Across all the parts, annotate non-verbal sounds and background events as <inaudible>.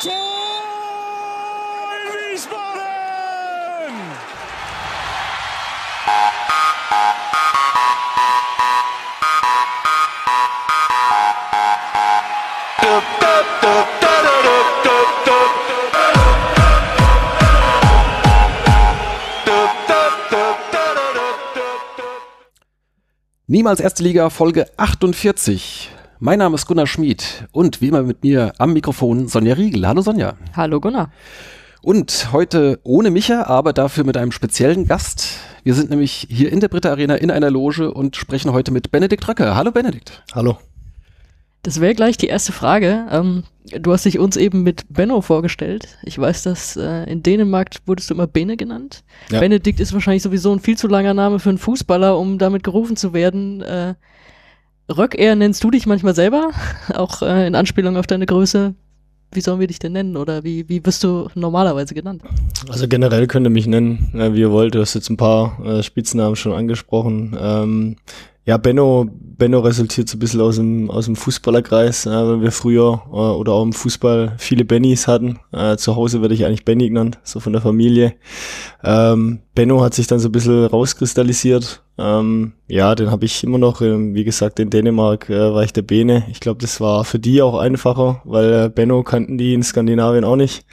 Tor Wiesbaden! Niemals erste Liga, Folge 48. Mein Name ist Gunnar Schmid und wie immer mit mir am Mikrofon Sonja Riegel. Hallo Sonja. Hallo Gunnar. Und heute ohne Micha, aber dafür mit einem speziellen Gast. Wir sind nämlich hier in der Britta Arena in einer Loge und sprechen heute mit Benedikt Röcke. Hallo Benedikt. Hallo. Das wäre gleich die erste Frage. Ähm, du hast dich uns eben mit Benno vorgestellt. Ich weiß, dass äh, in Dänemark wurdest du immer Bene genannt. Ja. Benedikt ist wahrscheinlich sowieso ein viel zu langer Name für einen Fußballer, um damit gerufen zu werden. Äh, Röckehr nennst du dich manchmal selber, <laughs> auch äh, in Anspielung auf deine Größe. Wie sollen wir dich denn nennen oder wie, wie wirst du normalerweise genannt? Also generell könnt ihr mich nennen, äh, wie ihr wollt. Du hast jetzt ein paar äh, Spitznamen schon angesprochen. Ähm, ja, Benno, Benno resultiert so ein bisschen aus dem, aus dem Fußballerkreis, äh, weil wir früher äh, oder auch im Fußball viele Bennys hatten. Äh, zu Hause werde ich eigentlich Benny genannt, so von der Familie. Ähm, Benno hat sich dann so ein bisschen rauskristallisiert. Ähm, ja, den habe ich immer noch. Ähm, wie gesagt, in Dänemark äh, war ich der Bene. Ich glaube, das war für die auch einfacher, weil äh, Benno kannten die in Skandinavien auch nicht.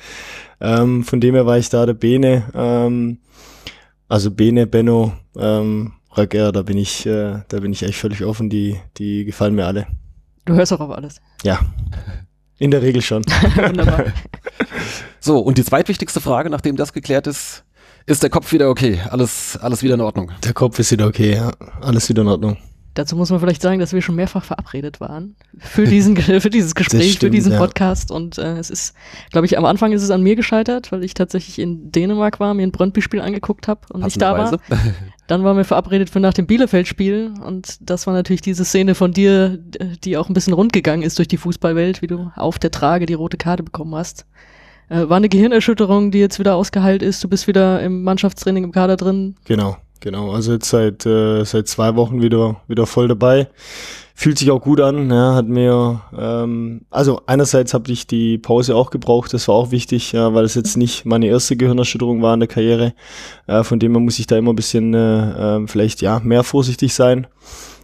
Ähm, von dem her war ich da der Bene. Ähm, also Bene, Benno, ähm, Röcker, da bin ich, äh, da bin ich echt völlig offen. Die, die gefallen mir alle. Du hörst auch auf alles. Ja. In der Regel schon. <laughs> Wunderbar. So, und die zweitwichtigste Frage, nachdem das geklärt ist, ist der Kopf wieder okay? Alles, alles wieder in Ordnung? Der Kopf ist wieder okay, ja. Alles wieder in Ordnung. Dazu muss man vielleicht sagen, dass wir schon mehrfach verabredet waren für diesen <laughs> für dieses Gespräch, stimmt, für diesen ja. Podcast und äh, es ist, glaube ich, am Anfang ist es an mir gescheitert, weil ich tatsächlich in Dänemark war, mir ein Brøndby-Spiel angeguckt habe und nicht da war. <laughs> Dann waren wir verabredet für nach dem Bielefeld-Spiel und das war natürlich diese Szene von dir, die auch ein bisschen rund gegangen ist durch die Fußballwelt, wie du auf der Trage die rote Karte bekommen hast. Äh, war eine Gehirnerschütterung, die jetzt wieder ausgeheilt ist. Du bist wieder im Mannschaftstraining im Kader drin. Genau, genau. Also jetzt seit, äh, seit zwei Wochen wieder, wieder voll dabei. Fühlt sich auch gut an, ja, hat mir, ähm, also einerseits habe ich die Pause auch gebraucht, das war auch wichtig, ja, weil es jetzt nicht meine erste Gehirnerschütterung war in der Karriere. Äh, von dem her muss ich da immer ein bisschen äh, äh, vielleicht ja mehr vorsichtig sein.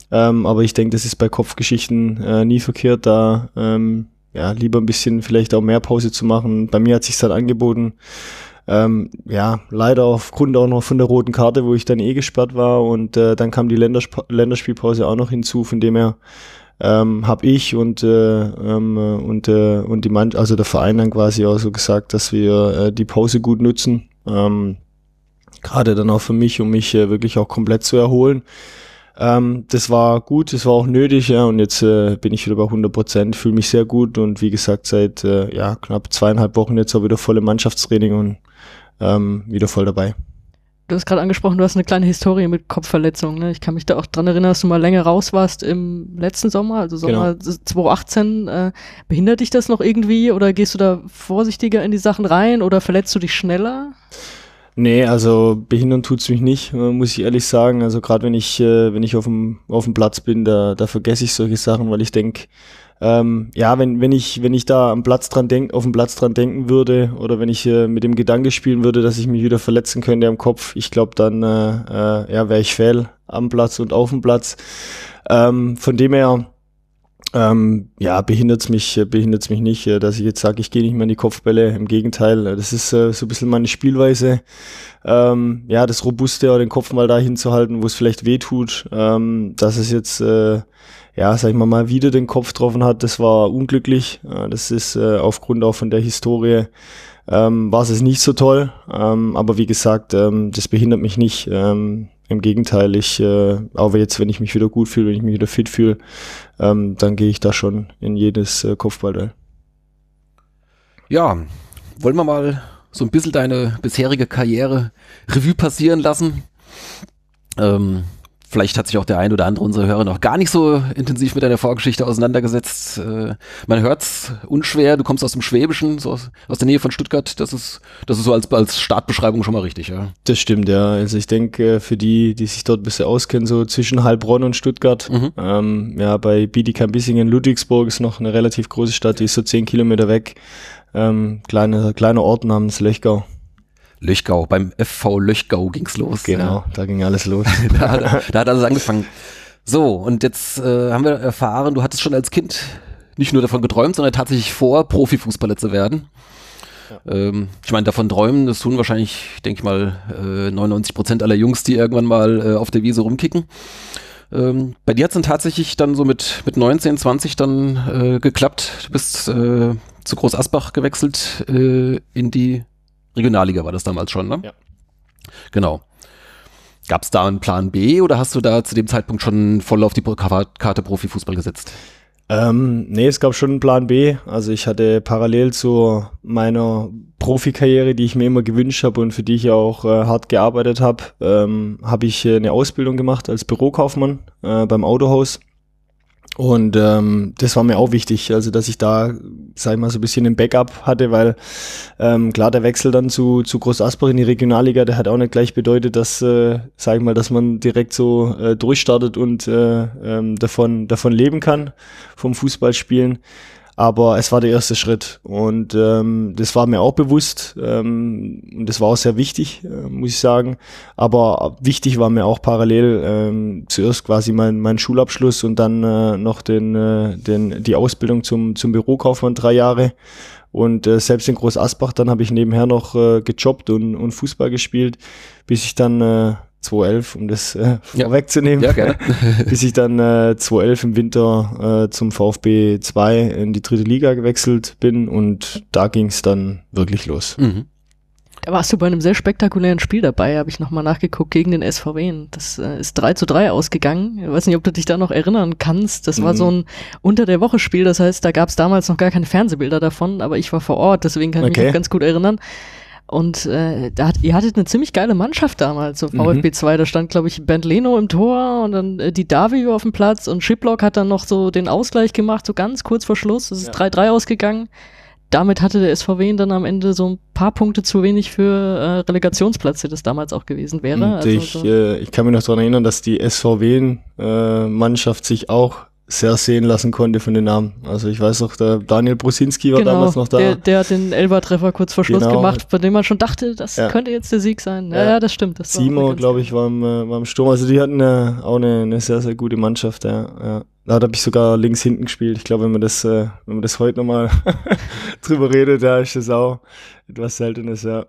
Ähm, aber ich denke, das ist bei Kopfgeschichten äh, nie verkehrt, da ähm, ja lieber ein bisschen vielleicht auch mehr Pause zu machen. Bei mir hat sich dann angeboten. Ähm, ja, leider aufgrund auch noch von der roten Karte, wo ich dann eh gesperrt war und äh, dann kam die Ländersp Länderspielpause auch noch hinzu, von dem her ähm, habe ich und äh, ähm, äh, und äh, und die Mann also der Verein dann quasi auch so gesagt, dass wir äh, die Pause gut nutzen, ähm, gerade dann auch für mich, um mich äh, wirklich auch komplett zu erholen. Ähm, das war gut, das war auch nötig, ja, und jetzt äh, bin ich wieder bei 100 Prozent, fühle mich sehr gut und wie gesagt, seit äh, ja, knapp zweieinhalb Wochen jetzt auch wieder volle Mannschaftstraining und ähm, wieder voll dabei. Du hast gerade angesprochen, du hast eine kleine Historie mit Kopfverletzungen. Ne? Ich kann mich da auch dran erinnern, dass du mal länger raus warst im letzten Sommer, also Sommer 2018. Äh, behindert dich das noch irgendwie oder gehst du da vorsichtiger in die Sachen rein oder verletzt du dich schneller? Nee, also behindern tut's mich nicht, muss ich ehrlich sagen. Also gerade wenn ich, äh, wenn ich auf dem, auf dem Platz bin, da, da vergesse ich solche Sachen, weil ich denk ähm, ja, wenn, wenn ich, wenn ich da am Platz dran denk, auf dem Platz dran denken würde oder wenn ich äh, mit dem Gedanke spielen würde, dass ich mich wieder verletzen könnte am Kopf, ich glaube, dann äh, äh, ja, wäre ich fehl am Platz und auf dem Platz. Ähm, von dem her, ähm, ja, behindert's mich, äh, behindert's mich nicht, äh, dass ich jetzt sage, ich gehe nicht mehr in die Kopfbälle. Im Gegenteil, äh, das ist äh, so ein bisschen meine Spielweise. Ähm, ja, das Robuste den Kopf mal dahin zu halten, wo es vielleicht weh tut. Ähm, dass es jetzt, äh, ja, sag ich mal, mal wieder den Kopf getroffen hat, das war unglücklich. Äh, das ist äh, aufgrund auch von der Historie ähm, war es nicht so toll. Ähm, aber wie gesagt, ähm, das behindert mich nicht. Im Gegenteil, ich, äh, auch jetzt, wenn ich mich wieder gut fühle, wenn ich mich wieder fit fühle, ähm, dann gehe ich da schon in jedes äh, Kopfballduell. Ja, wollen wir mal so ein bisschen deine bisherige Karriere Revue passieren lassen? Ähm, Vielleicht hat sich auch der ein oder andere unserer Hörer noch gar nicht so intensiv mit deiner Vorgeschichte auseinandergesetzt. Äh, man hört's unschwer, du kommst aus dem Schwäbischen, so aus, aus der Nähe von Stuttgart. Das ist, das ist so als, als Startbeschreibung schon mal richtig, ja. Das stimmt, ja. Also ich denke, für die, die sich dort ein bisschen auskennen, so zwischen Heilbronn und Stuttgart, Mhm. ähm, ja, bei Bietigheim-Bissingen, Ludwigsburg ist noch eine relativ große Stadt, die ist so zehn Kilometer weg. Ähm, kleine, kleiner Ort namens Lechgau. Löchgau, beim FV Löchgau ging's los. Genau, da ging alles los. Ja. <laughs> Da, hat, da hat alles angefangen. So, und jetzt äh, haben wir erfahren, du hattest schon als Kind nicht nur davon geträumt, sondern tatsächlich vor, Profifußballer zu werden. Ähm, ich meine, davon träumen, das tun wahrscheinlich, denke ich mal, äh, 99 Prozent aller Jungs, die irgendwann mal äh, auf der Wiese rumkicken. Ähm, bei dir hat es dann tatsächlich dann so mit, mit 19, 20 dann äh, geklappt. Du bist äh, zu Groß Asbach gewechselt äh, in die Regionalliga, war das damals schon, ne? Ja. Genau. Gab es da einen Plan B oder hast du da zu dem Zeitpunkt schon voll auf die Karte Profifußball gesetzt? Ähm, nee, es gab schon einen Plan B. Also ich hatte parallel zu meiner Profikarriere, die ich mir immer gewünscht habe und für die ich auch äh, hart gearbeitet habe, ähm, habe ich äh, eine Ausbildung gemacht als Bürokaufmann äh, beim Autohaus. Und ähm, das war mir auch wichtig, also dass ich da, sag ich mal, so ein bisschen ein Backup hatte, weil ähm, klar, der Wechsel dann zu, zu Groß Asbach in die Regionalliga, der hat auch nicht gleich bedeutet, dass, äh, sag ich mal, dass man direkt so äh, durchstartet und äh, ähm, davon, davon leben kann, vom Fußballspielen. Aber es war der erste Schritt und ähm, das war mir auch bewusst ähm, und das war auch sehr wichtig, äh, muss ich sagen. Aber wichtig war mir auch parallel ähm, zuerst quasi mein, mein Schulabschluss und dann äh, noch den, äh, den, die Ausbildung zum, zum Bürokaufmann drei Jahre. Und äh, selbst in Groß Asbach, dann habe ich nebenher noch äh, gejobbt und, und Fußball gespielt, bis ich dann äh, 2011, um das äh, Ja. vorwegzunehmen, Ja, gerne. <laughs> bis ich dann äh, 2011 im Winter äh, zum VfB 2 in die dritte Liga gewechselt bin und da ging es dann wirklich los. Mhm. Da warst du bei einem sehr spektakulären Spiel dabei, habe ich nochmal nachgeguckt, gegen den SVW. Das äh, ist 3 zu 3 ausgegangen. Ich weiß nicht, ob du dich da noch erinnern kannst. Das war Mhm. so ein Unter der Woche Spiel, das heißt, da gab es damals noch gar keine Fernsehbilder davon, aber ich war vor Ort, deswegen kann ich mich Okay. noch ganz gut erinnern. Und äh, da hat, ihr hattet eine ziemlich geile Mannschaft damals, so Mhm. VfB 2. Da stand, glaube ich, Bernd Leno im Tor und dann äh, die Davi auf dem Platz und Shiplock hat dann noch so den Ausgleich gemacht, so ganz kurz vor Schluss. Es ist Ja. 3-3 ausgegangen. Damit hatte der SVW dann am Ende so ein paar Punkte zu wenig für äh, Relegationsplätze, das damals auch gewesen wäre. Und Also ich, so- äh, ich kann mich noch daran erinnern, dass die SVW-Mannschaft sich auch sehr sehen lassen konnte von den Namen. Also ich weiß noch, der Daniel Brusinski war damals noch da. Genau, Der, der hat den Elber-Treffer kurz vor Schluss Genau. gemacht, bei dem man schon dachte, das Ja. könnte jetzt der Sieg sein. Ja, Ja. das stimmt. Das Simo, glaube ich, war im, äh, war im Sturm. Also die hatten äh, auch eine, eine sehr, sehr gute Mannschaft. Ja, ja. Da habe ich sogar links hinten gespielt. Ich glaube, wenn man das, äh, wenn man das heute nochmal <laughs> drüber redet, da ist das auch etwas Seltenes, ja.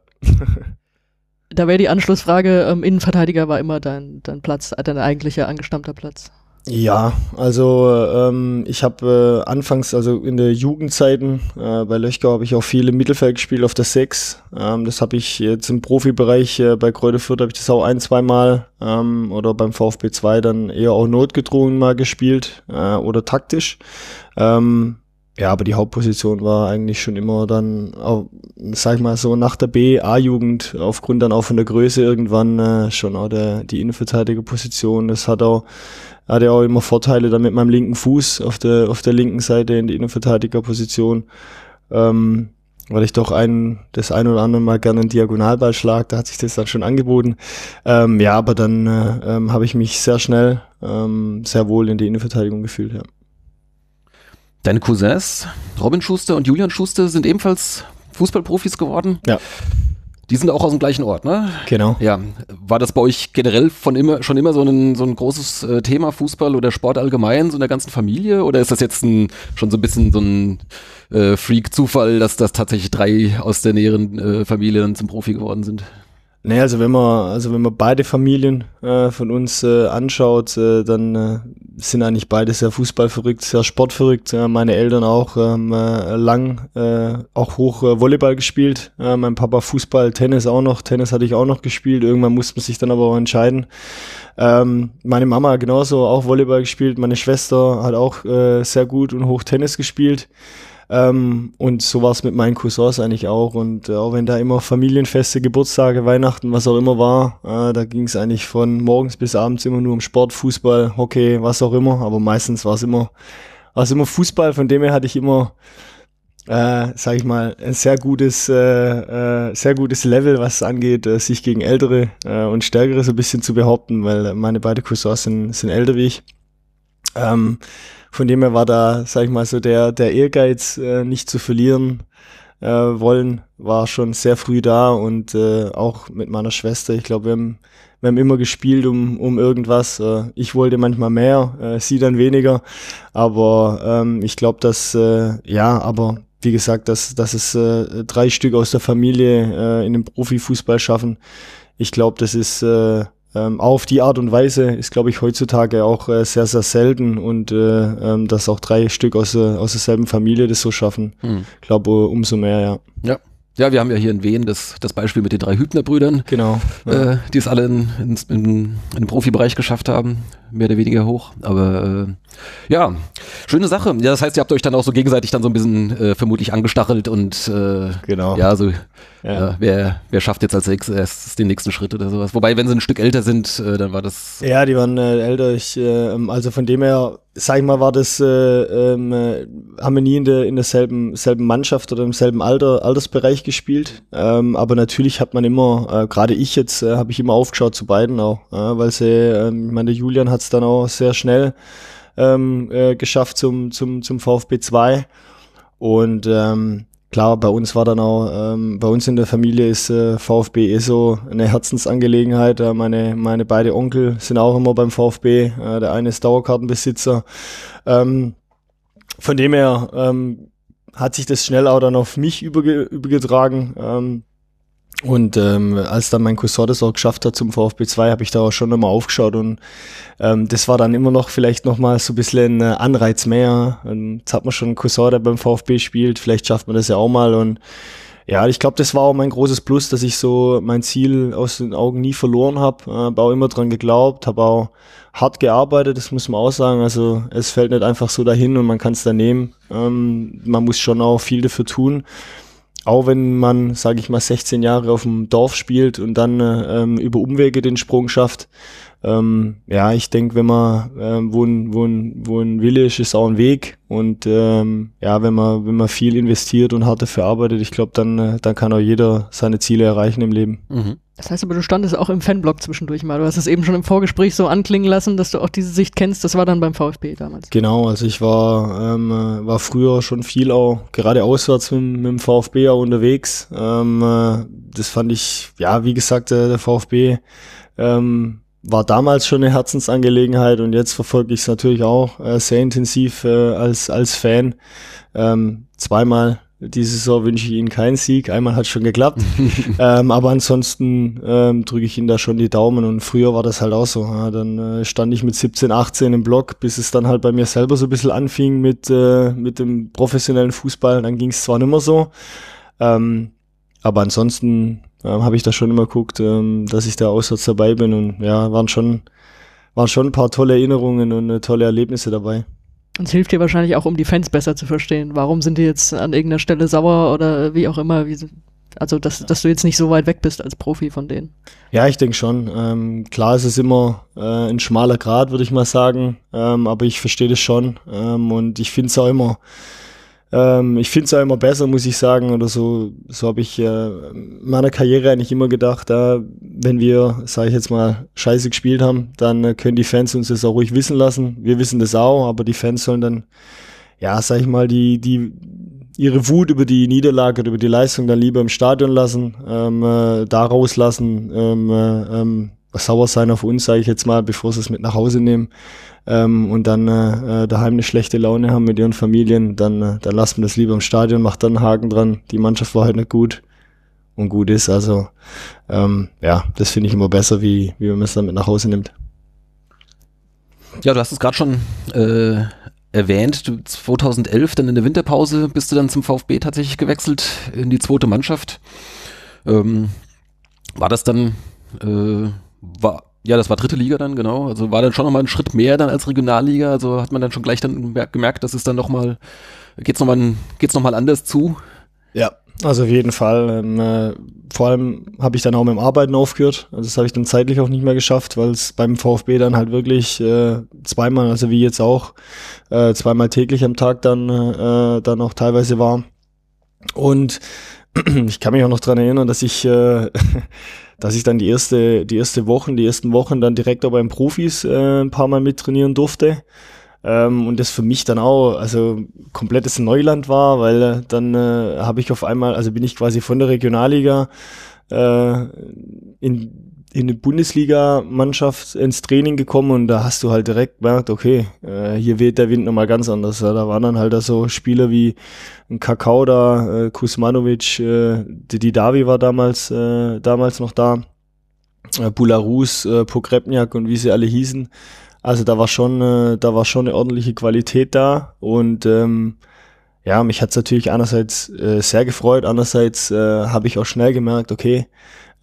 Da wäre die Anschlussfrage, ähm, Innenverteidiger war immer dein, dein Platz, äh, dein eigentlicher angestammter Platz. Ja, also ähm, ich habe äh, anfangs, also in der Jugendzeiten, äh, bei Löchgau habe ich auch viel im Mittelfeld gespielt auf der 6. Ähm, das habe ich jetzt im Profibereich äh, bei Kräuter Fürth habe ich das auch ein, zwei Mal ähm, oder beim VfB 2 dann eher auch notgedrungen mal gespielt äh, oder taktisch. Ähm, ja, aber die Hauptposition war eigentlich schon immer dann, auch, sag ich mal so, nach der B-A-Jugend, aufgrund dann auch von der Größe irgendwann äh, schon auch der, die Innenverteidigerposition. Das hat auch hatte auch immer Vorteile dann mit meinem linken Fuß auf der, auf der linken Seite in die Innenverteidigerposition. Ähm, weil ich doch ein, das ein oder andere Mal gerne einen Diagonalball schlag, da hat sich das dann schon angeboten. Ähm, ja, aber dann äh, ähm, habe ich mich sehr schnell, ähm, sehr wohl in die Innenverteidigung gefühlt, ja. Deine Cousins, Robin Schuster und Julian Schuster, sind ebenfalls Fußballprofis geworden. Ja. Die sind auch aus dem gleichen Ort, ne? Genau. Ja. War das bei euch generell von immer, schon immer so ein, so ein großes äh, Thema, Fußball oder Sport allgemein, so in der ganzen Familie? Oder ist das jetzt ein, schon so ein bisschen so ein äh, Freak-Zufall, dass das tatsächlich drei aus der näheren äh, Familie dann zum Profi geworden sind? Nee, also wenn man, also wenn man beide Familien äh, von uns äh, anschaut, äh, dann äh, sind eigentlich beide sehr fußballverrückt, sehr sportverrückt. Äh, meine Eltern auch ähm, äh, lang äh, auch hoch äh, Volleyball gespielt. Äh, mein Papa Fußball, Tennis auch noch. Tennis hatte ich auch noch gespielt. Irgendwann musste man sich dann aber auch entscheiden. Ähm, meine Mama genauso auch Volleyball gespielt. Meine Schwester hat auch äh, sehr gut und hoch Tennis gespielt. Ähm, und so war es mit meinen Cousins eigentlich auch. Und äh, auch wenn da immer Familienfeste, Geburtstage, Weihnachten, was auch immer war, äh, da ging es eigentlich von morgens bis abends immer nur um Sport, Fußball, Hockey, was auch immer. Aber meistens war es immer, immer Fußball. Von dem her hatte ich immer äh, sag ich mal, ein sehr gutes, äh, äh, sehr gutes Level, was es angeht, äh, sich gegen Ältere äh, und Stärkere so ein bisschen zu behaupten, weil meine beiden Cousins sind, sind älter wie ich. Ähm, von dem her war da, sag ich mal, so der, der Ehrgeiz, äh, nicht zu verlieren äh, wollen, war schon sehr früh da und äh, auch mit meiner Schwester. Ich glaube, wir haben, wir haben immer gespielt um, um irgendwas. Äh, ich wollte manchmal mehr, äh, sie dann weniger. Aber ähm, ich glaube, dass, äh, ja, aber wie gesagt, dass, dass es äh, drei Stück aus der Familie äh, in den Profifußball schaffen. Ich glaube, das ist äh, auf die Art und Weise ist, glaube ich, heutzutage auch äh, sehr, sehr selten und äh, ähm, dass auch drei Stück aus, äh, aus derselben Familie das so schaffen. Hm. Ich glaube, umso mehr, ja. Ja, ja, wir haben ja hier in Wien das, das Beispiel mit den drei Hübner-Brüdern, genau, ja. äh, die es alle in, in, in, in den Profibereich geschafft haben, mehr oder weniger hoch. Aber äh, ja, schöne Sache. Ja, das heißt, ihr habt euch dann auch so gegenseitig dann so ein bisschen äh, vermutlich angestachelt und äh, genau. ja, so ja. wer, wer schafft jetzt als erstes den nächsten Schritt oder sowas. Wobei, wenn sie ein Stück älter sind, äh, dann war das. Ja, die waren äh, älter. Ich, äh, also von dem her sag ich mal, war das, äh, ähm, äh, haben wir nie in, der, in derselben selben Mannschaft oder im selben Alter, Altersbereich gespielt. Ähm, aber natürlich hat man immer, äh, gerade ich jetzt, äh, habe ich immer aufgeschaut zu beiden auch, äh, weil sie, äh, ich meine, der Julian hat es dann auch sehr schnell ähm, äh, geschafft zum, zum, zum VfB 2. Und ähm, klar, bei uns war dann auch, ähm, bei uns in der Familie ist äh, VfB eh so eine Herzensangelegenheit. Äh, meine, meine beide Onkel sind auch immer beim VfB. Äh, der eine ist Dauerkartenbesitzer. Ähm, von dem her ähm, hat sich das schnell auch dann auf mich überge übergetragen. Ähm, und ähm, als dann mein Cousin das auch geschafft hat zum VfB 2, habe ich da auch schon nochmal aufgeschaut und ähm, das war dann immer noch vielleicht nochmal so ein bisschen ein Anreiz mehr. Und jetzt hat man schon einen Cousin, der beim VfB spielt, vielleicht schafft man das ja auch mal und ja, ich glaube, das war auch mein großes Plus, dass ich so mein Ziel aus den Augen nie verloren habe, äh, habe auch immer dran geglaubt, habe auch hart gearbeitet, das muss man auch sagen. Also es fällt nicht einfach so dahin und man kann es da nehmen. Ähm, man muss schon auch viel dafür tun auch wenn man, sage ich mal, 16 Jahre auf dem Dorf spielt und dann äh, ähm, über Umwege den Sprung schafft, ähm, ja, ich denke, wenn man äh, wo, ein, wo, ein, wo ein Wille ist, ist auch ein Weg. Und ähm, ja, wenn man, wenn man viel investiert und hart dafür arbeitet, ich glaube, dann, äh, dann kann auch jeder seine Ziele erreichen im Leben. Mhm. Das heißt aber, du standest auch im Fanblog zwischendurch mal. Du hast es eben schon im Vorgespräch so anklingen lassen, dass du auch diese Sicht kennst. Das war dann beim VfB damals. Genau, also ich war, ähm, äh, war früher schon viel auch, gerade auswärts mit, mit dem VfB auch unterwegs. Ähm, äh, das fand ich, ja, wie gesagt, der, der VfB ähm, war damals schon eine Herzensangelegenheit und jetzt verfolge ich es natürlich auch äh, sehr intensiv äh, als, als Fan. Ähm, zweimal diese Saison wünsche ich Ihnen keinen Sieg. Einmal hat schon geklappt. <laughs> ähm, aber ansonsten ähm, drücke ich Ihnen da schon die Daumen. Und früher war das halt auch so. Ja, dann äh, stand ich mit 17, 18 im Block, bis es dann halt bei mir selber so ein bisschen anfing mit, äh, mit dem professionellen Fußball. Dann ging es zwar nicht mehr so. Ähm, aber ansonsten ähm, habe ich da schon immer geguckt, ähm, dass ich da auswärts dabei bin und ja, waren schon, waren schon ein paar tolle Erinnerungen und äh, tolle Erlebnisse dabei. Und es hilft dir wahrscheinlich auch, um die Fans besser zu verstehen. Warum sind die jetzt an irgendeiner Stelle sauer oder wie auch immer? Wie, also, dass, dass du jetzt nicht so weit weg bist als Profi von denen. Ja, ich denke schon. Ähm, klar ist es immer äh, ein schmaler Grad, würde ich mal sagen. Ähm, aber ich verstehe das schon. Ähm, und ich finde es auch immer ähm, ich finde es auch immer besser, muss ich sagen, oder so, so habe ich äh, in meiner Karriere eigentlich immer gedacht, äh, wenn wir, sage ich jetzt mal, scheiße gespielt haben, dann äh, können die Fans uns das auch ruhig wissen lassen. Wir wissen das auch, aber die Fans sollen dann, ja, sag ich mal, die, die ihre Wut über die Niederlage oder über die Leistung dann lieber im Stadion lassen, ähm, äh, da rauslassen, ähm, äh, ähm, sauer sein auf uns, sage ich jetzt mal, bevor sie es mit nach Hause nehmen ähm, und dann äh, äh, daheim eine schlechte Laune haben mit ihren Familien, dann, äh, dann lassen wir das lieber im Stadion, macht dann einen Haken dran. Die Mannschaft war halt nicht gut und gut ist. Also ähm, ja, das finde ich immer besser, wie, wie man es dann mit nach Hause nimmt. Ja, du hast es gerade schon äh, erwähnt. Du, 2011, dann in der Winterpause, bist du dann zum VfB tatsächlich gewechselt in die zweite Mannschaft. Ähm, war das dann, äh, war, ja, das war dritte Liga dann, genau. Also war dann schon nochmal ein Schritt mehr dann als Regionalliga. Also hat man dann schon gleich dann gemerkt, dass es dann nochmal Geht's nochmal geht's noch mal anders zu? Ja, also auf jeden Fall. Ähm, äh, vor allem habe ich dann auch mit dem Arbeiten aufgehört. Also das habe ich dann zeitlich auch nicht mehr geschafft, weil es beim VfB dann halt wirklich äh, zweimal, also wie jetzt auch, äh, zweimal täglich am Tag dann, äh, dann auch teilweise war. Und <clears throat> ich kann mich auch noch dran erinnern, dass ich, äh, <laughs> dass ich dann die erste, die erste Wochen, die ersten Wochen dann direkt auch beim Profis äh, ein paar Mal mittrainieren durfte. Ähm, und das für mich dann auch, also komplettes Neuland war, weil äh, dann äh, habe ich auf einmal, also bin ich quasi von der Regionalliga äh, in in eine Bundesliga-Mannschaft ins Training gekommen und da hast du halt direkt gemerkt, okay, äh, hier weht der Wind nochmal ganz anders. Ja. Da waren dann halt so Spieler wie ein Kakao da, äh, Kusmanovic, äh, die Davi war damals, äh, damals noch da, äh, Bularus, äh, Pogrebniak und wie sie alle hießen. Also da war schon, äh, da war schon eine ordentliche Qualität da und ähm, ja, mich hat's natürlich einerseits äh, sehr gefreut, andererseits äh, habe ich auch schnell gemerkt, okay,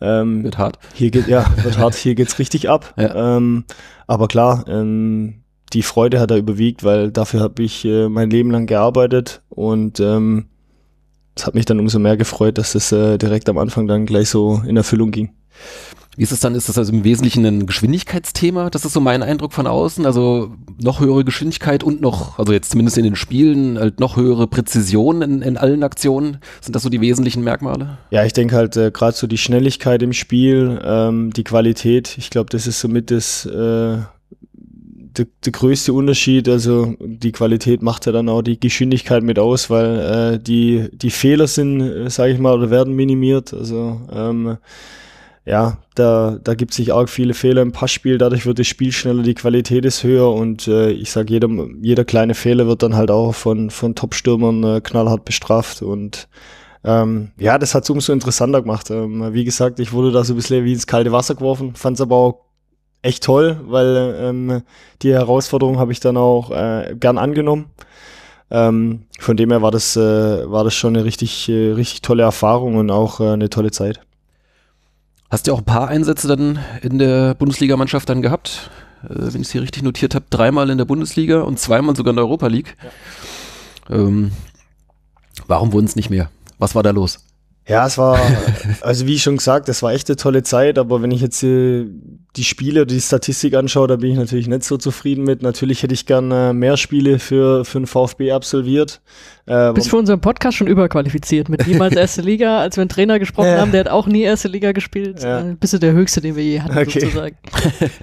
ähm, wird hart. Hier geht ja, wird hart. Hier geht's richtig ab. Ja. Ähm, aber klar, ähm, die Freude hat er überwiegt, weil dafür habe ich äh, mein Leben lang gearbeitet und ähm, es hat mich dann umso mehr gefreut, dass das äh, direkt am Anfang dann gleich so in Erfüllung ging. Wie ist es dann? Ist das also im Wesentlichen ein Geschwindigkeitsthema? Das ist so mein Eindruck von außen. Also noch höhere Geschwindigkeit und noch, also jetzt zumindest in den Spielen, halt noch höhere Präzision in, in allen Aktionen. Sind das so die wesentlichen Merkmale? Ja, ich denke halt äh, gerade so die Schnelligkeit im Spiel, ähm, die Qualität. Ich glaube, das ist somit das äh, der, der größte Unterschied, also die Qualität macht ja dann auch die Geschwindigkeit mit aus, weil äh, die, die Fehler sind, äh, sage ich mal, oder werden minimiert. Also ähm, ja, da, da gibt sich arg viele Fehler im Passspiel, dadurch wird das Spiel schneller, die Qualität ist höher und äh, ich sag jeder, jeder kleine Fehler wird dann halt auch von, von Top-Stürmern äh, knallhart bestraft und ähm, ja, das hat es umso interessanter gemacht. Ähm, wie gesagt, ich wurde da so ein bisschen wie ins kalte Wasser geworfen, fand es aber auch echt toll, weil ähm, die Herausforderung habe ich dann auch äh, gern angenommen. Ähm, von dem her war das, äh, war das schon eine richtig, äh, richtig tolle Erfahrung und auch äh, eine tolle Zeit. Hast du auch ein paar Einsätze dann in der Bundesligamannschaft dann gehabt? Äh, wenn ich es hier richtig notiert habe, dreimal in der Bundesliga und zweimal sogar in der Europa League. Ja. Ähm, warum wurden es nicht mehr? Was war da los? Ja, es war, <laughs> also wie schon gesagt, es war echt eine tolle Zeit, aber wenn ich jetzt äh, die Spiele, die Statistik anschaue, da bin ich natürlich nicht so zufrieden mit. Natürlich hätte ich gern äh, mehr Spiele für, für den VfB absolviert. Äh, Bist für unseren Podcast schon überqualifiziert mit niemals <laughs> erste Liga. Als wir einen Trainer gesprochen haben, der hat auch nie erste Liga gespielt. Ja. Äh, bist du der Höchste, den wir je hatten, okay. sozusagen.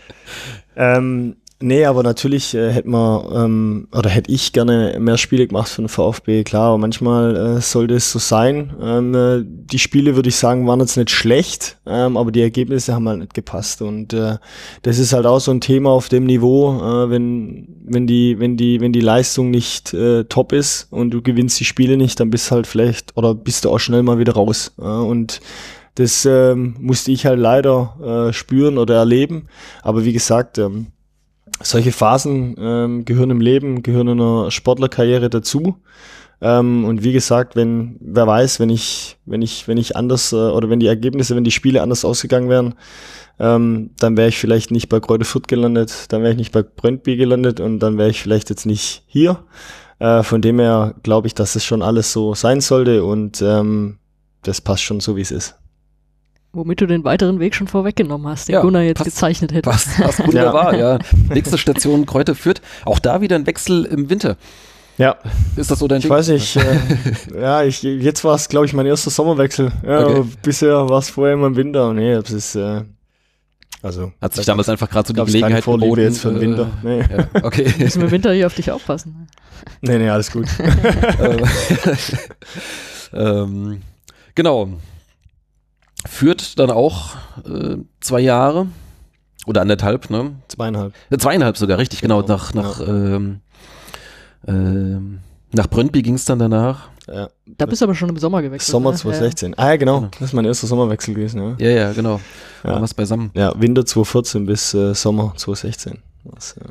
<laughs> ähm, Nee, aber natürlich äh, hätte man ähm, oder hätte ich gerne mehr Spiele gemacht für den VfB, klar, aber manchmal äh, sollte es so sein. Ähm, äh, die Spiele, würde ich sagen, waren jetzt nicht schlecht, ähm, aber die Ergebnisse haben halt nicht gepasst. Und äh, das ist halt auch so ein Thema auf dem Niveau, äh, wenn, wenn die, wenn die, wenn die Leistung nicht äh, top ist und du gewinnst die Spiele nicht, dann bist halt vielleicht oder bist du auch schnell mal wieder raus. Äh, und das ähm, musste ich halt leider äh, spüren oder erleben. Aber wie gesagt, ähm, solche Phasen ähm, gehören im Leben, gehören in einer Sportlerkarriere dazu. Ähm, und wie gesagt, wenn, wer weiß, wenn ich, wenn ich, wenn ich anders äh, oder wenn die Ergebnisse, wenn die Spiele anders ausgegangen wären, ähm, dann wäre ich vielleicht nicht bei Kräuter Fürth gelandet, dann wäre ich nicht bei Brøndby gelandet und dann wäre ich vielleicht jetzt nicht hier. Äh, von dem her glaube ich, dass es schon alles so sein sollte und ähm, das passt schon so, wie es ist. Womit du den weiteren Weg schon vorweggenommen hast, den ja, Gunnar jetzt passt, gezeichnet hätte. Passt, passt wunderbar, ja. <laughs> ja. Nächste Station Kräuter führt. Auch da wieder ein Wechsel im Winter. Ja. Ist das so dein Ich Ding? weiß nicht. Äh, <laughs> ja, ich, jetzt war es, glaube ich, mein erster Sommerwechsel. Ja, okay. Bisher war es vorher immer im Winter. Nee, das ist, äh, also. Hat sich damals einfach gerade so die Gelegenheit geboten. jetzt für den Winter. Äh, nee. Ja, okay. <laughs> Müssen wir im Winter hier auf dich aufpassen. Nee, nee, alles gut. ähm, genau führt dann auch äh, zwei Jahre oder anderthalb, ne? Zweieinhalb. Äh, zweieinhalb sogar, richtig, genau. genau nach, nach, ja. ähm, ähm, nach Brøndby ging es dann danach. Ja. Da bist du aber schon im Sommer gewechselt. Sommer 2016. Ja. Ah ja, genau. genau. Das ist mein erster Sommerwechsel gewesen, ja. Ja, ja, genau. Ja. Waren wir beisammen. Ja, Winter 2014 bis äh, Sommer 2016. Das, ja.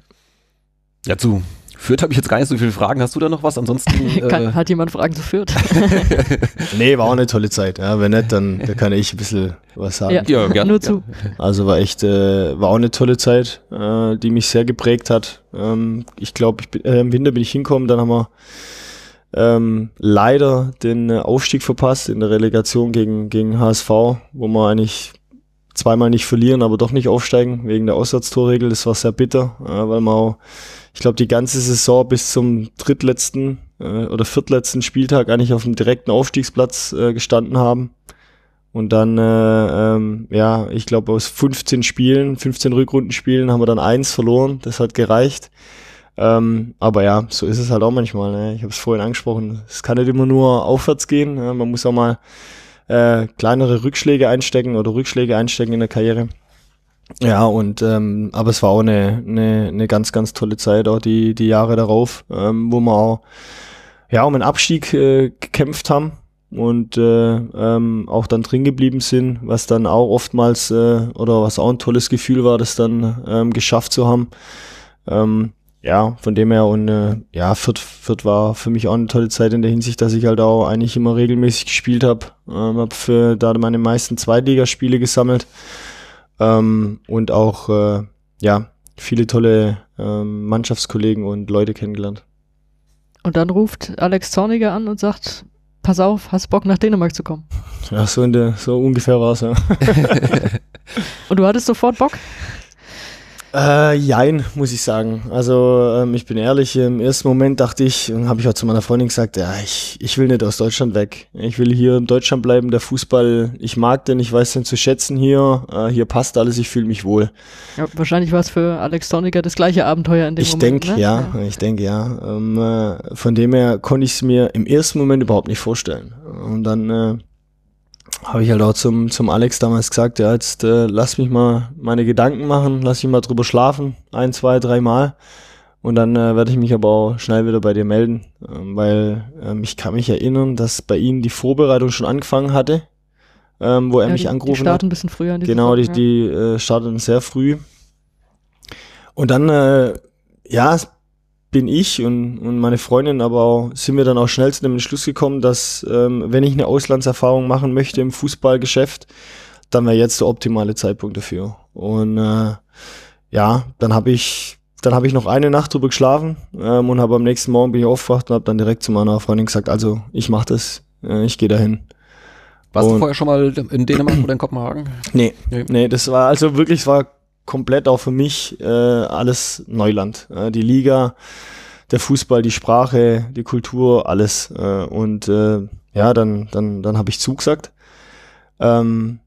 ja, zu Fürth habe ich jetzt gar nicht so viele Fragen. Hast du da noch was? Ansonsten. <laughs> Kann, äh, hat jemand Fragen zu Fürth? <laughs> nee, war auch eine tolle Zeit. Ja, wenn nicht, dann da kann ich ein bisschen was sagen. Ja, ja gerne. Nur zu. Also war echt, äh, war auch eine tolle Zeit, äh, die mich sehr geprägt hat. Ähm, ich glaube, äh, im Winter bin ich hingekommen, dann haben wir ähm, leider den Aufstieg verpasst in der Relegation gegen, gegen HSV, wo wir eigentlich zweimal nicht verlieren, aber doch nicht aufsteigen wegen der Auswärtstorregel. Das war sehr bitter, äh, weil wir auch, ich glaube, die ganze Saison bis zum drittletzten äh, oder viertletzten Spieltag eigentlich auf dem direkten Aufstiegsplatz äh, gestanden haben. Und dann, äh, ähm, ja, ich glaube, aus 15 Spielen, 15 Rückrundenspielen haben wir dann eins verloren. Das hat gereicht. Ähm, aber ja, so ist es halt auch manchmal. Ne? Ich habe es vorhin angesprochen. Es kann nicht immer nur aufwärts gehen. Ne? Man muss auch mal äh, kleinere Rückschläge einstecken oder Rückschläge einstecken in der Karriere. Ja, und ähm, aber es war auch eine, eine, eine ganz, ganz tolle Zeit, auch die, die Jahre darauf, ähm, wo wir auch ja, um einen Abstieg äh, gekämpft haben und äh, ähm, auch dann drin geblieben sind, was dann auch oftmals äh, oder was auch ein tolles Gefühl war, das dann ähm, geschafft zu haben. Ähm, ja, von dem her und äh, ja, Fürth, Fürth war für mich auch eine tolle Zeit in der Hinsicht, dass ich halt auch eigentlich immer regelmäßig gespielt habe. Ähm, habe für da meine meisten Zweitligaspiele gesammelt ähm, und auch äh, ja viele tolle ähm, Mannschaftskollegen und Leute kennengelernt. Und dann ruft Alex Zorniger an und sagt, pass auf, hast Bock nach Dänemark zu kommen? Ja, so in der, so ungefähr war es, ja. <laughs> und du hattest sofort Bock? Äh, jein, muss ich sagen. Also ähm, ich bin ehrlich, im ersten Moment dachte ich, und habe ich auch zu meiner Freundin gesagt, ja, ich, ich will nicht aus Deutschland weg. Ich will hier in Deutschland bleiben, der Fußball, ich mag den, ich weiß den zu schätzen hier, äh, hier passt alles, ich fühle mich wohl. Ja, wahrscheinlich war es für Alex Toniger das gleiche Abenteuer in dem ich Moment. Denk, ne? ja, ja, ich denke ja. Ähm, äh, von dem her konnte ich es mir im ersten Moment überhaupt nicht vorstellen. Und dann äh, habe ich halt auch zum, zum Alex damals gesagt, ja, jetzt äh, lass mich mal meine Gedanken machen, lass mich mal drüber schlafen, ein, zwei, drei Mal. Und dann äh, werde ich mich aber auch schnell wieder bei dir melden, ähm, weil ähm, ich kann mich erinnern, dass bei ihm die Vorbereitung schon angefangen hatte, ähm, wo er ja, mich die, angerufen die starten hat. ein bisschen früher Genau, die, die äh, starteten sehr früh. Und dann, äh, ja, bin ich und, und meine Freundin, aber auch, sind wir dann auch schnell zu dem Entschluss gekommen, dass ähm, wenn ich eine Auslandserfahrung machen möchte im Fußballgeschäft, dann wäre jetzt der optimale Zeitpunkt dafür. Und äh, ja, dann habe ich dann habe ich noch eine Nacht drüber geschlafen ähm, und habe am nächsten Morgen bin ich aufgewacht und habe dann direkt zu meiner Freundin gesagt, also ich mache das, äh, ich gehe dahin. Warst Und- du vorher schon mal in Dänemark oder in Kopenhagen? Nee, Nee. nee, das war also wirklich, es war komplett auch für mich äh, alles Neuland. Äh, die Liga, der Fußball, die Sprache, die Kultur, alles. Äh, und äh, ja, dann, dann, dann habe ich zugesagt. Ähm,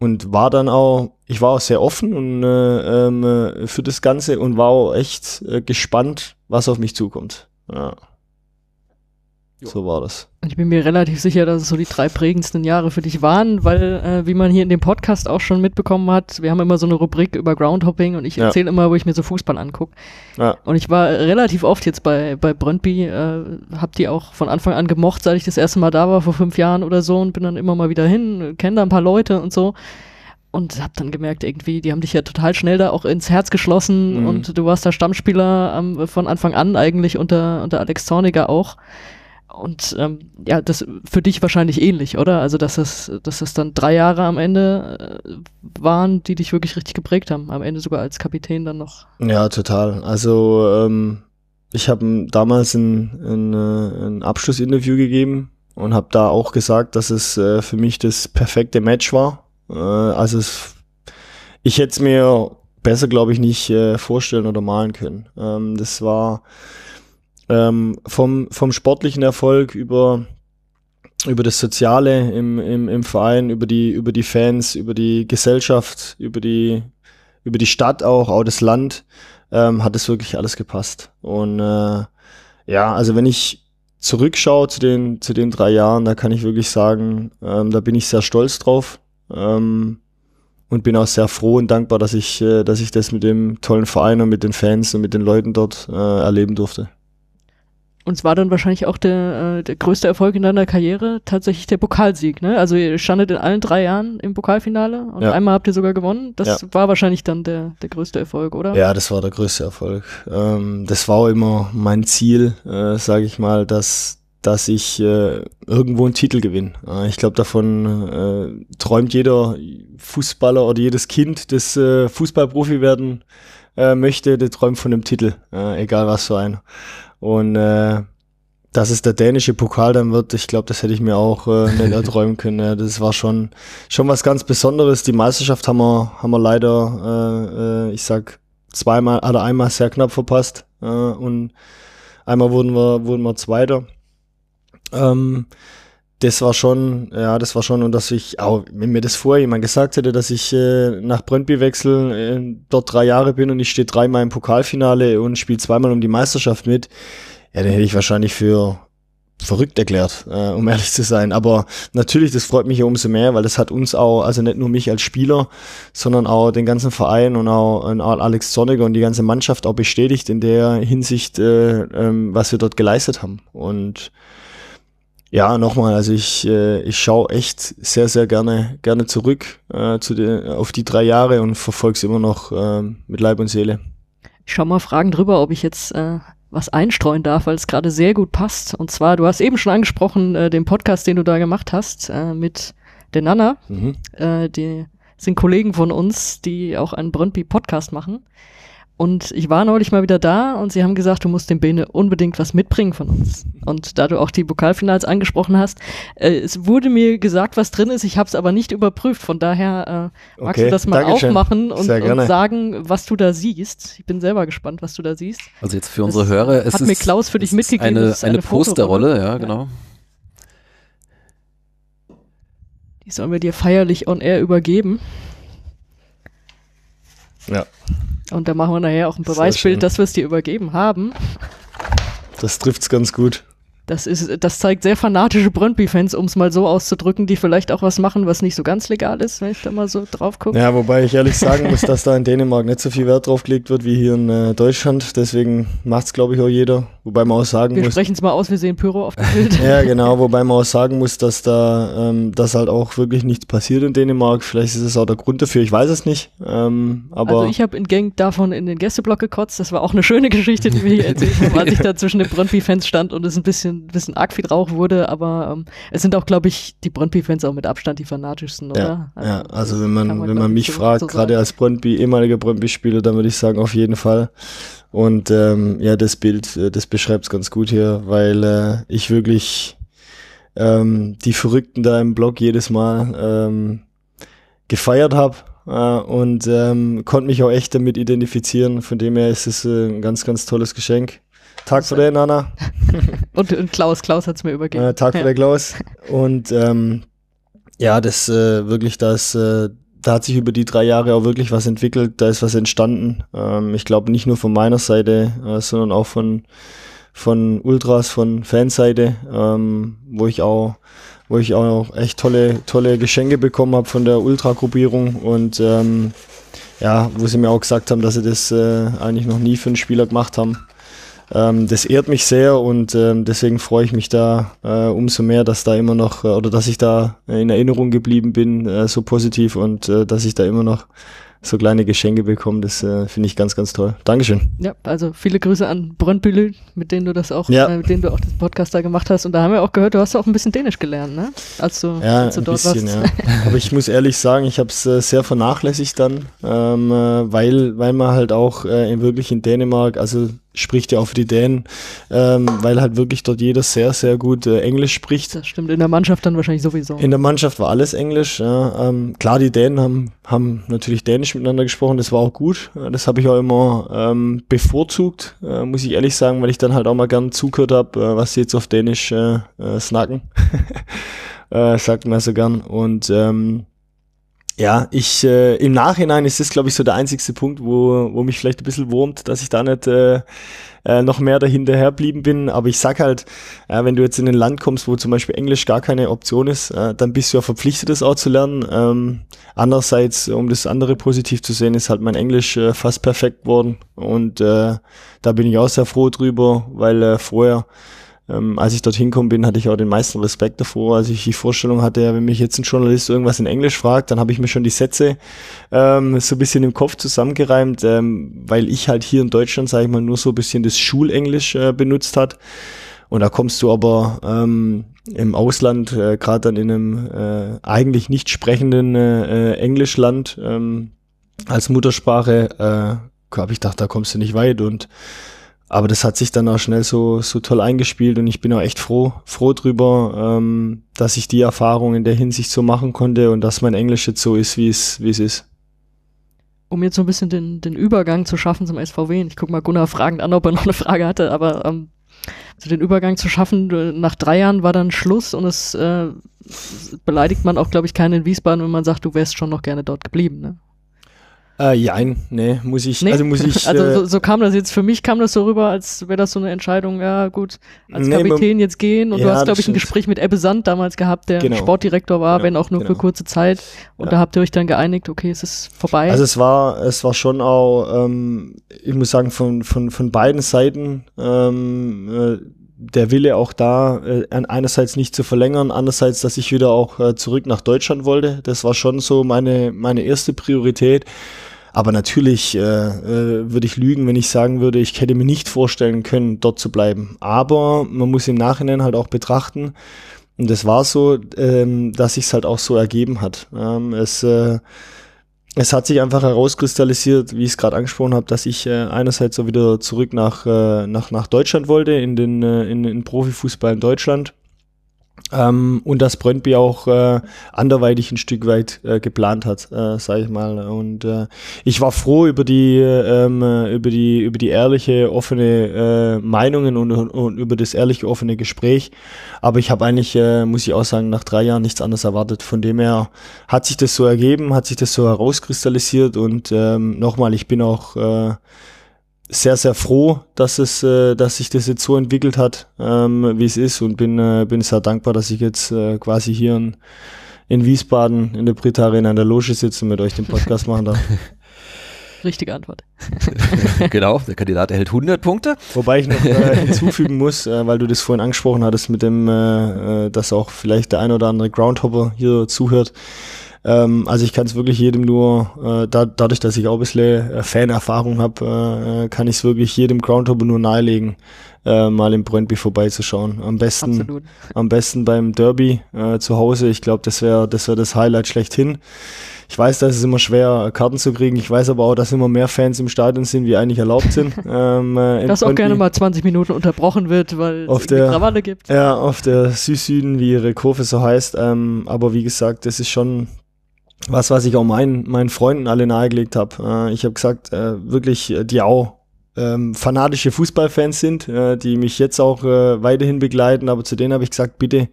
und war dann auch, ich war auch sehr offen und äh, ähm, äh, für das Ganze und war auch echt äh, gespannt, was auf mich zukommt. Ja. Jo. So war das. Und ich bin mir relativ sicher, dass es so die drei prägendsten Jahre für dich waren, weil, äh, wie man hier in dem Podcast auch schon mitbekommen hat, wir haben immer so eine Rubrik über Groundhopping und ich Ja. erzähle immer, wo ich mir so Fußball angucke. Ja. Und ich war relativ oft jetzt bei, bei Brøndby, äh, hab die auch von Anfang an gemocht, seit ich das erste Mal da war, vor fünf Jahren oder so und bin dann immer mal wieder hin, kenne da ein paar Leute und so. Und hab dann gemerkt, irgendwie, die haben dich ja total schnell da auch ins Herz geschlossen Mhm. und du warst da Stammspieler ähm, von Anfang an eigentlich unter, unter Alex Zorniger auch. Und ähm, ja, das für dich wahrscheinlich ähnlich, oder? Also, dass es, dass es dann drei Jahre am Ende äh, waren, die dich wirklich richtig geprägt haben. Am Ende sogar als Kapitän dann noch. Ja, total. Also ähm, ich habe damals ein, ein, äh, ein Abschlussinterview gegeben und habe da auch gesagt, dass es äh, für mich das perfekte Match war. Äh, also es, ich hätte es mir besser, glaube ich, nicht äh, vorstellen oder malen können. Ähm, das war ähm, vom, vom sportlichen Erfolg über über das Soziale im, im, im Verein, über die, über die Fans, über die Gesellschaft, über die, über die Stadt auch, auch das Land, ähm, hat es wirklich alles gepasst. Und äh, ja, also wenn ich zurückschaue zu den, zu den drei Jahren, da kann ich wirklich sagen, ähm, da bin ich sehr stolz drauf ähm, und bin auch sehr froh und dankbar, dass ich, äh, dass ich das mit dem tollen Verein und mit den Fans und mit den Leuten dort äh, erleben durfte. Und es war dann wahrscheinlich auch der, äh, der größte Erfolg in deiner Karriere, tatsächlich der Pokalsieg, ne? Also ihr standet in allen drei Jahren im Pokalfinale und Ja. einmal habt ihr sogar gewonnen. Das Ja. war wahrscheinlich dann der, der größte Erfolg, oder? Ja, das war der größte Erfolg. Ähm, das war auch immer mein Ziel, äh, sage ich mal, dass dass ich äh, irgendwo einen Titel gewinne. Äh, ich glaube, davon äh, träumt jeder Fußballer oder jedes Kind, das äh, Fußballprofi werden äh, möchte, der träumt von einem Titel, äh, egal was für einer. Und äh, dass es der dänische Pokal dann wird, ich glaube, das hätte ich mir auch äh, nicht <laughs> erträumen können. Ja, das war schon, schon was ganz Besonderes. Die Meisterschaft haben wir, haben wir leider, äh, äh, ich sag, zweimal oder einmal sehr knapp verpasst. Äh, und einmal wurden wir, wurden wir Zweiter. Ähm, das war schon, ja, das war schon, und dass ich, auch wenn mir das vorher jemand gesagt hätte, dass ich äh, nach Brøndby wechsel, äh, dort drei Jahre bin und ich stehe dreimal im Pokalfinale und spiele zweimal um die Meisterschaft mit, ja, den hätte ich wahrscheinlich für verrückt erklärt, äh, um ehrlich zu sein. Aber natürlich, das freut mich ja umso mehr, weil das hat uns auch, also nicht nur mich als Spieler, sondern auch den ganzen Verein und auch, und Alex Zorniger und die ganze Mannschaft auch bestätigt in der Hinsicht, äh, ähm, was wir dort geleistet haben. Und ja, nochmal, also ich, äh, ich schaue echt sehr, sehr gerne, gerne zurück äh, zu den, auf die drei Jahre und verfolge es immer noch äh, mit Leib und Seele. Ich schau mal Fragen drüber, ob ich jetzt äh, was einstreuen darf, weil es gerade sehr gut passt. Und zwar, du hast eben schon angesprochen, äh, den Podcast, den du da gemacht hast, äh, mit der Nana. Mhm. Äh, die sind Kollegen von uns, die auch einen Brøndby-Podcast machen. Und ich war neulich mal wieder da und sie haben gesagt, du musst dem Bene unbedingt was mitbringen von uns. Und da du auch die Pokalfinals angesprochen hast, äh, es wurde mir gesagt, was drin ist, ich habe es aber nicht überprüft. Von daher äh, magst okay, du das mal aufmachen und, und, sagen, was du da siehst. Ich bin selber gespannt, was du da siehst. Also jetzt für unsere das Hörer ist hat es mir Klaus für dich mitgegeben. Eine, eine, eine Posterrolle, ja, genau. Die sollen wir dir feierlich on air übergeben. Ja. Und da machen wir nachher auch ein Beweisbild, dass wir es dir übergeben haben. Das trifft's ganz gut. Das ist, das zeigt sehr fanatische Brøndby-Fans, um es mal so auszudrücken, die vielleicht auch was machen, was nicht so ganz legal ist, wenn ich da mal so drauf gucke. Ja, wobei ich ehrlich sagen muss, dass da in Dänemark nicht so viel Wert drauf gelegt wird wie hier in äh, Deutschland. Deswegen macht's, glaube ich, auch jeder. Wobei man auch sagen wir muss. Wir sprechen es mal aus, wir sehen Pyro auf dem Bild. <laughs> ja, genau, wobei man auch sagen muss, dass da, ähm, dass halt auch wirklich nichts passiert in Dänemark. Vielleicht ist es auch der Grund dafür, ich weiß es nicht. Ähm, aber also ich habe in Gang davon in den Gästeblock gekotzt. Das war auch eine schöne Geschichte, die wir hier erzählt haben, als ich da zwischen den Brøndby-Fans stand und es ein bisschen, bisschen arg viel Rauch wurde. Aber ähm, es sind auch, glaube ich, die Brøndby-Fans auch mit Abstand die fanatischsten, oder? Ja, also, ja, also wenn man, man wenn man mich so fragt, so gerade als Brøndby, ehemaliger Brøndby-Spieler, dann würde ich sagen, auf jeden Fall. Und ähm, ja, das Bild, äh, das beschreibt es ganz gut hier, weil äh, ich wirklich ähm, die Verrückten da im Blog jedes Mal ähm, gefeiert habe äh, und ähm, konnte mich auch echt damit identifizieren. Von dem her ist es äh, ein ganz, ganz tolles Geschenk. Tag für den, Nana. <laughs> und, und, Klaus, Klaus hat es mir übergeben. Äh, Tag für ja. der Klaus. Und ähm, ja, das äh, wirklich das äh, da hat sich über die drei Jahre auch wirklich was entwickelt, da ist was entstanden. Ähm, ich glaube nicht nur von meiner Seite, äh, sondern auch von, von Ultras, von Fanseite, ähm, wo ich auch wo ich auch echt tolle, tolle Geschenke bekommen habe von der Ultra-Gruppierung und ähm, ja, wo sie mir auch gesagt haben, dass sie das äh, eigentlich noch nie für einen Spieler gemacht haben. Ähm, das ehrt mich sehr und ähm, deswegen freue ich mich da äh, umso mehr, dass da immer noch äh, oder dass ich da in Erinnerung geblieben bin, äh, so positiv und äh, dass ich da immer noch so kleine Geschenke bekommen. Das äh, finde ich ganz, ganz toll. Dankeschön. Ja, also viele Grüße an Brøndbülle, mit denen du das auch, ja. äh, mit denen du auch das Podcast da gemacht hast. Und da haben wir auch gehört, du hast auch ein bisschen Dänisch gelernt, ne? Als du, ja, als du dort bisschen, warst. Ja. Aber ich muss ehrlich sagen, ich habe es äh, sehr vernachlässigt dann, ähm, äh, weil, weil man halt auch äh, wirklich in Dänemark, also spricht ja auch für die Dänen, ähm, weil halt wirklich dort jeder sehr, sehr gut äh, Englisch spricht. Das stimmt, in der Mannschaft dann wahrscheinlich sowieso. In der Mannschaft war alles Englisch. Ja, ähm, klar, die Dänen haben, haben natürlich Dänisch miteinander gesprochen, das war auch gut. Das habe ich auch immer ähm, bevorzugt, äh, muss ich ehrlich sagen, weil ich dann halt auch mal gern zugehört habe, äh, was sie jetzt auf Dänisch äh, äh, snacken. <laughs> äh, sagt man so gern. Und ähm, ja, ich äh, im Nachhinein ist das, glaube ich, so der einzigste Punkt, wo, wo mich vielleicht ein bisschen wurmt, dass ich da nicht äh, äh, noch mehr dahinterher blieben bin. Aber ich sag halt, äh, wenn du jetzt in ein Land kommst, wo zum Beispiel Englisch gar keine Option ist, äh, dann bist du ja verpflichtet, das auch zu lernen. Ähm, andererseits, um das andere positiv zu sehen, ist halt mein Englisch äh, fast perfekt geworden. Und äh, da bin ich auch sehr froh drüber, weil äh, vorher ähm, als ich dorthin gekommen bin, hatte ich auch den meisten Respekt davor. als ich die Vorstellung hatte, wenn mich jetzt ein Journalist irgendwas in Englisch fragt, dann habe ich mir schon die Sätze ähm, so ein bisschen im Kopf zusammengereimt, ähm, weil ich halt hier in Deutschland, sage ich mal, nur so ein bisschen das Schulenglisch äh, benutzt hat. Und da kommst du aber ähm, im Ausland, äh, gerade dann in einem äh, eigentlich nicht sprechenden äh, äh Englischland ähm, als Muttersprache, äh, habe ich gedacht, da kommst du nicht weit und aber das hat sich dann auch schnell so, so toll eingespielt und ich bin auch echt froh, froh drüber, ähm, dass ich die Erfahrung in der Hinsicht so machen konnte und dass mein Englisch jetzt so ist, wie es, ist. Um jetzt so ein bisschen den, den Übergang zu schaffen zum SVW, ich gucke mal Gunnar fragend an, ob er noch eine Frage hatte, aber ähm, also den Übergang zu schaffen, äh, nach drei Jahren war dann Schluss und es äh, beleidigt man auch, glaube ich, keinen in Wiesbaden, wenn man sagt, du wärst schon noch gerne dort geblieben. Ne? Äh, jein, nee, muss ich, Nee? also muss ich. <laughs> Also äh, so, so kam das jetzt, für mich kam das so rüber, als wäre das so eine Entscheidung, ja gut, als Nee, Kapitän jetzt gehen und du Ja, hast, das glaube ich, ein. Gespräch mit Ebbe Sand damals gehabt, der Genau. Sportdirektor war, Genau, wenn auch nur für genau. kurze Zeit und Ja. da habt ihr euch dann geeinigt, okay, es ist vorbei. Also es war, es war schon auch, ähm, ich muss sagen, von, von, von beiden Seiten ähm, äh, der Wille auch da, äh, einerseits nicht zu verlängern, andererseits, dass ich wieder auch äh, zurück nach Deutschland wollte. Das war schon so meine, meine erste Priorität. Aber natürlich äh, äh, würde ich lügen, wenn ich sagen würde, ich hätte mir nicht vorstellen können, dort zu bleiben. Aber man muss im Nachhinein halt auch betrachten, und das war so, ähm, dass sich halt auch so ergeben hat. Ähm, es, äh, es hat sich einfach herauskristallisiert, wie ich es gerade angesprochen habe, dass ich äh, einerseits so wieder zurück nach, äh, nach, nach Deutschland wollte, in den, äh, in, in Profifußball in Deutschland. Ähm, und dass Brøndby auch äh, anderweitig ein Stück weit äh, geplant hat, äh, sage ich mal. Und äh, ich war froh über die ähm, äh, über die über die ehrliche offene äh, Meinungen und, und über das ehrliche offene Gespräch. Aber ich habe eigentlich, äh, muss ich auch sagen, nach drei Jahren nichts anderes erwartet. Von dem her hat sich das so ergeben, hat sich das so herauskristallisiert und ähm, nochmal, ich bin auch äh, sehr, sehr froh, dass es, äh, dass sich das jetzt so entwickelt hat, ähm, wie es ist und bin, äh, bin sehr dankbar, dass ich jetzt äh, quasi hier in, in Wiesbaden in der Brita Arena in der Loge sitze und mit euch den Podcast machen darf. <laughs> Richtige Antwort. <laughs> genau, der Kandidat erhält 100 Punkte. Wobei ich noch äh, <laughs> hinzufügen muss, äh, weil du das vorhin angesprochen hattest mit dem, äh, dass auch vielleicht der ein oder andere Groundhopper hier zuhört. Ähm, also ich kann es wirklich jedem nur, äh, da, dadurch, dass ich auch ein bisschen äh, Fanerfahrung habe, äh, äh, kann ich es wirklich jedem Groundhopper nur nahelegen, äh, mal im Brøndby vorbeizuschauen. Am besten, Absolut. am besten beim Derby äh, zu Hause. Ich glaube, das wäre das, wär das Highlight schlechthin. Ich weiß, dass es immer schwer Karten zu kriegen. Ich weiß aber auch, dass immer mehr Fans im Stadion sind, wie eigentlich erlaubt sind. <laughs> ähm, äh, Dass auch gerne mal 20 Minuten unterbrochen wird, weil Auf es der- Krawalle gibt. Ja, auf der Südsüden, wie ihre Kurve so heißt. Ähm, aber wie gesagt, das ist schon was, was ich auch meinen, meinen Freunden alle nahegelegt habe. Äh, ich habe gesagt, äh, wirklich, äh, die auch ähm, fanatische Fußballfans sind, äh, die mich jetzt auch äh, weiterhin begleiten, aber zu denen habe ich gesagt, bitte,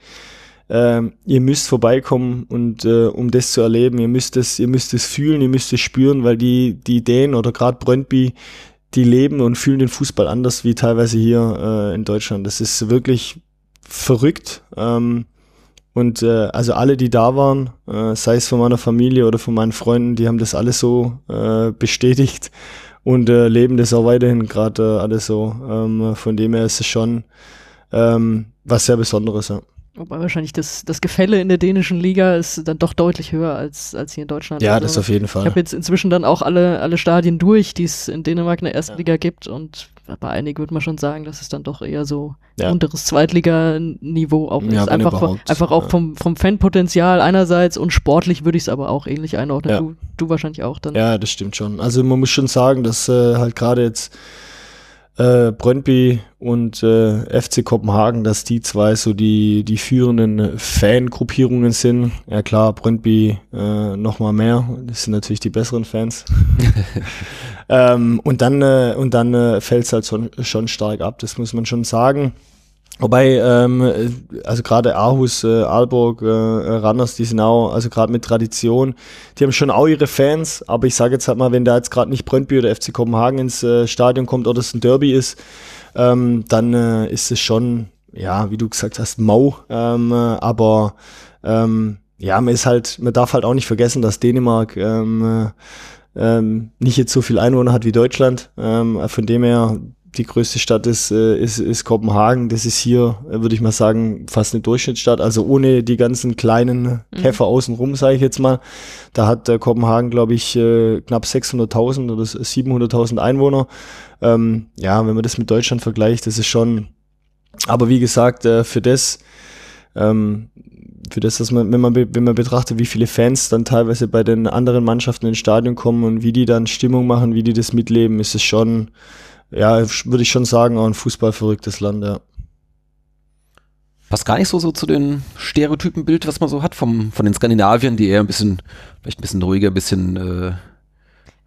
ähm, ihr müsst vorbeikommen und äh, um das zu erleben, ihr müsst es, ihr müsst es fühlen, ihr müsst es spüren, weil die, die Ideen oder gerade Brøndby, die leben und fühlen den Fußball anders wie teilweise hier äh, in Deutschland. Das ist wirklich verrückt. Ähm, und äh, also alle, die da waren, äh, sei es von meiner Familie oder von meinen Freunden, die haben das alles so äh, bestätigt und äh, leben das auch weiterhin gerade äh, alles so. Ähm, von dem her ist es schon ähm, was sehr Besonderes. Ja. Wobei wahrscheinlich das, das Gefälle in der dänischen Liga ist dann doch deutlich höher als, als hier in Deutschland. Ja, Also, das auf jeden Ich Fall. habe jetzt inzwischen dann auch alle, alle Stadien durch, die es in Dänemark in der ersten Ja. Liga gibt und bei einigen würde man schon sagen, dass es dann doch eher so Ja. unteres Zweitliga-Niveau auch Ja, ist. Einfach, einfach auch vom, vom Fanpotenzial einerseits und sportlich würde ich es aber auch ähnlich einordnen. Ja. Du, du wahrscheinlich auch dann. Ja, das stimmt schon. Also man muss schon sagen, dass äh, halt gerade jetzt äh, Brøndby und äh, FC Kopenhagen, dass die zwei so die, die führenden Fangruppierungen sind. Ja klar, Brøndby äh, nochmal mehr. Das sind natürlich die besseren Fans. <laughs> ähm, und dann, äh, und dann äh, fällt es halt schon, schon stark ab, das muss man schon sagen. Wobei, ähm, äh, also gerade Aarhus, äh, Aalborg, äh, Randers, die sind auch, also gerade mit Tradition, die haben schon auch ihre Fans, aber ich sage jetzt halt mal, wenn da jetzt gerade nicht Brøndby oder FC Kopenhagen ins äh, Stadion kommt oder es ein Derby ist, ähm, dann äh, ist es schon, ja, wie du gesagt hast, mau, ähm, äh, aber ähm, ja, man ist halt, man darf halt auch nicht vergessen, dass Dänemark ähm, äh, ähm, nicht jetzt so viel Einwohner hat wie Deutschland. Ähm, von dem her, die größte Stadt ist, äh, ist, ist Kopenhagen. Das ist hier, äh, würde ich mal sagen, fast eine Durchschnittsstadt. Also ohne die ganzen kleinen Käfer außenrum, sage ich jetzt mal. Da hat äh, Kopenhagen, glaube ich, äh, knapp 600.000 oder 700.000 Einwohner. Ähm, ja, wenn man das mit Deutschland vergleicht, das ist schon. Aber wie gesagt, äh, für das, ähm, für das, dass man, wenn man, wenn man betrachtet, wie viele Fans dann teilweise bei den anderen Mannschaften ins Stadion kommen und wie die dann Stimmung machen, wie die das mitleben, ist es schon ja, würde ich schon sagen, auch ein fußballverrücktes Land, ja. Passt gar nicht so, so zu den Stereotypenbild, was man so hat vom, von den Skandinaviern, die eher ein bisschen, vielleicht ein bisschen ruhiger, ein bisschen äh,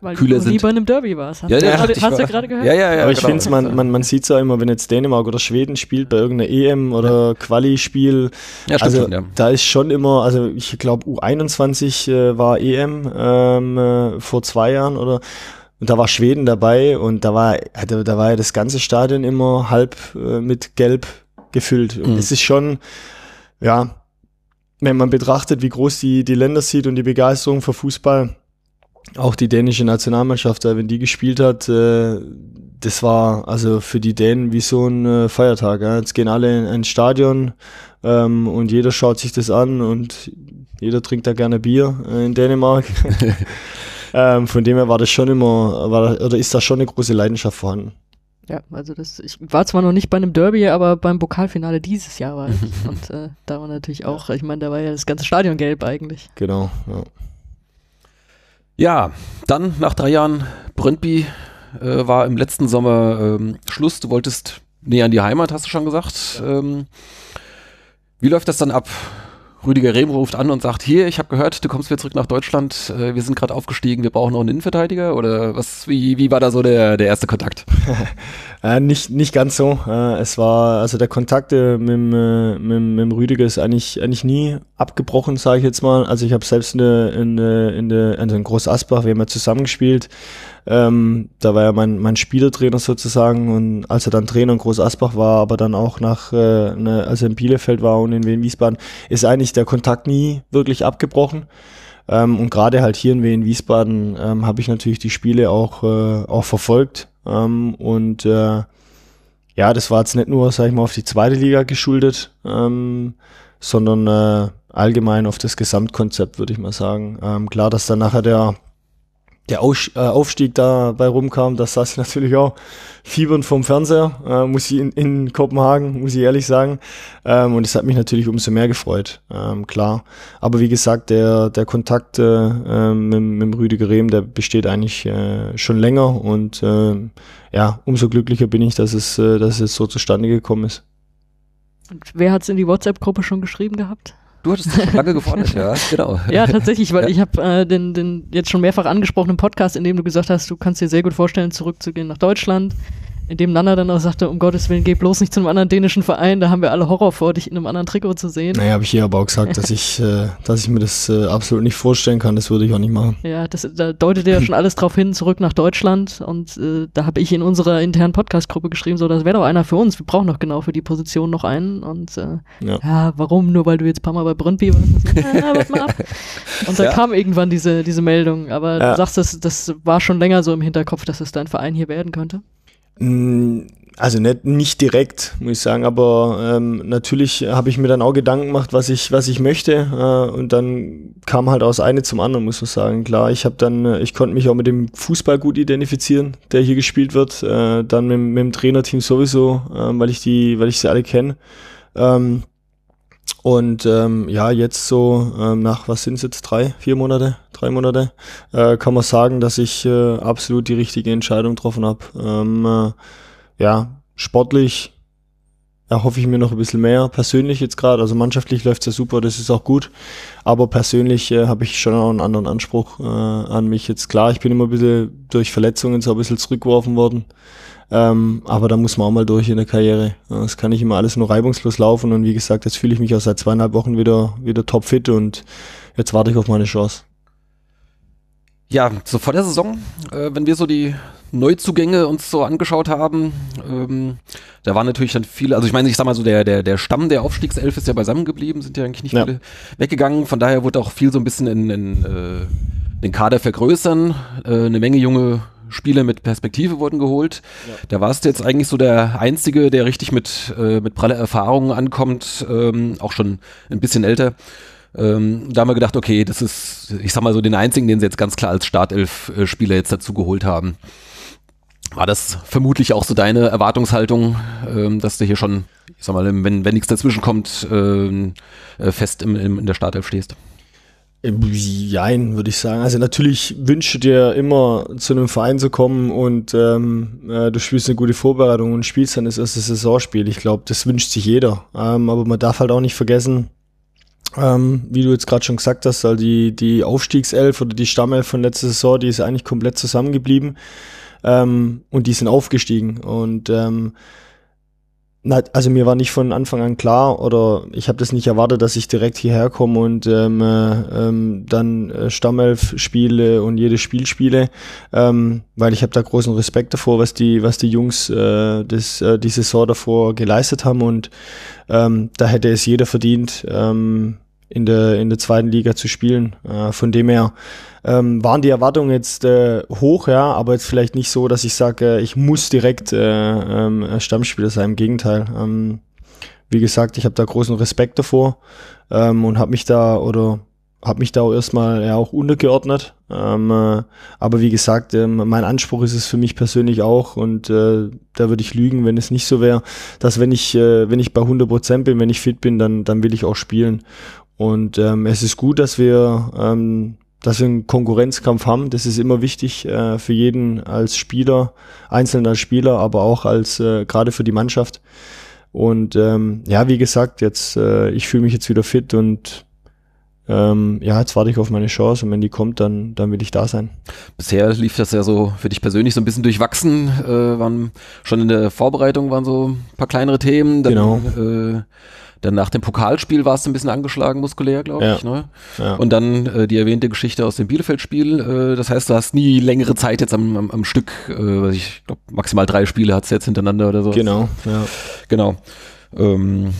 Weil Kühler du nie sind. bei einem Derby warst. Hast Ja, du ja, hast du gerade gehört? Ja, ja, ja. Aber ich genau. finde man, man, man sieht ja immer, wenn jetzt Dänemark oder Schweden spielt bei irgendeiner EM oder Quali-Spiel, Ja, stimmt also ja. da ist schon immer, also ich glaube U21 äh, war EM ähm, äh, vor zwei Jahren oder und da war Schweden dabei und da war, da, da war ja das ganze Stadion immer halb äh, mit Gelb gefüllt. Und Mhm. es ist schon, ja, wenn man betrachtet, wie groß die, die Länder sieht und die Begeisterung für Fußball, auch die dänische Nationalmannschaft, äh, wenn die gespielt hat, äh, das war also für die Dänen wie so ein äh, Feiertag. Ja. Jetzt gehen alle in ein Stadion ähm, und jeder schaut sich das an und jeder trinkt da gerne Bier äh, in Dänemark. <laughs> ähm, von dem her war das schon immer, war, oder ist da schon eine große Leidenschaft vorhanden. Ja, also das, ich war zwar noch nicht bei einem Derby, aber beim Pokalfinale dieses Jahr war ich. <laughs> Und äh, da war natürlich auch, ich meine, da war ja das ganze Stadion gelb eigentlich. Genau. Ja. Ja, dann nach drei Jahren Brøndby äh, war im letzten Sommer ähm, Schluss. Du wolltest näher an die Heimat, hast du schon gesagt. Ähm, wie läuft das dann ab? Rüdiger Rehm ruft an und sagt, hier, ich habe gehört, du kommst wieder zurück nach Deutschland, äh, wir sind gerade aufgestiegen, wir brauchen noch einen Innenverteidiger oder was, wie, wie war da so der, der erste Kontakt? <laughs> Äh, nicht, nicht ganz so. Äh, es war, also der Kontakt äh, mit, mit, mit Rüdiger ist eigentlich, eigentlich nie abgebrochen, sage ich jetzt mal. Also ich habe selbst in der, in der, in der, in Groß Asbach, wir haben ja zusammengespielt. Ähm, da war ja mein, mein Spielertrainer sozusagen und als er dann Trainer in Groß Asbach war, aber dann auch nach, äh, ne, als er in Bielefeld war und in Wien Wiesbaden, ist eigentlich der Kontakt nie wirklich abgebrochen. Ähm, und gerade halt hier in Wien Wiesbaden ähm, habe ich natürlich die Spiele auch, äh, auch verfolgt. Ähm, und äh, ja, das war jetzt nicht nur, sag ich mal, auf die zweite Liga geschuldet, ähm, sondern äh, allgemein auf das Gesamtkonzept, würde ich mal sagen. Ähm, klar, dass dann nachher der, der äh, Aufstieg dabei rumkam, das saß ich <laughs> natürlich auch fiebernd vom Fernseher, äh, muss ich in, in Kopenhagen, muss ich ehrlich sagen. Ähm, und es hat mich natürlich umso mehr gefreut, ähm, klar. Aber wie gesagt, der, der Kontakt äh, äh, mit, mit Rüdiger Rehm, der besteht eigentlich äh, schon länger und äh, ja, umso glücklicher bin ich, dass es, äh, dass es so zustande gekommen ist. Und wer hat's in die WhatsApp-Gruppe schon geschrieben gehabt? Du hattest dich schon lange gefordert, ja, <laughs> genau. Ja, tatsächlich, weil Ja. ich habe äh, den, den jetzt schon mehrfach angesprochenen Podcast, in dem du gesagt hast, du kannst dir sehr gut vorstellen, zurückzugehen nach Deutschland, in dem Nana dann auch sagte, um Gottes Willen, geh bloß nicht zu einem anderen dänischen Verein, da haben wir alle Horror vor, dich in einem anderen Trikot zu sehen. Naja, habe ich hier aber auch gesagt, dass ich, äh, dass ich mir das äh, absolut nicht vorstellen kann. Das würde ich auch nicht machen. Ja, das, da deutet ja schon <laughs> alles drauf hin, zurück nach Deutschland. Und äh, da habe ich in unserer internen Podcast-Gruppe geschrieben, so, das wäre doch einer für uns. Wir brauchen doch genau für die Position noch einen. Und äh, Ja. ja, warum? Nur weil du jetzt ein paar Mal bei Brøndby warst? <laughs> Ja, warte mal ab. Und dann Ja. kam irgendwann diese, diese Meldung. Aber du sagst, das, das war schon länger so im Hinterkopf, dass es dein Verein hier werden könnte. Mm, Also nicht, nicht direkt, muss ich sagen, aber ähm, natürlich habe ich mir dann auch Gedanken gemacht, was ich, was ich möchte. Äh, und dann kam halt aus eine zum anderen, muss man sagen. Klar, ich habe dann, äh, ich konnte mich auch mit dem Fußball gut identifizieren, der hier gespielt wird. Äh, dann mit, mit dem Trainerteam sowieso, äh, weil ich die, weil ich sie alle kenne. Ähm, und ähm, ja, jetzt so ähm, nach, was sind es jetzt, drei, vier Monate, drei Monate, äh, kann man sagen, dass ich äh, absolut die richtige Entscheidung getroffen habe. Ähm, äh, ja, sportlich erhoffe ich mir noch ein bisschen mehr. Persönlich jetzt gerade, also mannschaftlich läuft's ja super, das ist auch gut. Aber persönlich äh, habe ich schon auch einen anderen Anspruch äh, an mich. Jetzt klar, ich bin immer ein bisschen durch Verletzungen so ein bisschen zurückgeworfen worden. Ähm, aber da muss man auch mal durch in der Karriere. Es kann nicht immer alles nur reibungslos laufen. Und wie gesagt, jetzt fühle ich mich auch seit zweieinhalb Wochen wieder, wieder topfit und jetzt warte ich auf meine Chance. Ja, so vor der Saison, äh, wenn wir so die Neuzugänge uns so angeschaut haben, ähm, da waren natürlich dann viele, also ich meine, ich sag mal so, der, der, der Stamm der Aufstiegself ist ja beisammen geblieben, sind ja eigentlich nicht Ja. viele weggegangen, von daher wurde auch viel so ein bisschen in, in äh, den Kader vergrößern, äh, eine Menge junge Spieler mit Perspektive wurden geholt. Da warst du jetzt eigentlich so der Einzige, der richtig mit, äh, mit pralle Erfahrungen ankommt, ähm, auch schon ein bisschen älter. Ähm, da haben wir gedacht, okay, das ist, ich sag mal so, den einzigen, den sie jetzt ganz klar als Startelf-Spieler jetzt dazu geholt haben. War das vermutlich auch so deine Erwartungshaltung, ähm, dass du hier schon, ich sag mal, wenn, wenn nichts dazwischen kommt, ähm, äh, fest im, im, in der Startelf stehst? Jein, würde ich sagen. Also natürlich wünsche dir immer zu einem Verein zu kommen und ähm, äh, du spielst eine gute Vorbereitung und spielst dann das erste Saisonspiel. Ich glaube, das wünscht sich jeder. Ähm, aber man darf halt auch nicht vergessen, ähm, wie du jetzt gerade schon gesagt hast, also die, die Aufstiegself oder die Stammelf von letzter Saison, die ist eigentlich komplett zusammengeblieben ähm, und die sind aufgestiegen. Und ähm, also mir war nicht von Anfang an klar oder ich habe das nicht erwartet, dass ich direkt hierher komme und ähm, äh, ähm, dann äh, Stammelf spiele und jedes Spiel spiele, ähm, weil ich habe da großen Respekt davor, was die was die Jungs äh, das, äh, die Saison davor geleistet haben und ähm, da hätte es jeder verdient, ähm, in der in der zweiten Liga zu spielen. Äh, von dem her ähm, waren die Erwartungen jetzt äh, hoch, ja, aber jetzt vielleicht nicht so, dass ich sage, äh, ich muss direkt äh, äh, Stammspieler sein. Im Gegenteil. Ähm, wie gesagt, ich habe da großen Respekt davor ähm, und habe mich da oder habe mich da auch erstmal ja auch untergeordnet. Ähm, äh, aber wie gesagt, ähm, mein Anspruch ist es für mich persönlich auch und äh, da würde ich lügen, wenn es nicht so wäre, dass wenn ich äh, wenn ich bei 100 Prozent bin, wenn ich fit bin, dann dann will ich auch spielen. Und ähm, es ist gut, dass wir ähm, dass wir einen Konkurrenzkampf haben. Das ist immer wichtig äh, für jeden als Spieler, einzeln als Spieler, aber auch als äh, gerade für die Mannschaft. Und ähm, ja, wie gesagt, jetzt äh, ich fühle mich jetzt wieder fit und ähm, ja, jetzt warte ich auf meine Chance und wenn die kommt, dann, dann will ich da sein. Bisher lief das ja so für dich persönlich so ein bisschen durchwachsen. Äh, waren schon in der Vorbereitung waren so ein paar kleinere Themen. Dann, Genau. Äh, dann nach dem Pokalspiel warst du ein bisschen angeschlagen muskulär, glaube Ja. ich. Ne? Ja. Und dann äh, die erwähnte Geschichte aus dem Bielefeld-Spiel. Äh, das heißt, du hast nie längere Zeit jetzt am, am, am Stück, äh, weiß ich glaube maximal drei Spiele hat's jetzt hintereinander oder so. Genau, ja. Genau. Ähm,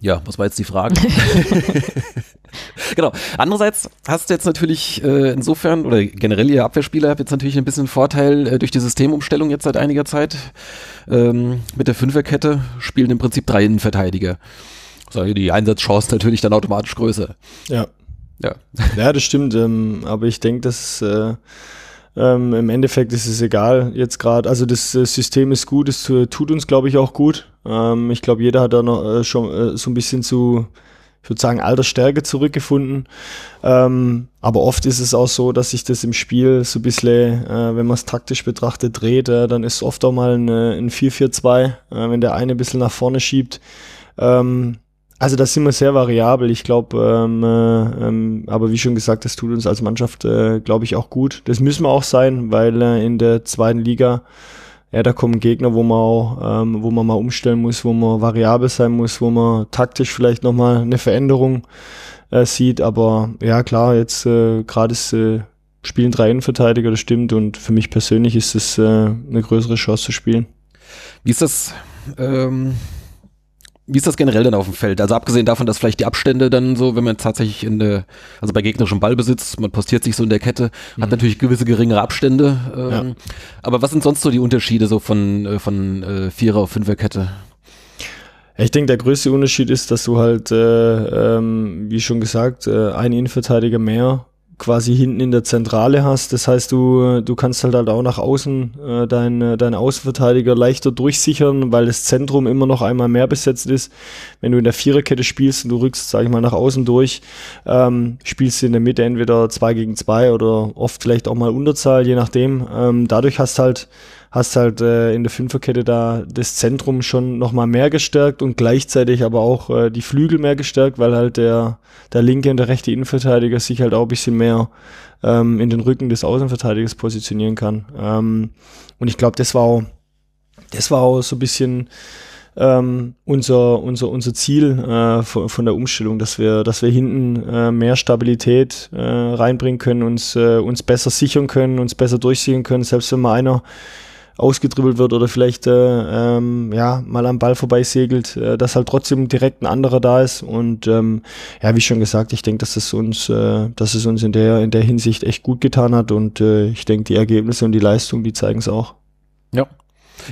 ja, was war jetzt die Frage? <laughs> <laughs> <laughs> genau. Andererseits hast du jetzt natürlich äh, insofern, oder generell ihr Abwehrspieler habt jetzt natürlich ein bisschen Vorteil äh, durch die Systemumstellung jetzt seit einiger Zeit. Ähm, mit der Fünferkette spielen im Prinzip drei Innenverteidiger. So, die Einsatzchance natürlich dann automatisch größer. Ja, Ja. <laughs> Ja, das stimmt, ähm, aber ich denke, dass äh, ähm, im Endeffekt ist es egal jetzt gerade. Also das äh, System ist gut, es äh, tut uns, glaube ich, auch gut. Ähm, ich glaube, jeder hat da noch äh, schon äh, so ein bisschen zu, ich würde sagen, alter Stärke zurückgefunden. Ähm, aber oft ist es auch so, dass sich das im Spiel so ein bisschen, äh, wenn man es taktisch betrachtet, dreht. Äh, dann ist oft auch mal ein, ein 4-4-2, äh, wenn der eine ein bisschen nach vorne schiebt. Ähm, also da sind wir sehr variabel. Ich glaube, ähm, äh, ähm, aber wie schon gesagt, das tut uns als Mannschaft, äh, glaube ich, auch gut. Das müssen wir auch sein, weil äh, in der zweiten Liga, ja, da kommen Gegner, wo man auch, ähm, wo man mal umstellen muss, wo man variabel sein muss, wo man taktisch vielleicht nochmal eine Veränderung äh, sieht. Aber ja, klar, jetzt äh, gerade ist äh, spielen drei Innenverteidiger, das stimmt. Und für mich persönlich ist es äh, eine größere Chance zu spielen. Wie ist das, ähm, wie ist das generell denn auf dem Feld? Also abgesehen davon, dass vielleicht die Abstände dann so, wenn man tatsächlich in der, also bei gegnerischem Ballbesitz, man postiert sich so in der Kette, hat natürlich gewisse geringere Abstände. Ähm, Ja. Aber was sind sonst so die Unterschiede so von, äh, von äh, Vierer auf Fünferkette? Ich denke, der größte Unterschied ist, dass du halt, äh, ähm, wie schon gesagt, äh, einen Innenverteidiger mehr quasi hinten in der Zentrale hast. Das heißt, du, du kannst halt, halt auch nach außen äh, deinen dein Außenverteidiger leichter durchsichern, weil das Zentrum immer noch einmal mehr besetzt ist. Wenn du in der Viererkette spielst und du rückst, sag ich mal, nach außen durch, ähm, spielst du in der Mitte entweder zwei gegen zwei oder oft vielleicht auch mal Unterzahl, je nachdem. Ähm, dadurch hast halt hast halt äh, in der Fünferkette da das Zentrum schon nochmal mehr gestärkt und gleichzeitig aber auch äh, die Flügel mehr gestärkt, weil halt der, der linke und der rechte Innenverteidiger sich halt auch ein bisschen mehr ähm, in den Rücken des Außenverteidigers positionieren kann. Ähm, und ich glaube, das war auch, das war auch so ein bisschen ähm, unser, unser, unser Ziel äh, von, von der Umstellung, dass wir, dass wir hinten äh, mehr Stabilität äh, reinbringen können, uns, äh, uns besser sichern können, uns besser durchsichern können, selbst wenn mal einer ausgedribbelt wird oder vielleicht äh, ähm, ja mal am Ball vorbei segelt, äh, dass halt trotzdem direkt ein anderer da ist und ähm, ja wie schon gesagt, ich denke, dass es uns, äh, dass es uns in der in der Hinsicht echt gut getan hat und äh, ich denke die Ergebnisse und die Leistung, die zeigen es auch. Ja.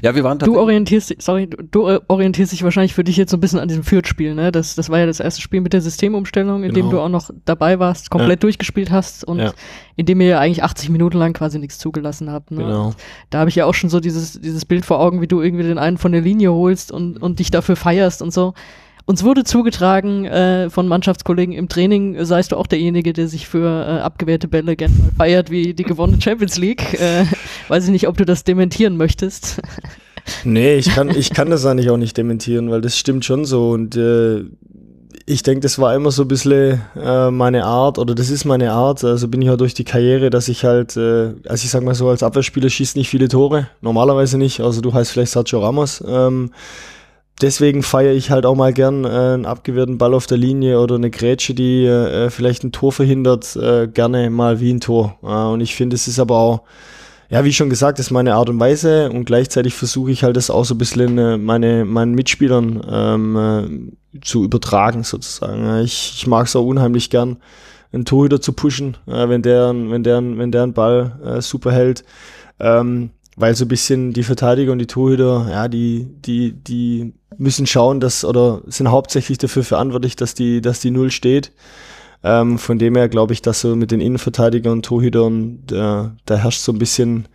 Ja, wir waren Du orientierst, dich- sorry, du, äh, orientierst dich wahrscheinlich für dich jetzt so ein bisschen an diesem Fürth-Spiel, ne? Das, das war ja das erste Spiel mit der Systemumstellung, in dem Genau. du auch noch dabei warst, komplett durchgespielt hast und Ja. in dem ihr ja eigentlich 80 Minuten lang quasi nichts zugelassen habt. Ne? Genau. Da habe ich ja auch schon so dieses, dieses Bild vor Augen, wie du irgendwie den einen von der Linie holst und, und dich dafür feierst und so. Uns wurde zugetragen äh, von Mannschaftskollegen im Training, seist du auch derjenige, der sich für äh, abgewehrte Bälle gerne mal feiert wie die gewonnene Champions League. <laughs> Äh, weiß ich nicht, ob du das dementieren möchtest. Nee, ich kann, <laughs> ich kann das eigentlich auch nicht dementieren, weil das stimmt schon so. Und äh, ich denke, das war immer so ein bisschen äh, meine Art oder das ist meine Art. Also bin ich auch durch die Karriere, dass ich halt, äh, also ich sag mal so, als Abwehrspieler schießt nicht viele Tore, normalerweise nicht. Also du heißt vielleicht Sergio Ramos. Ähm, deswegen feiere ich halt auch mal gern äh, einen abgewehrten Ball auf der Linie oder eine Grätsche, die äh, vielleicht ein Tor verhindert, äh, gerne mal wie ein Tor. Äh, und ich finde, es ist aber auch ja, wie schon gesagt, ist meine Art und Weise und gleichzeitig versuche ich halt das auch so ein bisschen äh, meine, meinen Mitspielern ähm, äh, zu übertragen sozusagen. Ich, ich mag es auch unheimlich gern, einen Torhüter zu pushen, äh, wenn der, wenn der, wenn der einen Ball äh, super hält. Ähm, weil so ein bisschen die Verteidiger und die Torhüter, ja, die, die, die müssen schauen, dass, oder sind hauptsächlich dafür verantwortlich, dass die, dass die Null steht. Ähm, von dem her glaube ich, dass so mit den Innenverteidigern und Torhütern, da, da herrscht so ein bisschen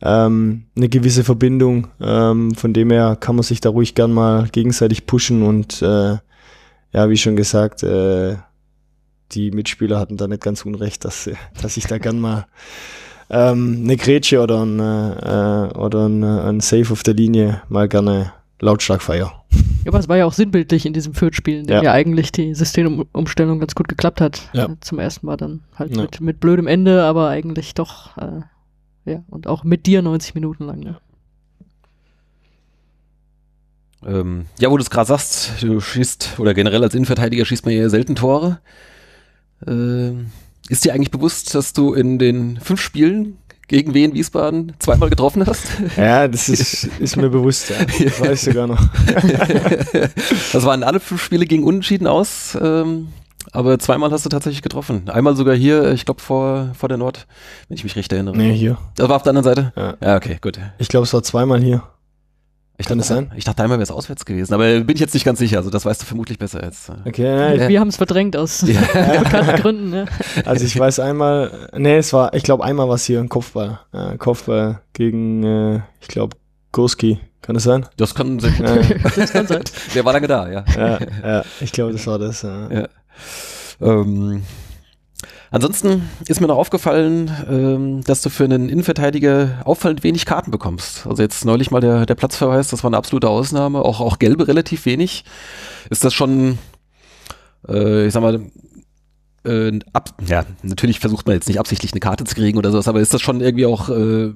ähm, eine gewisse Verbindung. Ähm, von dem her kann man sich da ruhig gern mal gegenseitig pushen und äh, ja, wie schon gesagt, äh, die Mitspieler hatten da nicht ganz unrecht, dass, dass ich da gern mal ähm, eine Grätsche oder ein, äh, oder ein, ein Safe auf der Linie mal gerne lautstark feier. Ja, aber es war ja auch sinnbildlich in diesem Fürth-Spiel, in dem ja. ja. eigentlich die Systemumstellung ganz gut geklappt hat. Ja. Äh, zum ersten Mal dann halt ja. mit, mit blödem Ende, aber eigentlich doch, äh, ja, und auch mit dir 90 Minuten lang. Ne? Ähm, ja, wo du es gerade sagst, du schießt, oder generell als Innenverteidiger schießt man ja selten Tore. Ähm, ist dir eigentlich bewusst, dass du in den fünf Spielen gegen Wien Wiesbaden zweimal getroffen hast? Ja, das ist, ist mir bewusst, ja. <laughs> Das weiß ich sogar noch. <laughs> das waren alle fünf Spiele gegen Unentschieden aus, ähm, aber zweimal hast du tatsächlich getroffen. Einmal sogar hier, ich glaube vor, vor der Nord, wenn ich mich recht erinnere. Nee, hier. Das war auf der anderen Seite? Ja, ja okay, gut. Ich glaube, es war zweimal hier. Ich Kann dachte, das sein? Ich dachte einmal wäre es auswärts gewesen, aber bin ich jetzt nicht ganz sicher. Also das weißt du vermutlich besser jetzt. Okay. Ja, wir haben es verdrängt aus ja. <laughs> bekannten Gründen. Ne? Also ich weiß einmal, nee, es war, ich glaube einmal war es hier ein Kopfball, ja, Kopfball gegen, äh, ich glaube Gurski. Kann das sein? Das kann, sein. <laughs> das kann sein. Der war lange da, ja. Ja, ja ich glaube, das war das. Ja. ja. Ähm, Ansonsten ist mir noch aufgefallen, ähm, dass du für einen Innenverteidiger auffallend wenig Karten bekommst. Also jetzt neulich mal der, der Platzverweis, das war eine absolute Ausnahme. Auch, auch gelbe relativ wenig. Ist das schon, äh, ich sag mal, äh, ab, ja, natürlich versucht man jetzt nicht absichtlich eine Karte zu kriegen oder sowas, aber ist das schon irgendwie auch äh,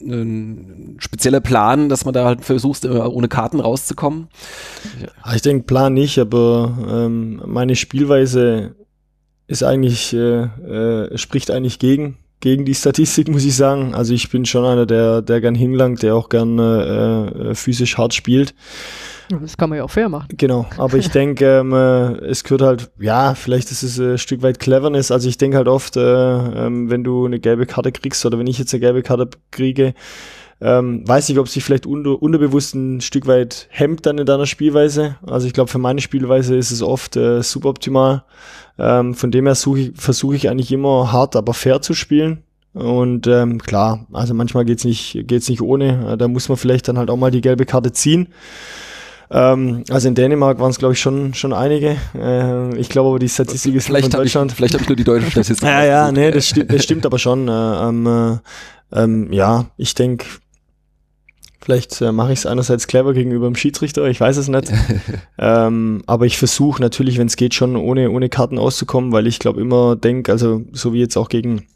ein spezieller Plan, dass man da halt versucht, ohne Karten rauszukommen? Ja. Ich denke Plan nicht, aber ähm, meine Spielweise ist eigentlich, äh, äh, spricht eigentlich gegen, gegen die Statistik, muss ich sagen. Also ich bin schon einer, der, der gern hinlangt, der auch gern äh, äh, physisch hart spielt. Das kann man ja auch fair machen. Genau, aber ich <laughs> denke, ähm, äh, es gehört halt, ja, vielleicht ist es ein Stück weit Cleverness. Also ich denke halt oft, äh, ähm, wenn du eine gelbe Karte kriegst oder wenn ich jetzt eine gelbe Karte kriege, ähm, weiß nicht, ob sich vielleicht unter, unterbewusst ein Stück weit hemmt dann in deiner Spielweise. Also ich glaube, für meine Spielweise ist es oft äh, suboptimal. Ähm, von dem her ich, versuche ich eigentlich immer hart, aber fair zu spielen. Und ähm, klar, also manchmal geht's nicht, geht's nicht ohne. Äh, da muss man vielleicht dann halt auch mal die gelbe Karte ziehen. Ähm, also in Dänemark waren es, glaube ich, schon, schon einige. Äh, ich glaube aber, die Statistik ist vielleicht von Deutschland. Ich, vielleicht habe ich nur die deutsche Statistik. <laughs> ja, ja, nee, das, sti das stimmt aber schon. Äh, ähm, äh, ähm, ja, ich denke, Vielleicht äh, mache ich es einerseits clever gegenüber dem Schiedsrichter, ich weiß es nicht. <laughs> ähm, aber ich versuche natürlich, wenn es geht, schon ohne, ohne Karten auszukommen, weil ich glaube immer denke, also so wie jetzt auch gegen,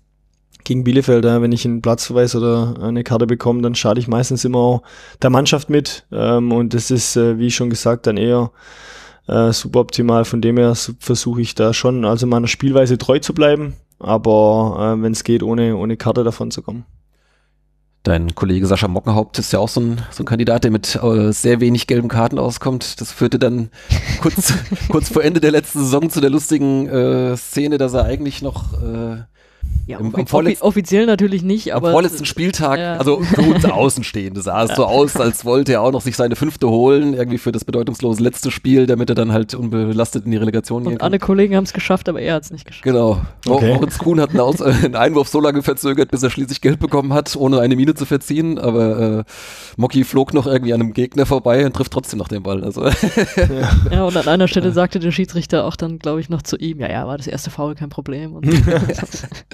gegen Bielefeld, äh, wenn ich einen Platzverweis oder eine Karte bekomme, dann schade ich meistens immer auch der Mannschaft mit. Ähm, und das ist, äh, wie schon gesagt, dann eher äh, suboptimal. Von dem her versuche ich da schon, also meiner Spielweise treu zu bleiben, aber äh, wenn es geht, ohne, ohne Karte davon zu kommen. Dein Kollege Sascha Mockenhaupt ist ja auch so ein, so ein Kandidat, der mit äh, sehr wenig gelben Karten auskommt. Das führte dann <laughs> kurz, kurz vor Ende der letzten Saison zu der lustigen äh, Szene, dass er eigentlich noch äh, Ja, Im- offi am vorletzten- offiziell natürlich nicht, aber Am vorletzten Spieltag, ja. also für uns Außenstehende, sah es so aus, als wollte er auch noch sich seine fünfte holen, irgendwie für das bedeutungslose letzte Spiel, damit er dann halt unbelastet in die Relegation gehen und kann. alle Kollegen haben es geschafft, aber er hat es nicht geschafft. Genau. Okay. Moritz Kuhn hat einen, Aus <laughs> einen Einwurf so lange verzögert, bis er schließlich Geld bekommen hat, ohne eine Miene zu verziehen. Aber äh, Mocky flog noch irgendwie an einem Gegner vorbei und trifft trotzdem noch den Ball. Also Ja, und an einer Stelle sagte der Schiedsrichter auch dann, glaube ich, noch zu ihm, ja, ja, war das erste Foul kein Problem. Und <laughs> <laughs>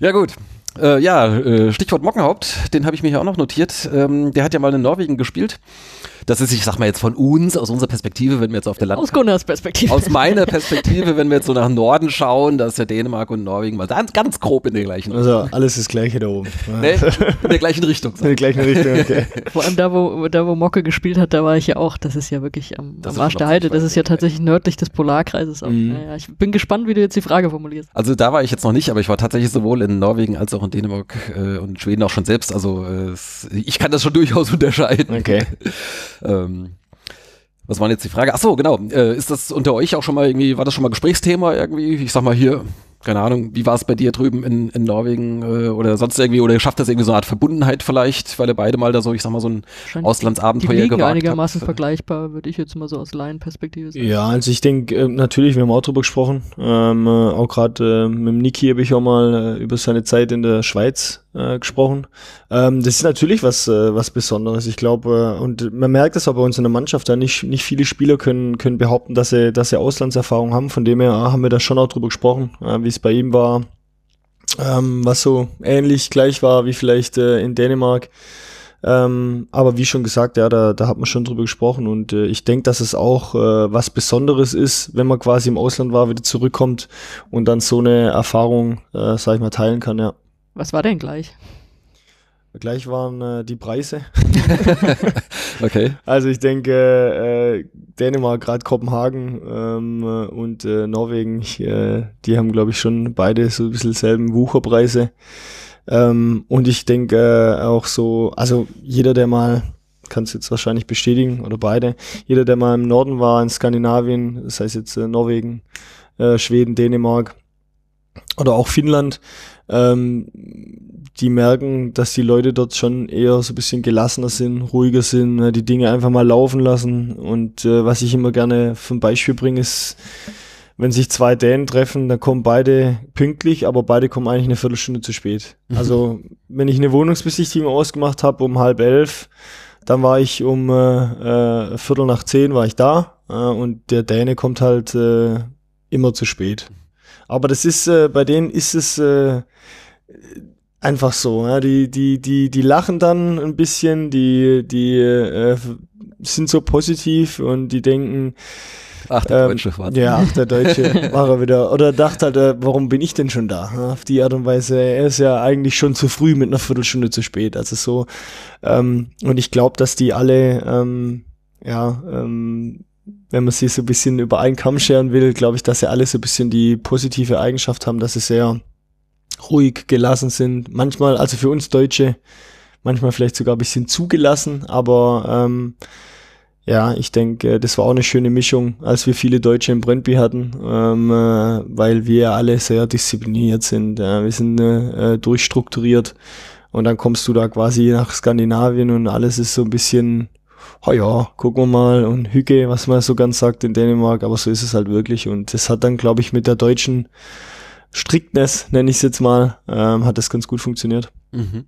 ja gut. Äh, ja, äh, Stichwort Mockenhaupt, den habe ich mir hier auch noch notiert. Ähm, der hat ja mal in Norwegen gespielt. Das ist, ich sag mal jetzt von uns, aus unserer Perspektive, wenn wir jetzt auf der Land aus Gunnars Perspektive. aus meiner <laughs> Perspektive, wenn wir jetzt so nach Norden schauen, da ist ja Dänemark und Norwegen mal ganz, ganz grob in der gleichen, Also alles das Gleiche da oben. Ja. ne, in der gleichen Richtung. In der gleichen Richtung, okay. <laughs> Vor allem da, wo, da, wo Mocke gespielt hat, da war ich ja auch. Das ist ja wirklich am, Das am ist Arsch der Heide. Das ist ja tatsächlich nördlich des Polarkreises. Mhm. Naja, ich bin gespannt, wie du jetzt die Frage formulierst. Also da war ich jetzt noch nicht, aber ich war tatsächlich sowohl in Norwegen als auch in Dänemark äh, und Schweden auch schon selbst. Also äh, ich kann das schon durchaus <laughs> unterscheiden. Okay. Ähm, was war denn jetzt die Frage? Ach so, genau. Äh, ist das unter euch auch schon mal irgendwie, war das schon mal Gesprächsthema irgendwie? Ich sag mal hier, keine Ahnung, wie war es bei dir drüben in, in Norwegen äh, oder sonst irgendwie, oder schafft das irgendwie so eine Art Verbundenheit vielleicht, weil ihr beide mal da so, ich sag mal, so ein Die Auslandsabenteuer liegen gewagt einigermaßen habt? vergleichbar, würde ich jetzt mal so aus Laienperspektive sagen. Ja, also ich denke, äh, natürlich, wir haben auch drüber gesprochen. Ähm, äh, auch gerade äh, mit dem Niki habe ich auch mal äh, über seine Zeit in der Schweiz äh, gesprochen. Ähm, das ist natürlich was äh, was Besonderes. Ich glaube, äh, und man merkt es auch bei uns in der Mannschaft, da nicht nicht viele Spieler können können behaupten, dass sie dass sie Auslandserfahrung haben. Von dem her äh, haben wir da schon auch drüber gesprochen, äh, wie es bei ihm war, ähm, was so ähnlich gleich war wie vielleicht äh, in Dänemark. Ähm, aber wie schon gesagt, ja, da, da hat man schon drüber gesprochen und äh, ich denke, dass es auch äh, was Besonderes ist, wenn man quasi im Ausland war, wieder zurückkommt und dann so eine Erfahrung, äh, sag ich mal, teilen kann, ja. Was war denn gleich? Gleich waren äh, die Preise. <laughs> Okay. Also ich denke, äh, Dänemark, gerade Kopenhagen ähm, äh, und äh, Norwegen, ich, äh, die haben, glaube ich, schon beide so ein bisschen selben Wucherpreise. Ähm, und ich denke äh, auch so, also jeder, der mal, kann es jetzt wahrscheinlich bestätigen, oder beide, jeder, der mal im Norden war, in Skandinavien, das heißt jetzt äh, Norwegen, äh, Schweden, Dänemark oder auch Finnland, ähm, die merken, dass die Leute dort schon eher so ein bisschen gelassener sind, ruhiger sind, ne, die Dinge einfach mal laufen lassen. Und äh, was ich immer gerne zum Beispiel bringe, ist, wenn sich zwei Dänen treffen, dann kommen beide pünktlich, aber beide kommen eigentlich eine Viertelstunde zu spät. Also wenn ich eine Wohnungsbesichtigung ausgemacht habe um halb elf, dann war ich um äh, äh, Viertel nach zehn war ich da äh, und der Däne kommt halt äh, immer zu spät. Aber das ist äh, bei denen ist es äh, einfach so. Ja? Die die die die lachen dann ein bisschen, die die äh, sind so positiv und die denken Ach, der ähm, Deutsche war ja, ach, der Deutsche <laughs> war er wieder. Oder dachte halt, äh, warum bin ich denn schon da? Auf die Art und Weise, er ist ja eigentlich schon zu früh mit einer Viertelstunde zu spät. Also so, ähm, und ich glaube, dass die alle, ähm, ja, ähm, wenn man sie so ein bisschen über einen Kamm scheren will, glaube ich, dass sie alle so ein bisschen die positive Eigenschaft haben, dass sie sehr ruhig gelassen sind. Manchmal, also für uns Deutsche, manchmal vielleicht sogar ein bisschen zugelassen, aber ähm, ja, ich denke, das war auch eine schöne Mischung, als wir viele Deutsche im Brøndby hatten, ähm, äh, weil wir alle sehr diszipliniert sind. Ja, wir sind äh, äh, durchstrukturiert und dann kommst du da quasi nach Skandinavien und alles ist so ein bisschen, oh ja, gucken wir mal und Hücke, was man so ganz sagt in Dänemark, aber so ist es halt wirklich und das hat dann, glaube ich, mit der deutschen Striktness, nenne ich es jetzt mal, ähm, hat das ganz gut funktioniert. Mhm.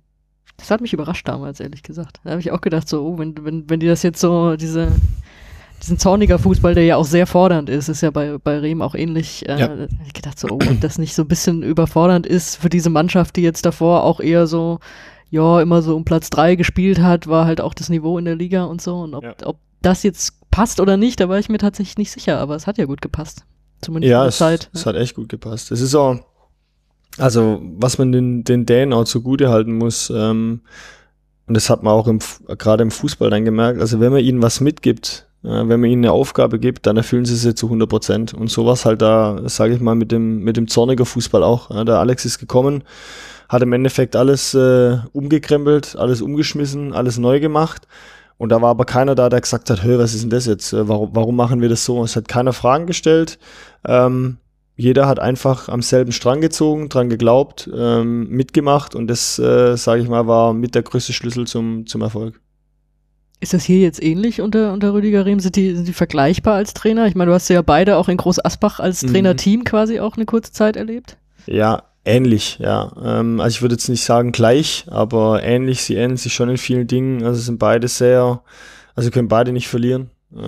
Das hat mich überrascht damals, ehrlich gesagt. Da habe ich auch gedacht, so, oh, wenn, wenn, wenn die das jetzt so, diese, diesen zorniger Fußball, der ja auch sehr fordernd ist, ist ja bei, bei Rehm auch ähnlich. Äh, Ja. ich gedacht, so, oh, ob das nicht so ein bisschen überfordernd ist für diese Mannschaft, die jetzt davor auch eher so, ja, immer so um Platz drei gespielt hat, war halt auch das Niveau in der Liga und so. Und ob, Ja. ob das jetzt passt oder nicht, da war ich mir tatsächlich nicht sicher, aber es hat ja gut gepasst. Zumindest Ja, in der es, Zeit. es hat echt gut gepasst. Es ist auch, also was man den, den Dänen auch zugute halten muss, ähm, und das hat man auch gerade im Fußball dann gemerkt, also wenn man ihnen was mitgibt, äh, wenn man ihnen eine Aufgabe gibt, dann erfüllen sie sie zu 100 Prozent. Und sowas halt da, sage ich mal, mit dem, mit dem Zorniger Fußball auch. Ja, der Alex ist gekommen, hat im Endeffekt alles äh, umgekrempelt, alles umgeschmissen, alles neu gemacht. Und da war aber keiner da, der gesagt hat, hey, was ist denn das jetzt? Äh, Warum, warum machen wir das so? Es hat keiner Fragen gestellt. Ähm, jeder hat einfach am selben Strang gezogen, dran geglaubt, ähm, mitgemacht und das, äh, sage ich mal, war mit der größte Schlüssel zum, zum Erfolg. Ist das hier jetzt ähnlich unter, unter Rüdiger Rehm? Sind die, sind die vergleichbar als Trainer? Ich meine, du hast ja beide auch in Groß Asbach als mhm. Trainerteam quasi auch eine kurze Zeit erlebt. Ja, ähnlich, ja. Ähm, also ich würde jetzt nicht sagen gleich, aber ähnlich, sie ähneln sich schon in vielen Dingen. Also sind beide sehr, also können beide nicht verlieren. <laughs>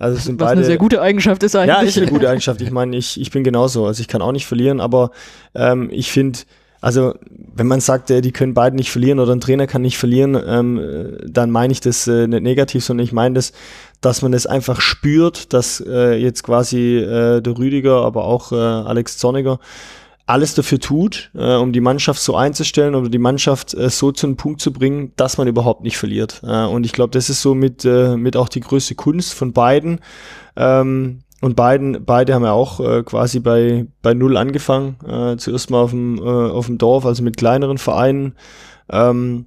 Also sind Was beide, eine sehr gute Eigenschaft ist eigentlich. Ja, ist eine gute <laughs> Eigenschaft. Ich meine, ich, ich bin genauso. Also ich kann auch nicht verlieren, aber ähm, ich finde, also wenn man sagt, äh, die können beide nicht verlieren oder ein Trainer kann nicht verlieren, ähm, dann meine ich das äh, nicht negativ, sondern ich meine das, dass man es das einfach spürt, dass äh, jetzt quasi äh, der Rüdiger, aber auch äh, Alex Zorniger alles dafür tut, äh, um die Mannschaft so einzustellen oder die Mannschaft äh, so zu einem Punkt zu bringen, dass man überhaupt nicht verliert. Äh, und ich glaube, das ist so mit, äh, mit auch die größte Kunst von beiden. Ähm, und beiden, beide haben ja auch äh, quasi bei, bei Null angefangen. Äh, zuerst mal auf dem, äh, auf dem Dorf, also mit kleineren Vereinen. Ähm,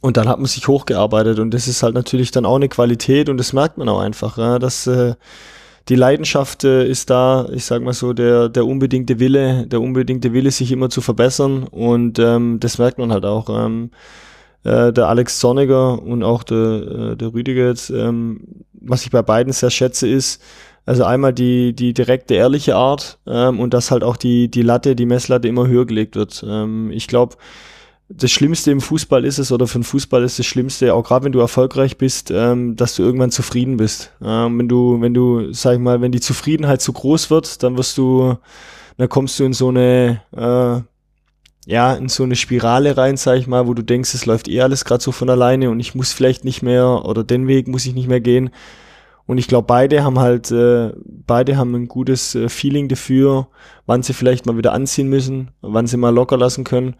und dann hat man sich hochgearbeitet und das ist halt natürlich dann auch eine Qualität und das merkt man auch einfach, ja, dass äh, die Leidenschaft äh, ist da, ich sag mal so, der, der unbedingte Wille, der unbedingte Wille, sich immer zu verbessern und ähm, das merkt man halt auch. Ähm, äh, der Alex Zorniger und auch der, äh, der Rüdiger jetzt, ähm, was ich bei beiden sehr schätze, ist, also einmal die, die direkte, ehrliche Art ähm, und dass halt auch die, die Latte, die Messlatte immer höher gelegt wird. Ähm, ich glaube, das Schlimmste im Fußball ist es, oder für den Fußball ist das Schlimmste, auch gerade wenn du erfolgreich bist, ähm, dass du irgendwann zufrieden bist. Ähm, wenn du, wenn du, sag ich mal, wenn die Zufriedenheit zu groß wird, dann wirst du, dann kommst du in so eine, äh, ja, in so eine Spirale rein, sag ich mal, wo du denkst, es läuft eh alles gerade so von alleine und ich muss vielleicht nicht mehr, oder den Weg muss ich nicht mehr gehen. Und ich glaube, beide haben halt, äh, beide haben ein gutes äh, Feeling dafür, wann sie vielleicht mal wieder anziehen müssen, wann sie mal locker lassen können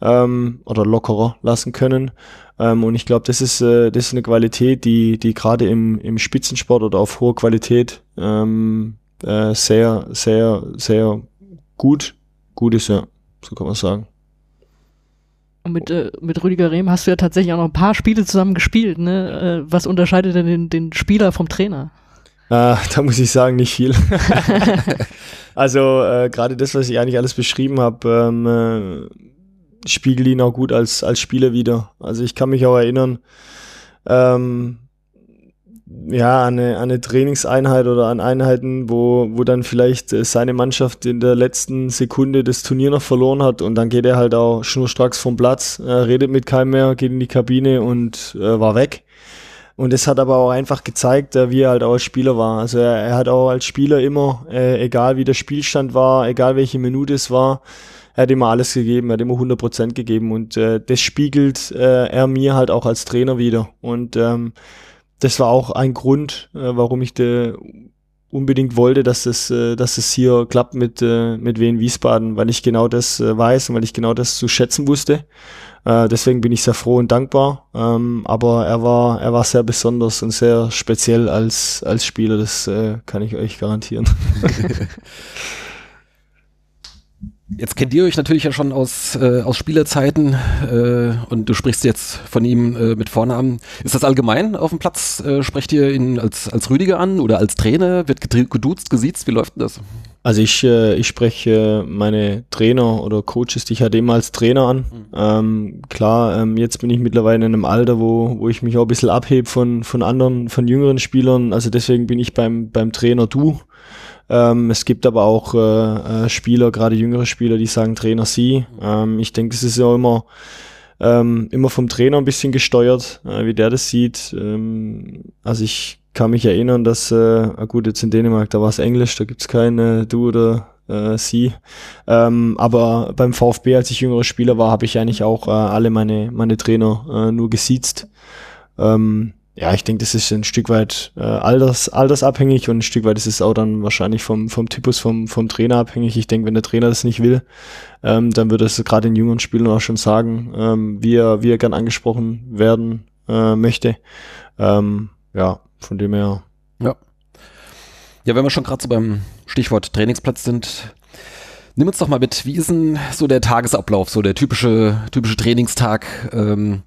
ähm, oder lockerer lassen können. Ähm, und ich glaube, das ist äh, das ist eine Qualität, die die gerade im im Spitzensport oder auf hoher Qualität ähm, äh, sehr sehr sehr gut gut ist ja, so kann man sagen. Und mit, äh, mit Rüdiger Rehm hast du ja tatsächlich auch noch ein paar Spiele zusammen gespielt. Ne? Äh, was unterscheidet denn den, den Spieler vom Trainer? Äh, da muss ich sagen, nicht viel. <laughs> also äh, gerade das, was ich eigentlich alles beschrieben habe, ähm, äh, spiegelt ihn auch gut als, als Spieler wieder. Also ich kann mich auch erinnern, ähm, ja, an eine, eine Trainingseinheit oder an Einheiten, wo, wo dann vielleicht äh, seine Mannschaft in der letzten Sekunde das Turnier noch verloren hat und dann geht er halt auch schnurstracks vom Platz, äh, redet mit keinem mehr, geht in die Kabine und äh, war weg. Und es hat aber auch einfach gezeigt, äh, wie er halt auch als Spieler war. Also er, er hat auch als Spieler immer, äh, egal wie der Spielstand war, egal welche Minute es war, er hat immer alles gegeben, er hat immer 100% gegeben und äh, das spiegelt er mir halt auch als Trainer wieder. Und ähm, das war auch ein Grund, äh, warum ich de unbedingt wollte, dass es, äh, dass es hier klappt mit, äh, mit Wien Wiesbaden, weil ich genau das äh, weiß und weil ich genau das zu schätzen wusste. Äh, deswegen bin ich sehr froh und dankbar. Ähm, aber er war, er war sehr besonders und sehr speziell als, als Spieler, das äh, kann ich euch garantieren. <laughs> <laughs> Jetzt kennt ihr euch natürlich ja schon aus, äh, aus Spielerzeiten äh, und du sprichst jetzt von ihm äh, mit Vornamen. Ist das allgemein auf dem Platz? Äh, sprecht ihr ihn als, als Rüdiger an oder als Trainer? Wird geduzt, gesiezt? Wie läuft denn das? Also ich, äh, ich spreche meine Trainer oder Coaches, die ich hatte immer als Trainer an. Mhm. Ähm, klar, ähm, jetzt bin ich mittlerweile in einem Alter, wo, wo ich mich auch ein bisschen abhebe von, von anderen, von jüngeren Spielern. Also deswegen bin ich beim, beim Trainer du. Ähm, es gibt aber auch äh, äh, Spieler, gerade jüngere Spieler, die sagen Trainer sie. Ähm, ich denke, es ist ja immer, ähm, immer vom Trainer ein bisschen gesteuert, äh, wie der das sieht. Ähm, also ich kann mich erinnern, dass, äh, gut, jetzt in Dänemark, da war es Englisch, da gibt's keine du oder äh, sie. Ähm, aber beim VfB, als ich jüngerer Spieler war, habe ich eigentlich auch äh, alle meine, meine Trainer äh, nur gesiezt. Ähm, ja, ich denke, das ist ein Stück weit äh, alters, altersabhängig und ein Stück weit ist es auch dann wahrscheinlich vom, vom Typus vom, vom Trainer abhängig. Ich denke, wenn der Trainer das nicht will, ähm, dann würde es gerade in jüngeren Spielern auch schon sagen, ähm, wie, er, wie er gern angesprochen werden äh, möchte. Ähm, ja, von dem her. Ja. Ja, wenn wir schon gerade so beim Stichwort Trainingsplatz sind, nimm uns doch mal mit, wie ist denn so der Tagesablauf, so der typische, typische Trainingstag? Ähm,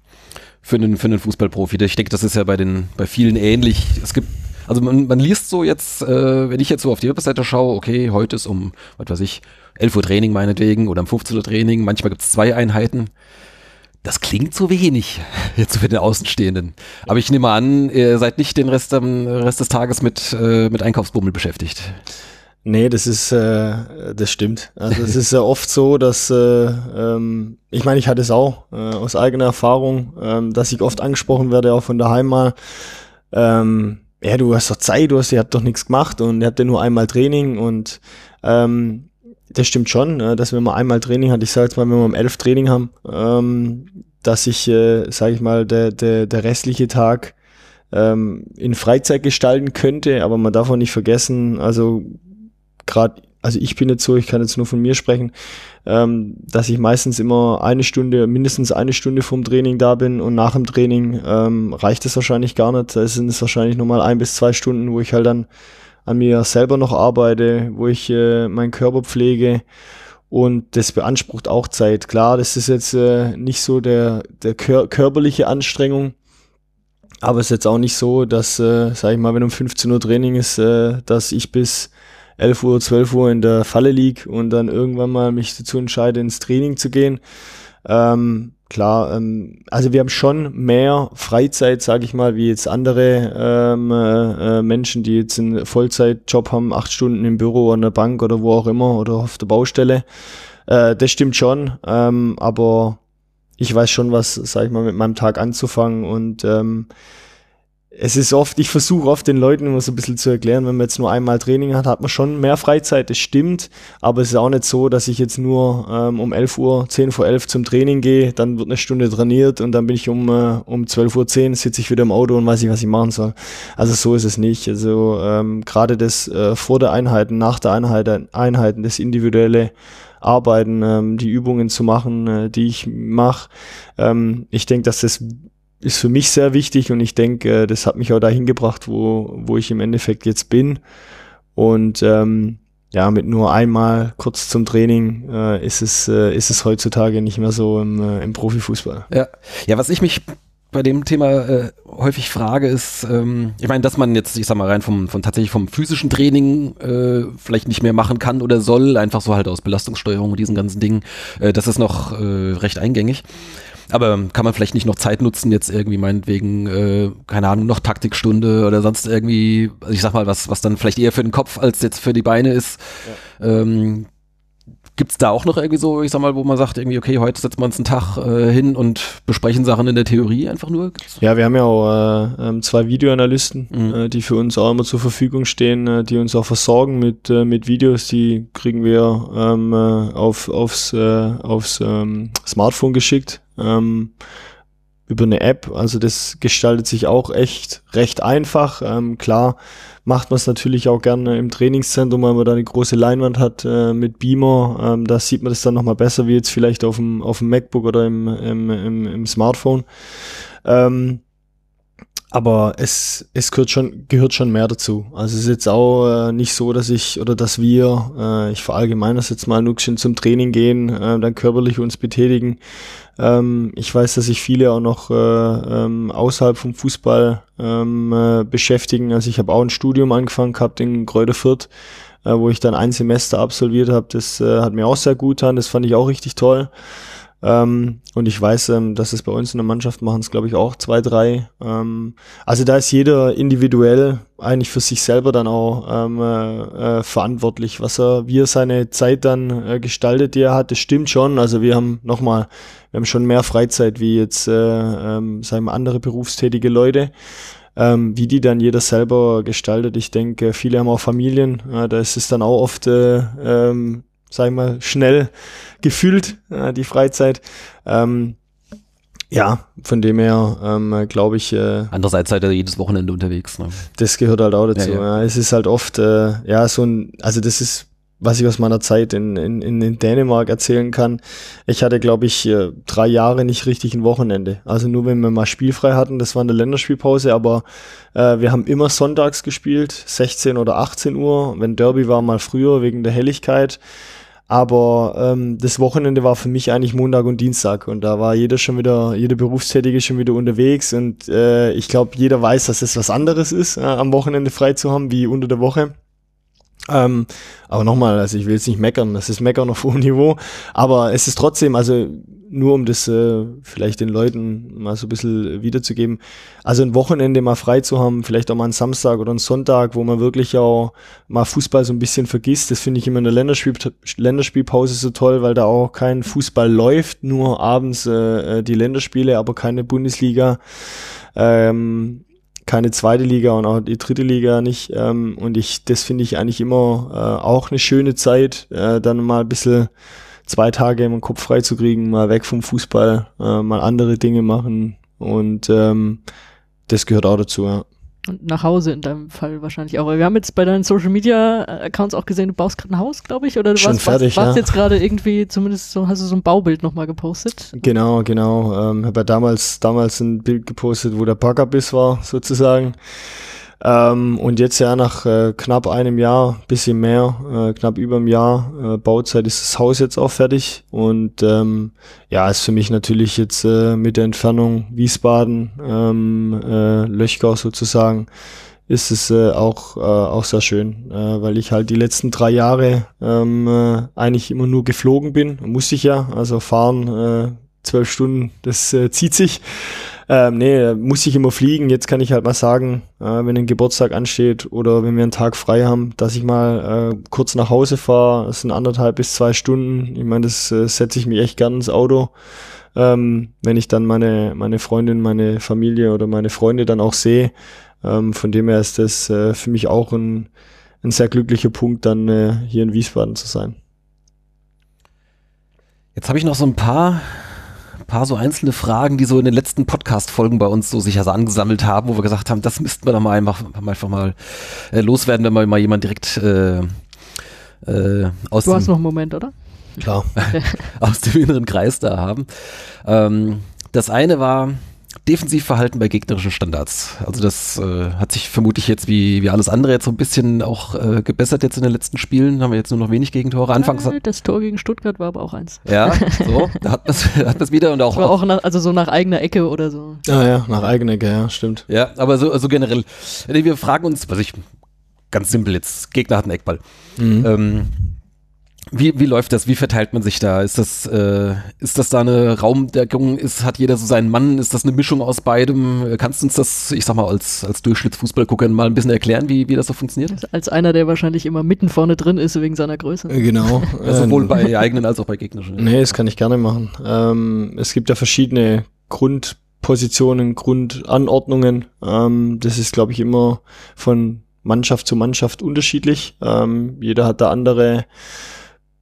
für einen, für einen Fußballprofi. Ich denke, das ist ja bei den, bei vielen ähnlich. Es gibt Also man, man liest so jetzt, äh, wenn ich jetzt so auf die Webseite schaue, okay, heute ist um, was weiß ich, 11 Uhr Training meinetwegen oder um 15 Uhr Training, manchmal gibt es zwei Einheiten. Das klingt so wenig, <laughs> jetzt für den Außenstehenden. Aber ich nehme an, ihr seid nicht den Rest, am Rest des Tages mit, äh, mit Einkaufsbummel beschäftigt. Nee, das ist, äh, das stimmt. Also es ist ja <laughs> oft so, dass, äh, ähm, ich meine, ich hatte es auch äh, aus eigener Erfahrung, ähm, dass ich oft angesprochen werde, auch von daheim mal, ähm, ja, du hast doch Zeit, du hast, ihr habt doch nichts gemacht und ihr habt ja nur einmal Training und ähm, das stimmt schon, äh, dass wenn man einmal Training hat, ich sage jetzt mal, wenn wir um elf Training haben, ähm, dass ich, äh, sage ich mal, der, der, der restliche Tag ähm, in Freizeit gestalten könnte, aber man darf auch nicht vergessen, also gerade, also ich bin jetzt so, ich kann jetzt nur von mir sprechen, ähm, dass ich meistens immer eine Stunde, mindestens eine Stunde vom Training da bin und nach dem Training ähm, reicht es wahrscheinlich gar nicht. Da sind es wahrscheinlich nochmal ein bis zwei Stunden, wo ich halt dann an mir selber noch arbeite, wo ich äh, meinen Körper pflege und das beansprucht auch Zeit. Klar, das ist jetzt äh, nicht so der, der kör körperliche Anstrengung, aber es ist jetzt auch nicht so, dass, äh, sag ich mal, wenn um 15 Uhr Training ist, äh, dass ich bis 11 Uhr, 12 Uhr in der Falle lieg und dann irgendwann mal mich dazu entscheide, ins Training zu gehen. Ähm, klar, ähm, also wir haben schon mehr Freizeit, sage ich mal, wie jetzt andere ähm, äh, Menschen, die jetzt einen Vollzeitjob haben, acht Stunden im Büro, an der Bank oder wo auch immer oder auf der Baustelle. Äh, das stimmt schon, ähm, aber ich weiß schon, was, sag ich mal, mit meinem Tag anzufangen und ähm, es ist oft, ich versuche oft den Leuten immer so ein bisschen zu erklären, wenn man jetzt nur einmal Training hat, hat man schon mehr Freizeit, das stimmt, aber es ist auch nicht so, dass ich jetzt nur ähm, um 11 Uhr, 10 vor 11 zum Training gehe, dann wird eine Stunde trainiert und dann bin ich um, äh, um 12 Uhr 10 sitze ich wieder im Auto und weiß nicht, was ich machen soll. Also so ist es nicht. Also ähm, gerade das äh, vor der Einheiten, nach der Einheit, Einheiten, das individuelle Arbeiten, ähm, die Übungen zu machen, äh, die ich mache. Ähm, ich denke, dass das ist für mich sehr wichtig und ich denke, äh, das hat mich auch dahin gebracht, wo, wo ich im Endeffekt jetzt bin. Und ähm, ja, mit nur einmal kurz zum Training äh, ist, es, äh, ist es heutzutage nicht mehr so im, äh, im Profifußball. Ja. ja, was ich mich bei dem Thema äh, häufig frage, ist, ähm, ich meine, dass man jetzt, ich sag mal, rein vom, von tatsächlich vom physischen Training äh, vielleicht nicht mehr machen kann oder soll, einfach so halt aus Belastungssteuerung und diesen ganzen Dingen, äh, das ist noch äh, recht eingängig. Aber kann man vielleicht nicht noch Zeit nutzen, jetzt irgendwie meinetwegen, äh, keine Ahnung, noch Taktikstunde oder sonst irgendwie, also ich sag mal, was, was dann vielleicht eher für den Kopf als jetzt für die Beine ist. Ja. Ähm, Gibt es da auch noch irgendwie so, ich sag mal, wo man sagt, irgendwie, okay, heute setzen wir uns einen Tag äh, hin und besprechen Sachen in der Theorie einfach nur? Gibt's? Ja, wir haben ja auch äh, ähm, zwei Videoanalysten, mhm. äh, die für uns auch immer zur Verfügung stehen, äh, die uns auch versorgen mit, äh, mit Videos, die kriegen wir ähm, äh, auf, aufs, aufs ähm, Smartphone geschickt. Ähm, über eine App. Also das gestaltet sich auch echt recht einfach. Ähm, klar macht man es natürlich auch gerne im Trainingszentrum, weil man da eine große Leinwand hat äh, mit Beamer. Ähm, da sieht man das dann nochmal besser wie jetzt vielleicht auf dem, auf dem MacBook oder im, im, im, im Smartphone. Ähm, aber es, es gehört schon, gehört schon mehr dazu. Also es ist jetzt auch äh, nicht so, dass ich oder dass wir, äh, ich verallgemeine das jetzt mal nur zum Training gehen, äh, dann körperlich uns betätigen. Ähm, ich weiß, dass sich viele auch noch äh, ähm, außerhalb vom Fußball ähm, äh, beschäftigen. Also ich habe auch ein Studium angefangen gehabt in Kräuter Fürth, äh, wo ich dann ein Semester absolviert habe. Das äh, hat mir auch sehr gut getan. Das fand ich auch richtig toll. Ähm, und ich weiß, ähm, dass es bei uns in der Mannschaft machen es, glaube ich, auch zwei, drei. Ähm, also da ist jeder individuell eigentlich für sich selber dann auch ähm, äh, äh, verantwortlich, was er, wie er seine Zeit dann äh, gestaltet, die er hat. Das stimmt schon. Also wir haben nochmal, wir haben schon mehr Freizeit wie jetzt, äh, ähm, sagen wir, andere berufstätige Leute. Ähm, wie die dann jeder selber gestaltet. Ich denke, viele haben auch Familien. Äh, da ist es dann auch oft äh, ähm, sag ich mal, schnell gefühlt, äh, die Freizeit. Ähm, ja, von dem her ähm, glaube ich. Äh, Andererseits seid ihr jedes Wochenende unterwegs. Ne? Das gehört halt auch dazu. Ja, ja. Ja, es ist halt oft, äh, ja, so ein, also das ist was ich aus meiner Zeit in, in, in Dänemark erzählen kann. Ich hatte, glaube ich, äh, drei Jahre nicht richtig ein Wochenende. Also nur wenn wir mal spielfrei hatten, das war eine Länderspielpause, aber äh, wir haben immer sonntags gespielt, 16 oder 18 Uhr. Wenn Derby war, mal früher wegen der Helligkeit. Aber ähm, das Wochenende war für mich eigentlich Montag und Dienstag und da war jeder schon wieder, jeder Berufstätige schon wieder unterwegs und äh, ich glaube, jeder weiß, dass es was anderes ist, äh, am Wochenende frei zu haben wie unter der Woche. Ähm, aber nochmal, also ich will jetzt nicht meckern, das ist meckern auf <laughs> hohem Niveau, aber es ist trotzdem, also nur um das äh, vielleicht den Leuten mal so ein bisschen wiederzugeben, also ein Wochenende mal frei zu haben, vielleicht auch mal einen Samstag oder einen Sonntag, wo man wirklich auch mal Fußball so ein bisschen vergisst, das finde ich immer in der Länderspiel Länderspielpause so toll, weil da auch kein Fußball läuft, nur abends äh, äh die Länderspiele, aber keine Bundesliga. Ähm, keine zweite Liga und auch die dritte Liga nicht. Ähm, und ich, das finde ich eigentlich immer äh, auch eine schöne Zeit, äh, dann mal ein bisschen zwei Tage im Kopf frei zu kriegen, mal weg vom Fußball, äh, mal andere Dinge machen. Und ähm, das gehört auch dazu, ja. Und nach Hause in deinem Fall wahrscheinlich auch. Wir haben jetzt bei deinen Social Media Accounts auch gesehen, du baust gerade ein Haus, glaube ich, oder du Schon warst, fertig, warst, warst ja. jetzt gerade irgendwie, zumindest so, hast du so ein Baubild nochmal gepostet. Genau, genau. Ähm, habe ja damals, damals ein Bild gepostet, wo der Packerbiss war, sozusagen. Ähm, und jetzt ja nach äh, knapp einem Jahr, bisschen mehr, äh, knapp über einem Jahr äh, Bauzeit ist das Haus jetzt auch fertig. Und ähm, ja, ist für mich natürlich jetzt äh, mit der Entfernung Wiesbaden, ähm, äh, Löchgau sozusagen, ist es äh, auch, auch sehr schön, weil ich halt die letzten drei Jahre ähm, äh, eigentlich immer nur geflogen bin. Musste ich ja, also fahren zwölf Stunden, das zieht sich. Ähm, nee, muss ich immer fliegen. Jetzt kann ich halt mal sagen, äh, wenn ein Geburtstag ansteht oder wenn wir einen Tag frei haben, dass ich mal äh, kurz nach Hause fahre. Das sind anderthalb bis zwei Stunden. Ich meine, das äh, setze ich mich echt gern ins Auto. Ähm, wenn ich dann meine, meine Freundin, meine Familie oder meine Freunde dann auch sehe. Ähm, von dem her ist das äh, für mich auch ein, ein sehr glücklicher Punkt, dann äh, hier in Wiesbaden zu sein. Jetzt habe ich noch so ein paar paar so einzelne Fragen, die so in den letzten Podcast-Folgen bei uns so sich also angesammelt haben, wo wir gesagt haben, das müssten wir doch mal einfach, einfach mal äh, loswerden, wenn wir mal jemand direkt äh, äh, aus Du dem, hast noch einen Moment, oder? Klar. <laughs> aus dem inneren Kreis da haben. Ähm, das eine war Defensivverhalten bei gegnerischen Standards. Also das äh, hat sich vermutlich jetzt wie, wie alles andere jetzt so ein bisschen auch äh, gebessert jetzt in den letzten Spielen. Haben wir jetzt nur noch wenig Gegentore. Anfangs Äh, das Tor gegen Stuttgart war aber auch eins. ja, <laughs> so, da hat man <laughs> hat man's wieder und auch, Das war auch nach, also so nach eigener Ecke oder so. Ah ja, nach eigener Ecke, ja, stimmt. Ja, aber so, so generell. Nee, Wir fragen uns, was ich, ganz simpel jetzt, Gegner hat einen Eckball. Mhm. Ähm, wie, wie läuft das? Wie verteilt man sich da? Ist das, äh, ist das da eine Raumdeckung? Ist, hat jeder so seinen Mann? Ist das eine Mischung aus beidem? Kannst du uns das, ich sag mal, als, als Durchschnittsfußballgucker mal ein bisschen erklären, wie, wie das so funktioniert? Als einer, der wahrscheinlich immer mitten vorne drin ist wegen seiner Größe. Äh, Genau. <laughs> Also sowohl bei eigenen als auch bei gegnerischen. Nee, das kann ich gerne machen. Ähm, es gibt ja verschiedene Grundpositionen, Grundanordnungen. Ähm, das ist, glaube ich, immer von Mannschaft zu Mannschaft unterschiedlich. Ähm, jeder hat da andere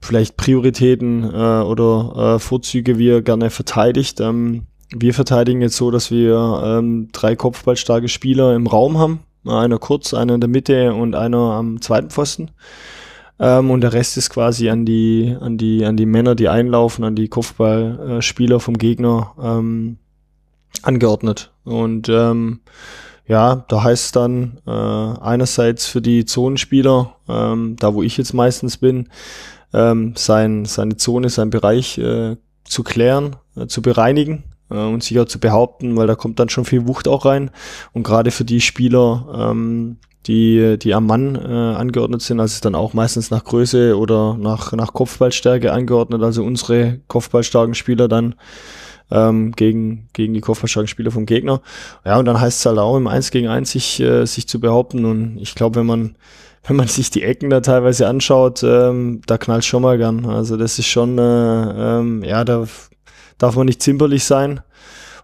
vielleicht Prioritäten äh, oder äh, Vorzüge, wie er gerne verteidigt. Ähm, wir verteidigen jetzt so, dass wir ähm, drei kopfballstarke Spieler im Raum haben. Einer kurz, einer in der Mitte und einer am zweiten Pfosten. Ähm, und der Rest ist quasi an die, an die, an die Männer, die einlaufen, an die Kopfballspieler vom Gegner ähm, angeordnet. Und ähm, ja, da heißt es dann äh, einerseits für die Zonenspieler, ähm, da wo ich jetzt meistens bin, ähm, sein, seine Zone, sein Bereich äh, zu klären, äh, zu bereinigen äh, und sich auch zu behaupten, weil da kommt dann schon viel Wucht auch rein. Und gerade für die Spieler, ähm, die, die am Mann äh, angeordnet sind, also dann auch meistens nach Größe oder nach, nach Kopfballstärke angeordnet, also unsere kopfballstarken Spieler dann ähm, gegen, gegen die kopfballstarken Spieler vom Gegner. Ja, und dann heißt es halt auch im 1 gegen 1 sich, äh, sich zu behaupten. Und ich glaube, wenn man wenn man sich die Ecken da teilweise anschaut, ähm, da knallt schon mal gern. Also das ist schon, äh, ähm, ja, da darf man nicht zimperlich sein.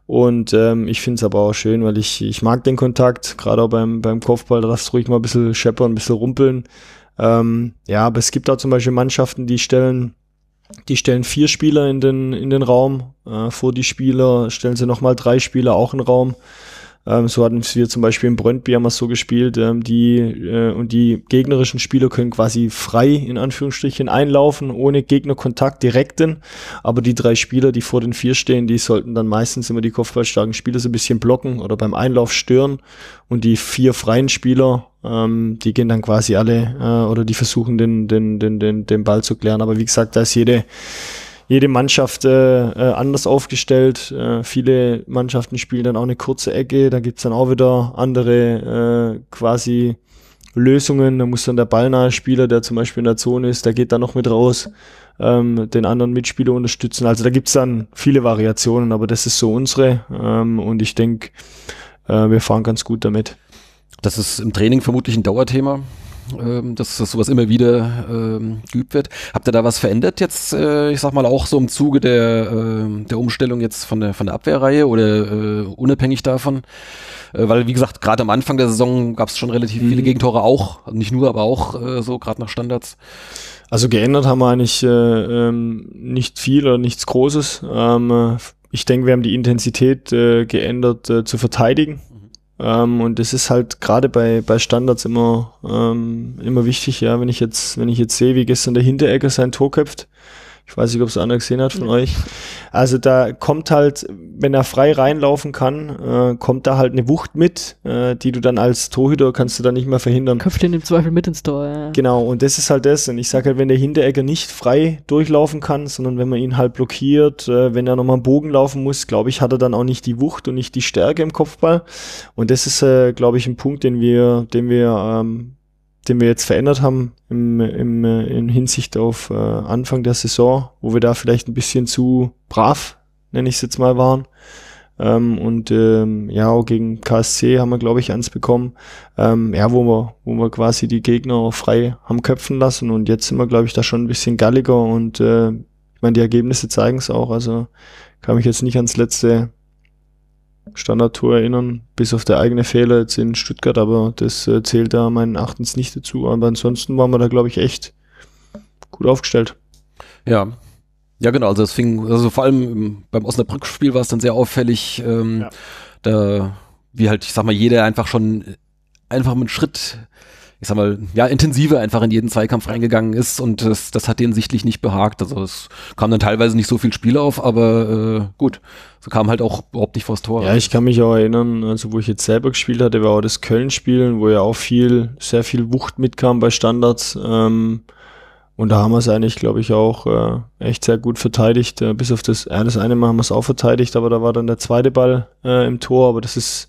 Und ähm, ich finde es aber auch schön, weil ich, ich mag den Kontakt, gerade auch beim, beim Kopfball, da darfst du ruhig mal ein bisschen scheppern, ein bisschen rumpeln. Ähm, ja, aber es gibt auch zum Beispiel Mannschaften, die stellen, die stellen vier Spieler in den, in den Raum. Äh, vor die Spieler stellen sie nochmal drei Spieler auch in den Raum. Ähm, so hatten wir zum Beispiel in Brøndby haben wir so gespielt, ähm, die äh, und die gegnerischen Spieler können quasi frei in Anführungsstrichen einlaufen, ohne Gegnerkontakt direkten. Aber die drei Spieler, die vor den vier stehen, die sollten dann meistens immer die kopfballstarken Spieler so ein bisschen blocken oder beim Einlauf stören. Und die vier freien Spieler, ähm, die gehen dann quasi alle äh, oder die versuchen den, den, den, den, den Ball zu klären. Aber wie gesagt, da ist jede jede Mannschaft äh, äh, anders aufgestellt. Äh, viele Mannschaften spielen dann auch eine kurze Ecke, da gibt's dann auch wieder andere äh, quasi Lösungen. Da muss dann der ballnahe Spieler, der zum Beispiel in der Zone ist, der geht dann noch mit raus, ähm, den anderen Mitspieler unterstützen. Also da gibt's dann viele Variationen, aber das ist so unsere ähm, und ich denke, äh, wir fahren ganz gut damit. Das ist im Training vermutlich ein Dauerthema ähm, dass, dass sowas immer wieder ähm, geübt wird. Habt ihr da was verändert jetzt, äh, ich sag mal auch so im Zuge der, äh, der Umstellung jetzt von der, von der Abwehrreihe oder äh, unabhängig davon? Äh, weil, wie gesagt, gerade am Anfang der Saison gab es schon relativ mhm. viele Gegentore auch, also nicht nur, aber auch äh, so gerade nach Standards. Also geändert haben wir eigentlich äh, ähm, nicht viel oder nichts Großes. Ähm, ich denke, wir haben die Intensität äh, geändert äh, zu verteidigen. Ähm, und das ist halt gerade bei, bei Standards immer, ähm, immer wichtig, ja, wenn ich jetzt, wenn ich jetzt sehe, wie gestern der Hinteregger sein Tor köpft, ich weiß nicht, ob es einer gesehen hat von ja. euch. Also da kommt halt, wenn er frei reinlaufen kann, äh, kommt da halt eine Wucht mit, äh, die du dann als Torhüter kannst du dann nicht mehr verhindern. Köpft den im Zweifel mit ins Tor. Ja. Genau, und das ist halt das. Und ich sage halt, wenn der Hinteregger nicht frei durchlaufen kann, sondern wenn man ihn halt blockiert, äh, wenn er nochmal einen Bogen laufen muss, glaube ich, hat er dann auch nicht die Wucht und nicht die Stärke im Kopfball. Und das ist, äh, glaube ich, ein Punkt, den wir, den wir ähm, den wir jetzt verändert haben im, im, in Hinsicht auf äh, Anfang der Saison, wo wir da vielleicht ein bisschen zu brav, nenne ich es jetzt mal, waren. Ähm, und ähm, ja, auch gegen KSC haben wir, glaube ich, eins bekommen, ähm, ja, wo wir, wo wir quasi die Gegner frei haben köpfen lassen. Und jetzt sind wir, glaube ich, da schon ein bisschen galliger und äh, ich meine, die Ergebnisse zeigen es auch. Also kann mich jetzt nicht ans letzte Standardtor erinnern, bis auf der eigene Fehler jetzt in Stuttgart, aber das äh, zählt da meinen Erachtens nicht dazu. Aber ansonsten waren wir da, glaube ich, echt gut aufgestellt. Ja. Ja, genau, also es fing, also vor allem beim Osnabrück-Spiel war es dann sehr auffällig, ähm, ja. da, wie halt, ich sag mal, jeder einfach schon einfach mit Schritt ich sag mal, ja, intensiver einfach in jeden Zweikampf reingegangen ist und das, das hat denen sichtlich nicht behagt. Also es kam dann teilweise nicht so viel Spiel auf, aber äh, gut, so kam halt auch überhaupt nicht vors Tor. Ja, ich kann mich auch erinnern, also wo ich jetzt selber gespielt hatte, war auch das Köln-Spielen, wo ja auch viel, sehr viel Wucht mitkam bei Standards. Ähm, und da haben wir es eigentlich, glaube ich, auch äh, echt sehr gut verteidigt. Äh, bis auf das, ja, das eine Mal haben wir es auch verteidigt, aber da war dann der zweite Ball äh, im Tor, aber das ist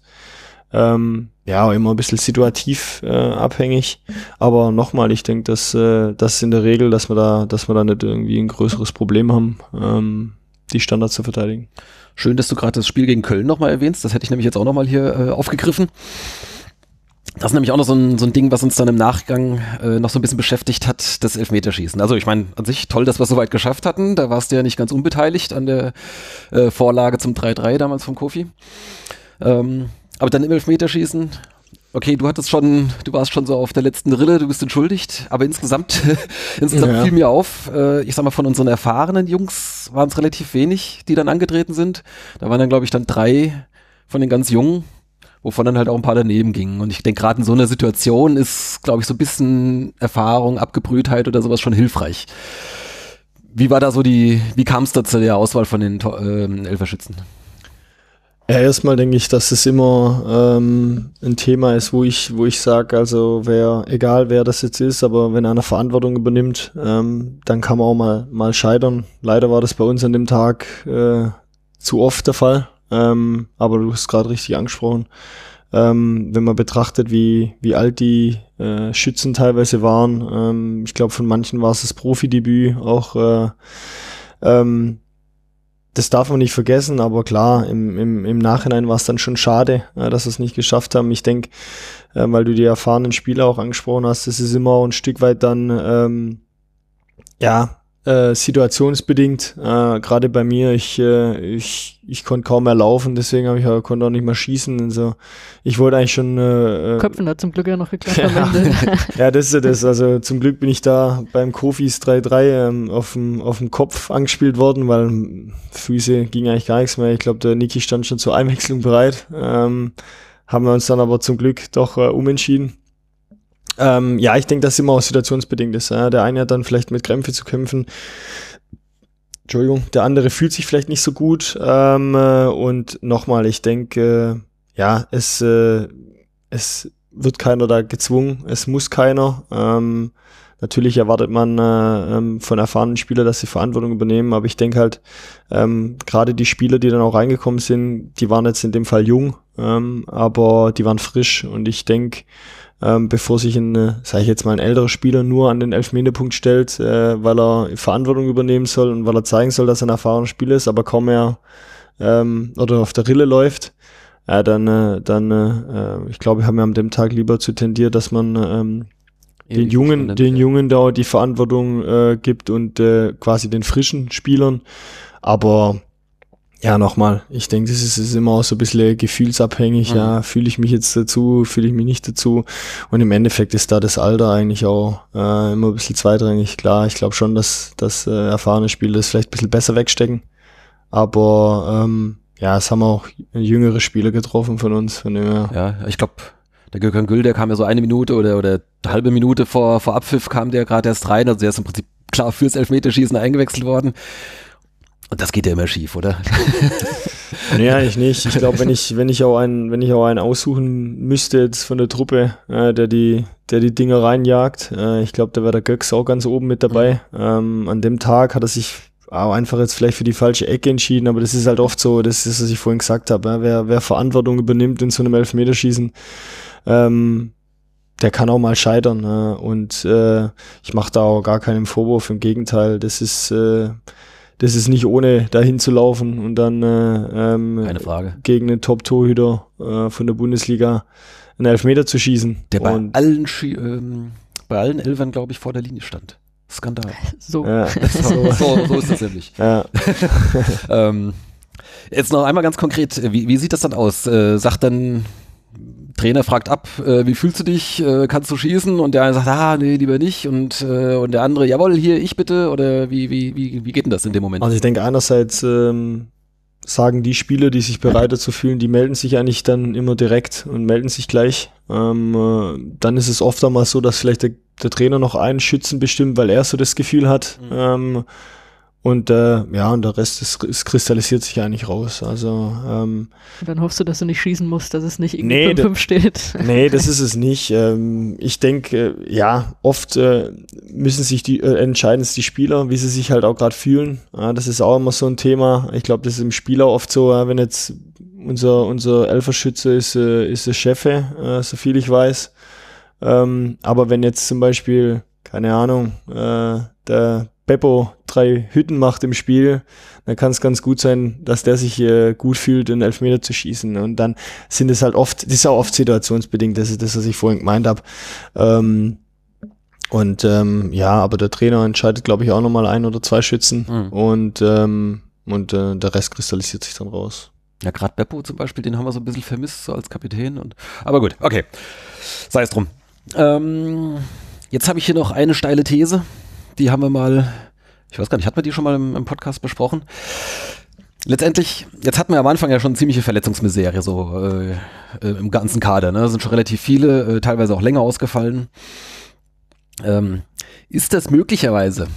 ähm, ja, immer ein bisschen situativ äh, abhängig. Aber nochmal, ich denke, dass äh, das in der Regel, dass wir da, dass wir da nicht irgendwie ein größeres Problem haben, ähm, die Standards zu verteidigen. Schön, dass du gerade das Spiel gegen Köln nochmal erwähnst. Das hätte ich nämlich jetzt auch nochmal hier äh, aufgegriffen. Das ist nämlich auch noch so ein, so ein Ding, was uns dann im Nachgang äh, noch so ein bisschen beschäftigt hat, das Elfmeterschießen. Also ich meine, an sich toll, dass wir es soweit geschafft hatten. Da warst du ja nicht ganz unbeteiligt an der äh, Vorlage zum 3-3 damals vom Kofi. Ähm, aber dann im Elfmeterschießen, okay, du hattest schon, du warst schon so auf der letzten Rille, du bist entschuldigt, aber insgesamt, <laughs> insgesamt ja. fiel mir auf, äh, ich sag mal, von unseren erfahrenen Jungs waren es relativ wenig, die dann angetreten sind. Da waren dann, glaube ich, dann drei von den ganz Jungen, wovon dann halt auch ein paar daneben gingen. Und ich denke, gerade in so einer Situation ist, glaube ich, so ein bisschen Erfahrung, Abgebrühtheit oder sowas schon hilfreich. Wie war da so die, wie kam es da zu der Auswahl von den äh, Elferschützen? Ja, erstmal denke ich, dass es immer ähm, ein Thema ist, wo ich, wo ich sage, also wer, egal wer das jetzt ist, aber wenn einer Verantwortung übernimmt, ähm, dann kann man auch mal, mal scheitern. Leider war das bei uns an dem Tag äh, zu oft der Fall. Ähm, aber du hast gerade richtig angesprochen. Ähm, wenn man betrachtet, wie, wie alt die äh, Schützen teilweise waren, ähm, ich glaube, von manchen war es das Profidebüt, auch äh, ähm, das darf man nicht vergessen, aber klar, im, im, im Nachhinein war es dann schon schade, äh, dass wir es nicht geschafft haben. Ich denke, äh, weil du die erfahrenen Spieler auch angesprochen hast, das ist immer ein Stück weit dann, ähm, ja, äh, situationsbedingt. Äh, Gerade bei mir, ich, äh, ich, ich konnte kaum mehr laufen, deswegen habe ich auch, konnte auch nicht mehr schießen. Also ich wollte eigentlich schon. Äh, äh Köpfen hat zum Glück ja noch geklappt am <laughs> Ende. <laughs> ja, das ist ja das. Also zum Glück bin ich da beim Kofis 3-3 ähm, auf dem Kopf angespielt worden, weil Füße ging eigentlich gar nichts mehr. Ich glaube, der Niki stand schon zur Einwechslung bereit. Ähm, haben wir uns dann aber zum Glück doch äh, umentschieden. Ähm, ja, ich denke, dass immer auch situationsbedingt ist. Ja. Der eine hat dann vielleicht mit Krämpfe zu kämpfen. Entschuldigung, der andere fühlt sich vielleicht nicht so gut. Ähm, äh, und nochmal, ich denke, ja, es, äh, es wird keiner da gezwungen, es muss keiner. Ähm, natürlich erwartet man äh, ähm, von erfahrenen Spielern, dass sie Verantwortung übernehmen, aber ich denke halt, ähm, gerade die Spieler, die dann auch reingekommen sind, die waren jetzt in dem Fall jung, ähm, aber die waren frisch und ich denke, ähm, bevor sich ein, äh, sage ich jetzt mal, ein älterer Spieler nur an den Elfmeterpunkt stellt, äh, weil er Verantwortung übernehmen soll und weil er zeigen soll, dass er ein erfahrener Spieler ist, aber kaum mehr ähm, oder auf der Rille läuft, ja, dann, äh, dann äh, ich glaube, wir haben ja an dem Tag lieber zu tendiert, dass man ähm, den Jungen, den Jungen da die Verantwortung äh, gibt und äh, quasi den frischen Spielern. Aber ja, nochmal, ich denke, das ist, ist immer auch so ein bisschen gefühlsabhängig, mhm. ja, fühle ich mich jetzt dazu, fühle ich mich nicht dazu. Und im Endeffekt ist da das Alter eigentlich auch äh, immer ein bisschen zweitrangig. Klar, ich glaube schon, dass, dass äh, erfahrene Spieler das vielleicht ein bisschen besser wegstecken. Aber ähm, ja, es haben auch jüngere Spieler getroffen von uns. Von dem her. Ja, ich glaube, der Gökhan Gül, der kam ja so eine Minute oder, oder eine halbe Minute vor, vor Abpfiff kam der gerade erst rein. Also der ist im Prinzip klar fürs Elfmeterschießen eingewechselt worden. Und das geht ja immer schief, oder? <laughs> nee, eigentlich nicht. Ich glaube, wenn ich, wenn ich auch einen, wenn ich auch einen aussuchen müsste jetzt von der Truppe, äh, der die, der die Dinger reinjagt, äh, ich glaube, da wäre der Göcks auch ganz oben mit dabei. Mhm. Ähm, an dem Tag hat er sich auch einfach jetzt vielleicht für die falsche Ecke entschieden, aber das ist halt oft so, das ist, was ich vorhin gesagt habe. Ja, wer, wer Verantwortung übernimmt in so einem Elfmeterschießen, ähm, der kann auch mal scheitern. Ja, und äh, ich mache da auch gar keinen Vorwurf, im Gegenteil, das ist äh, das ist nicht ohne dahin zu laufen und dann äh, ähm, Keine Frage. gegen einen Top-Torhüter äh, von der Bundesliga einen Elfmeter zu schießen. Der bei allen, ähm, bei allen Elfern, glaube ich, vor der Linie stand. Skandal. So. Ja, <laughs> so, so, so, ist das nämlich. Ja. <laughs> ähm, jetzt noch einmal ganz konkret, wie, wie sieht das dann aus? Äh, sagt dann Trainer fragt ab, äh, wie fühlst du dich, äh, kannst du schießen? Und der eine sagt, ah, nee, lieber nicht. Und, äh, und der andere, jawohl, hier, ich bitte. Oder wie, wie, wie, wie geht denn das in dem Moment? Also ich denke einerseits ähm, sagen die Spieler, die sich bereit dazu fühlen, die melden sich eigentlich dann immer direkt und melden sich gleich. Ähm, äh, dann ist es oft einmal so, dass vielleicht der, der Trainer noch einen Schützen bestimmt, weil er so das Gefühl hat. Mhm. Ähm, und äh, ja, und der Rest ist, es kristallisiert sich eigentlich raus. Also ähm, und dann hoffst du, dass du nicht schießen musst, dass es nicht irgendwie nee, 5 steht. Nee, das <laughs> ist es nicht. Ähm, ich denke, äh, ja, oft äh, müssen sich die äh, entscheiden es die Spieler, wie sie sich halt auch gerade fühlen. Ja, das ist auch immer so ein Thema. Ich glaube, das ist im Spieler oft so, wenn jetzt unser unser Elferschütze ist äh, ist der Chefe, äh, so viel ich weiß. Ähm, aber wenn jetzt zum Beispiel keine Ahnung, äh, der Beppo drei Hütten macht im Spiel, dann kann es ganz gut sein, dass der sich äh, gut fühlt, einen Elfmeter zu schießen. Und dann sind es halt oft, das ist auch oft situationsbedingt, das ist das, was ich vorhin gemeint habe. Ähm, und ähm, ja, aber der Trainer entscheidet, glaube ich, auch nochmal ein oder zwei Schützen mhm. und, ähm, und äh, der Rest kristallisiert sich dann raus. Ja, gerade Beppo zum Beispiel, den haben wir so ein bisschen vermisst, so als Kapitän. Und, aber gut, okay. Sei es drum. Ähm, jetzt habe ich hier noch eine steile These die haben wir mal, ich weiß gar nicht, hat man die schon mal im, im Podcast besprochen? Letztendlich, jetzt hatten wir am Anfang ja schon ziemliche Verletzungsmisere so äh, äh, im ganzen Kader. Ne? sind schon relativ viele, äh, teilweise auch länger ausgefallen. Ähm, ist das möglicherweise,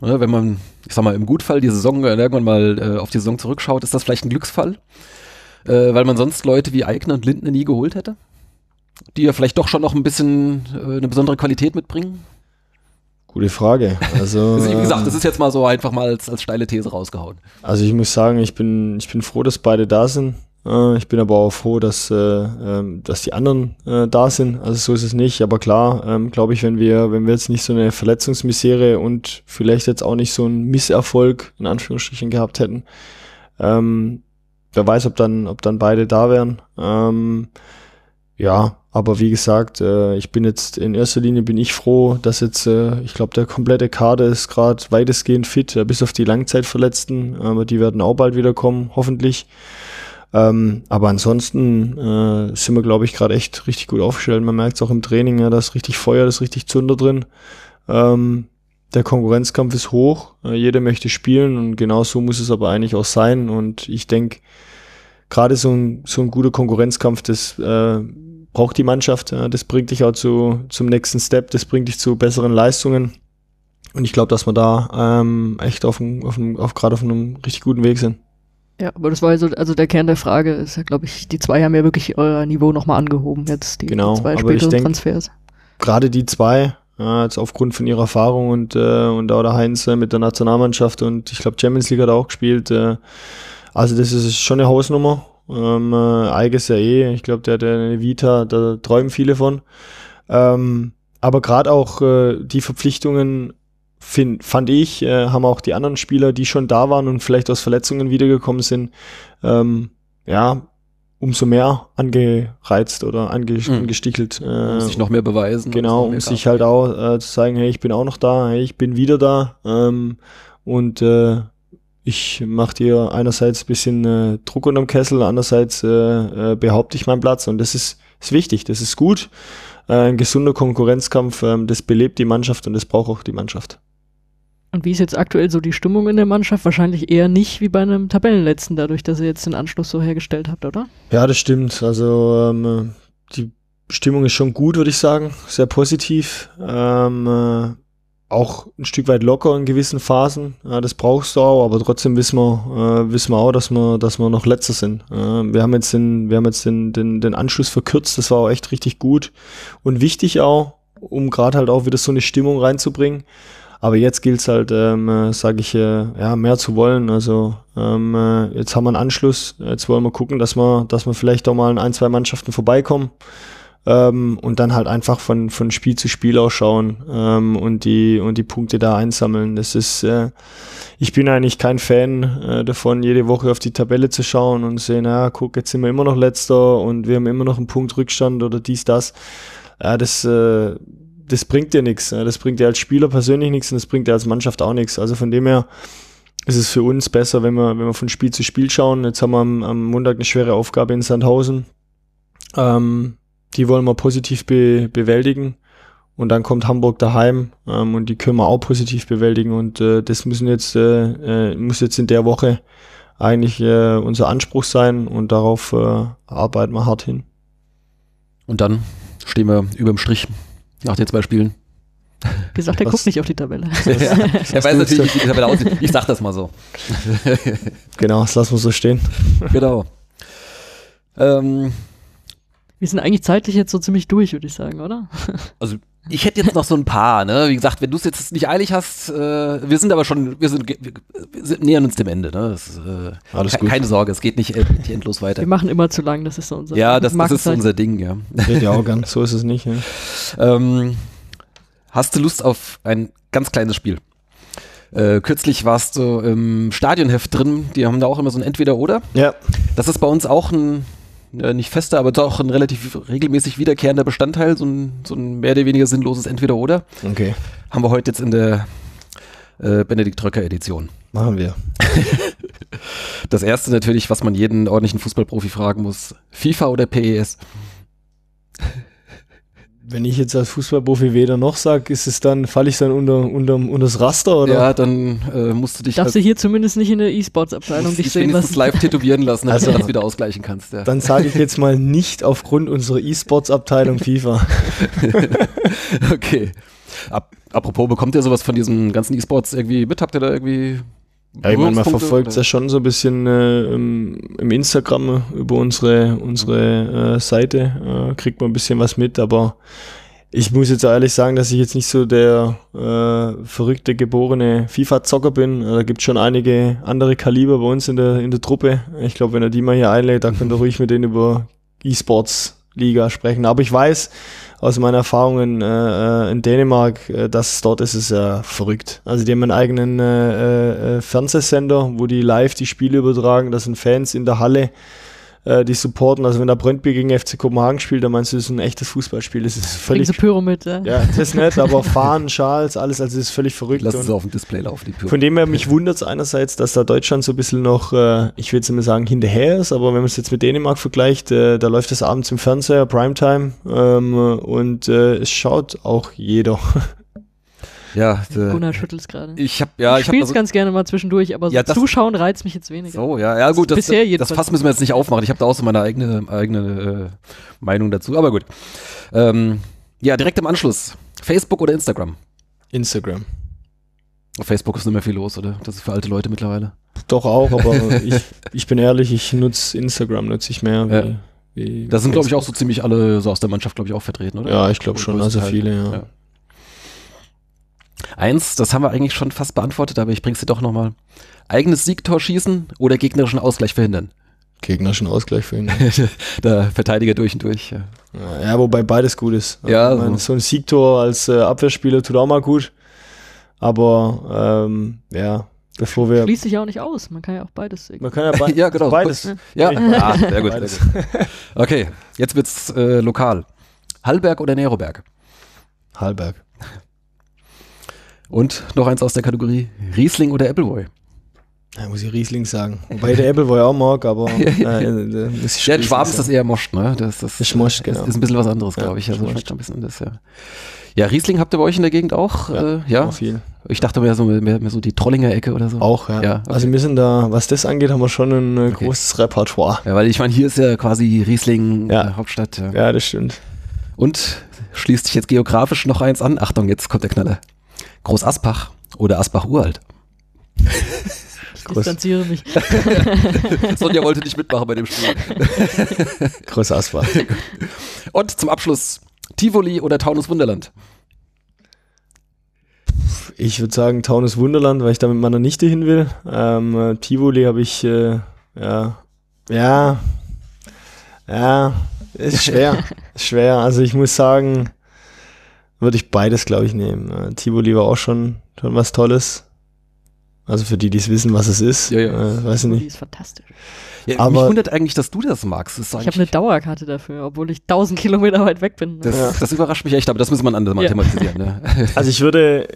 ne, wenn man, ich sag mal, im Gutfall die Saison äh, irgendwann mal äh, auf die Saison zurückschaut, ist das vielleicht ein Glücksfall? Äh, weil man sonst Leute wie Eigner und Lindner nie geholt hätte? Die ja vielleicht doch schon noch ein bisschen eine besondere Qualität mitbringen? Gute Frage. Also, <laughs> wie gesagt, das ist jetzt mal so einfach mal als, als steile These rausgehauen. Also ich muss sagen, ich bin, ich bin froh, dass beide da sind. Äh, ich bin aber auch froh, dass, äh, ähm, dass die anderen äh, da sind. Also so ist es nicht. Aber klar, ähm, glaube ich, wenn wir, wenn wir jetzt nicht so eine Verletzungsmisere und vielleicht jetzt auch nicht so einen Misserfolg in Anführungsstrichen gehabt hätten, ähm, wer weiß, ob dann, ob dann beide da wären. Ähm, ja, aber wie gesagt, äh, ich bin jetzt in erster Linie bin ich froh, dass jetzt, äh, ich glaube, der komplette Kader ist gerade weitestgehend fit, bis auf die Langzeitverletzten, aber die werden auch bald wieder kommen, hoffentlich. Ähm, aber ansonsten äh, sind wir, glaube ich, gerade echt richtig gut aufgestellt. Man merkt es auch im Training, ja, da ist richtig Feuer, da ist richtig Zunder drin. Ähm, der Konkurrenzkampf ist hoch, äh, jeder möchte spielen und genau so muss es aber eigentlich auch sein. Und ich denke, gerade so ein, so ein guter Konkurrenzkampf, das äh, braucht die Mannschaft. Das bringt dich auch zu, zum nächsten Step, das bringt dich zu besseren Leistungen. Und ich glaube, dass wir da ähm, echt auf, auf, auf gerade auf einem richtig guten Weg sind. Ja, aber das war also, also der Kern der Frage ist ja, glaube ich, die zwei haben ja wirklich euer Niveau nochmal angehoben, jetzt die, genau, die zwei aber ich denk, Transfers. Gerade die zwei, ja, jetzt aufgrund von ihrer Erfahrung und, äh, und auch der Heinz äh, mit der Nationalmannschaft und ich glaube Champions League hat er auch gespielt. Äh, also das ist schon eine Hausnummer. Ähm, äh, Eiges ja eh, ich glaube, der hat eine Vita, da träumen viele von. Ähm, aber gerade auch äh, die Verpflichtungen find, fand ich, äh, haben auch die anderen Spieler, die schon da waren und vielleicht aus Verletzungen wiedergekommen sind, ähm, ja, umso mehr angereizt oder ange mhm. angestichelt. Äh, um sich noch mehr beweisen. Genau, um sich halt auch äh, zu sagen, hey, ich bin auch noch da, hey, ich bin wieder da. Ähm, und äh, ich mache dir einerseits bisschen äh, Druck unterm Kessel, andererseits äh, äh, behaupte ich meinen Platz und das ist, ist wichtig, das ist gut. Äh, ein gesunder Konkurrenzkampf, äh, das belebt die Mannschaft und das braucht auch die Mannschaft. Und wie ist jetzt aktuell so die Stimmung in der Mannschaft? Wahrscheinlich eher nicht wie bei einem Tabellenletzten, dadurch, dass ihr jetzt den Anschluss so hergestellt habt, oder? Ja, das stimmt. Also ähm, die Stimmung ist schon gut, würde ich sagen. Sehr positiv. Ähm, äh, auch ein Stück weit locker in gewissen Phasen. Ja, das brauchst du auch, aber trotzdem wissen wir, äh, wissen wir auch, dass wir, dass wir noch Letzter sind. Äh, wir haben jetzt den, wir haben jetzt den, den, den Anschluss verkürzt. Das war auch echt richtig gut und wichtig auch, um gerade halt auch wieder so eine Stimmung reinzubringen. Aber jetzt gilt es halt, ähm, äh, sage ich, äh, ja, mehr zu wollen. Also ähm, äh, jetzt haben wir einen Anschluss. Jetzt wollen wir gucken, dass wir, dass wir vielleicht auch mal in ein, zwei Mannschaften vorbeikommen. Ähm, und dann halt einfach von, von Spiel zu Spiel ausschauen ähm, und die und die Punkte da einsammeln. Das ist, äh, ich bin eigentlich kein Fan äh, davon, jede Woche auf die Tabelle zu schauen und sehen, ja, guck, jetzt sind wir immer noch letzter und wir haben immer noch einen Punkt Rückstand oder dies, das. Ja, das, äh, das bringt dir nichts. Das bringt dir als Spieler persönlich nichts und das bringt dir als Mannschaft auch nichts. Also von dem her ist es für uns besser, wenn wir, wenn wir von Spiel zu Spiel schauen. Jetzt haben wir am, am Montag eine schwere Aufgabe in Sandhausen. Ähm, die wollen wir positiv be bewältigen. Und dann kommt Hamburg daheim ähm, und die können wir auch positiv bewältigen. Und äh, das müssen jetzt, äh, äh, muss jetzt in der Woche eigentlich äh, unser Anspruch sein und darauf äh, arbeiten wir hart hin. Und dann stehen wir überm Strich nach den zwei Spielen. Wie gesagt, er Was? guckt nicht auf die Tabelle. <laughs> Ja, er weiß natürlich, wie die Tabelle aussieht. Ich sag das mal so. genau, das lassen wir so stehen. Genau. Ähm, wir sind eigentlich zeitlich jetzt so ziemlich durch, würde ich sagen, oder? <laughs> Also ich hätte jetzt noch so ein paar, ne? Wie gesagt, wenn du es jetzt nicht eilig hast, äh, wir sind aber schon, wir sind, wir sind nähern uns dem Ende, ne? Das, äh, Alles gut. Keine Sorge, es geht nicht, äh, nicht endlos weiter. Wir machen immer zu lang, das ist so unser Ja, das, das ist unser Ding, ja. Geht ja auch <laughs> ganz, so ist es nicht, ja. ähm, hast du Lust auf ein ganz kleines Spiel? Äh, kürzlich warst du im Stadionheft drin, die haben da auch immer so ein Entweder-Oder. Ja. Das ist bei uns auch ein äh, nicht fester, aber doch ein relativ regelmäßig wiederkehrender Bestandteil, so ein, so ein mehr oder weniger sinnloses Entweder-Oder. Okay. Haben wir heute jetzt in der äh, Benedikt Röcker Edition. Machen wir. <laughs> das erste natürlich, was man jeden ordentlichen Fußballprofi fragen muss: FIFA oder PES? Wenn ich jetzt als Fußballprofi weder noch sage, ist es dann, falle ich dann unter, unter, unter das Raster oder? Ja, dann äh, musst du dich. Darfst halt, du hier zumindest nicht in der E-Sports-Abteilung dich sehen lassen? live tätowieren lassen, damit also, du das wieder ausgleichen kannst. Ja. Dann sage ich jetzt mal nicht aufgrund unserer E-Sports-Abteilung FIFA. <laughs> okay. Ab, apropos, bekommt ihr sowas von diesen ganzen E-Sports irgendwie mit? Habt ihr da irgendwie ja, ich meine, man verfolgt es ja schon so ein bisschen äh, im, Instagram über unsere, unsere äh, Seite, äh, kriegt man ein bisschen was mit, aber ich muss jetzt ehrlich sagen, dass ich jetzt nicht so der äh, verrückte geborene FIFA-Zocker bin. Da gibt schon einige andere Kaliber bei uns in der, in der Truppe. Ich glaube, wenn er die mal hier einlädt, dann könnt ihr ruhig mit denen über E-Sports-Liga sprechen. Aber ich weiß, aus meinen Erfahrungen äh, äh, in Dänemark, äh, dass dort ist es ja verrückt. Also die haben einen eigenen äh, äh, Fernsehsender, wo die live die Spiele übertragen. Das sind Fans in der Halle. Äh, die supporten. Also wenn da Brøndby gegen FC Kopenhagen spielt, dann meinst du, das ist ein echtes Fußballspiel. Das ist völlig. Diese Pyro mit, ja. Ja, das ist nett, aber <laughs> Fahnen, Schals, alles, also das ist völlig verrückt. Lass es auf dem Display laufen, die Pyro. von dem her, mich wundert es einerseits, dass da Deutschland so ein bisschen noch, äh, ich will jetzt nicht mehr sagen, hinterher ist, aber wenn man es jetzt mit Dänemark vergleicht, äh, da läuft das abends im Fernseher, Primetime, ähm, und äh, es schaut auch jeder. Ja, Gunnar schüttelt gerade. ich habe ja, ich ich spiele es ganz gerne mal zwischendurch, aber so Ja, das- Zuschauen reizt mich jetzt weniger. So, ja, ja gut, das, Bisher das. Fass müssen wir jetzt nicht aufmachen. Ich habe da auch so meine eigene, eigene äh, Meinung dazu, aber gut. Ähm, ja, direkt im Anschluss. Facebook oder Instagram? Instagram. Auf Facebook ist nicht mehr viel los, oder? Das ist für alte Leute mittlerweile. Doch auch, aber <laughs> ich, ich bin ehrlich, ich nutze Instagram, nutze ich mehr. Wie, Ja. wie Da sind, glaube ich, auch so ziemlich alle so aus der Mannschaft, glaube ich, auch vertreten, oder? Ja, ich glaube schon, also viele, ja. Ja. Eins, das haben wir eigentlich schon fast beantwortet, aber ich bring's dir doch nochmal. Eigenes Siegtor schießen oder gegnerischen Ausgleich verhindern? Gegnerischen Ausgleich ihn. der <laughs> Verteidiger durch und durch. Ja. Ja, wobei beides gut ist. Ja, ich meine, so. so ein Siegtor als äh, Abwehrspieler tut auch mal gut. Aber ähm, ja, bevor wir. Schließt sich ja auch nicht aus. Man kann ja auch beides sehen. Man kann ja, be <laughs> Ja, genau. beides. Ja, Ja. ah, sehr gut. Beides. Sehr gut. Okay, jetzt wird's äh, lokal. Hallberg oder Neroberg? Hallberg. Und noch eins aus der Kategorie Riesling oder Appleboy? Ja, muss ich Riesling sagen. Wobei der Apple war auch mag, aber <laughs> äh, äh, muss ich Ja, in Schwaben ist das eher Moscht, ne? Das, das, Das ist Moscht, genau. Das ist ein bisschen was anderes, Ja, glaube ich. Also schmeckt schon ein bisschen anders, ja. Ja, Riesling habt ihr bei euch in der Gegend auch? Ja, äh, ja? Auch viel. Ich dachte mehr so, mehr, mehr so die Trollinger Ecke oder so. Auch, ja. Ja, okay. Also wir sind da, was das angeht, haben wir schon ein äh, Okay. großes Repertoire. Ja, weil ich meine, hier ist ja quasi Riesling Ja. äh, Hauptstadt. Ja. Ja, das stimmt. Und schließt sich jetzt geografisch noch eins an. Achtung, jetzt kommt der Knaller. Groß Aspach oder Asbach Uralt. Ich Groß. distanziere mich. <laughs> Sonja wollte nicht mitmachen bei dem Spiel. <laughs> Großer Asphalt. Und zum Abschluss Tivoli oder Taunus Wunderland. Ich würde sagen Taunus Wunderland, weil ich da mit meiner Nichte hin will. Ähm, äh, Tivoli habe ich, äh, ja, ja, ja, ist schwer, <laughs> ist schwer. Also ich muss sagen, würde ich beides, glaube ich, nehmen. Äh, Tivoli war auch schon, schon was Tolles. Also für die, die es wissen, was es ist. Ja, ja. Äh, weiß ich Die nicht. ist fantastisch. Ja, mich Aber- wundert eigentlich, dass du das magst. Das, Ich habe eine Dauerkarte dafür, obwohl ich 1000 Kilometer weit weg bin. das, Ja. das überrascht mich echt, aber das müssen wir anders mal Ja. thematisieren. Ne? <laughs> Also ich würde,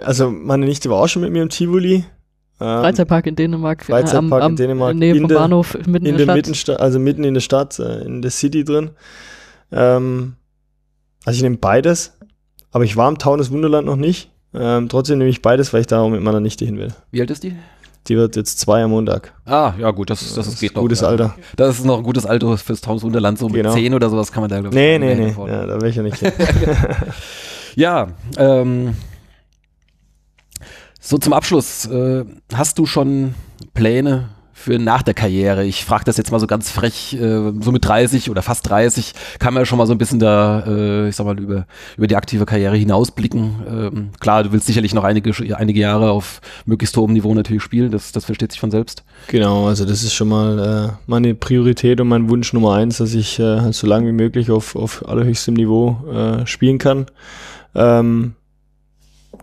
äh, also meine Nichte war auch schon mit mir im Tivoli. Ähm, Freizeitpark in Dänemark. äh, Freizeitpark in Dänemark, Nähe in vom Bahnhof, mitten in, in der Stadt. Mittenstadt, also mitten in der Stadt, äh, in der City drin. Ähm, also ich nehme beides, aber ich war im Taunus Wunderland noch nicht. Ähm, trotzdem nehme ich beides, weil ich da auch mit meiner Nichte hin will. Wie alt ist die? Die wird jetzt zwei am Montag. Ah, ja gut, das, das, ist geht noch. Gutes ja. Alter. Das ist noch ein gutes Alter fürs Taunus Wunderland, so mit Genau. 10 oder sowas kann man da, glaube Nee, nee, nee, hinfahren. ja, da wäre ich ja nicht hin. <laughs> Ja, ähm, so zum Abschluss. Äh, hast du schon Pläne für nach der Karriere? Ich frage das jetzt mal so ganz frech, äh, so mit 30 oder fast 30 kann man ja schon mal so ein bisschen da, äh, ich sag mal, über, über die aktive Karriere hinausblicken. Ähm, klar, du willst sicherlich noch einige, einige Jahre auf möglichst hohem Niveau natürlich spielen, das, das versteht sich von selbst. genau, also das ist schon mal äh, meine Priorität und mein Wunsch Nummer eins, dass ich äh, so lange wie möglich auf, auf allerhöchstem Niveau äh, spielen kann. Ähm,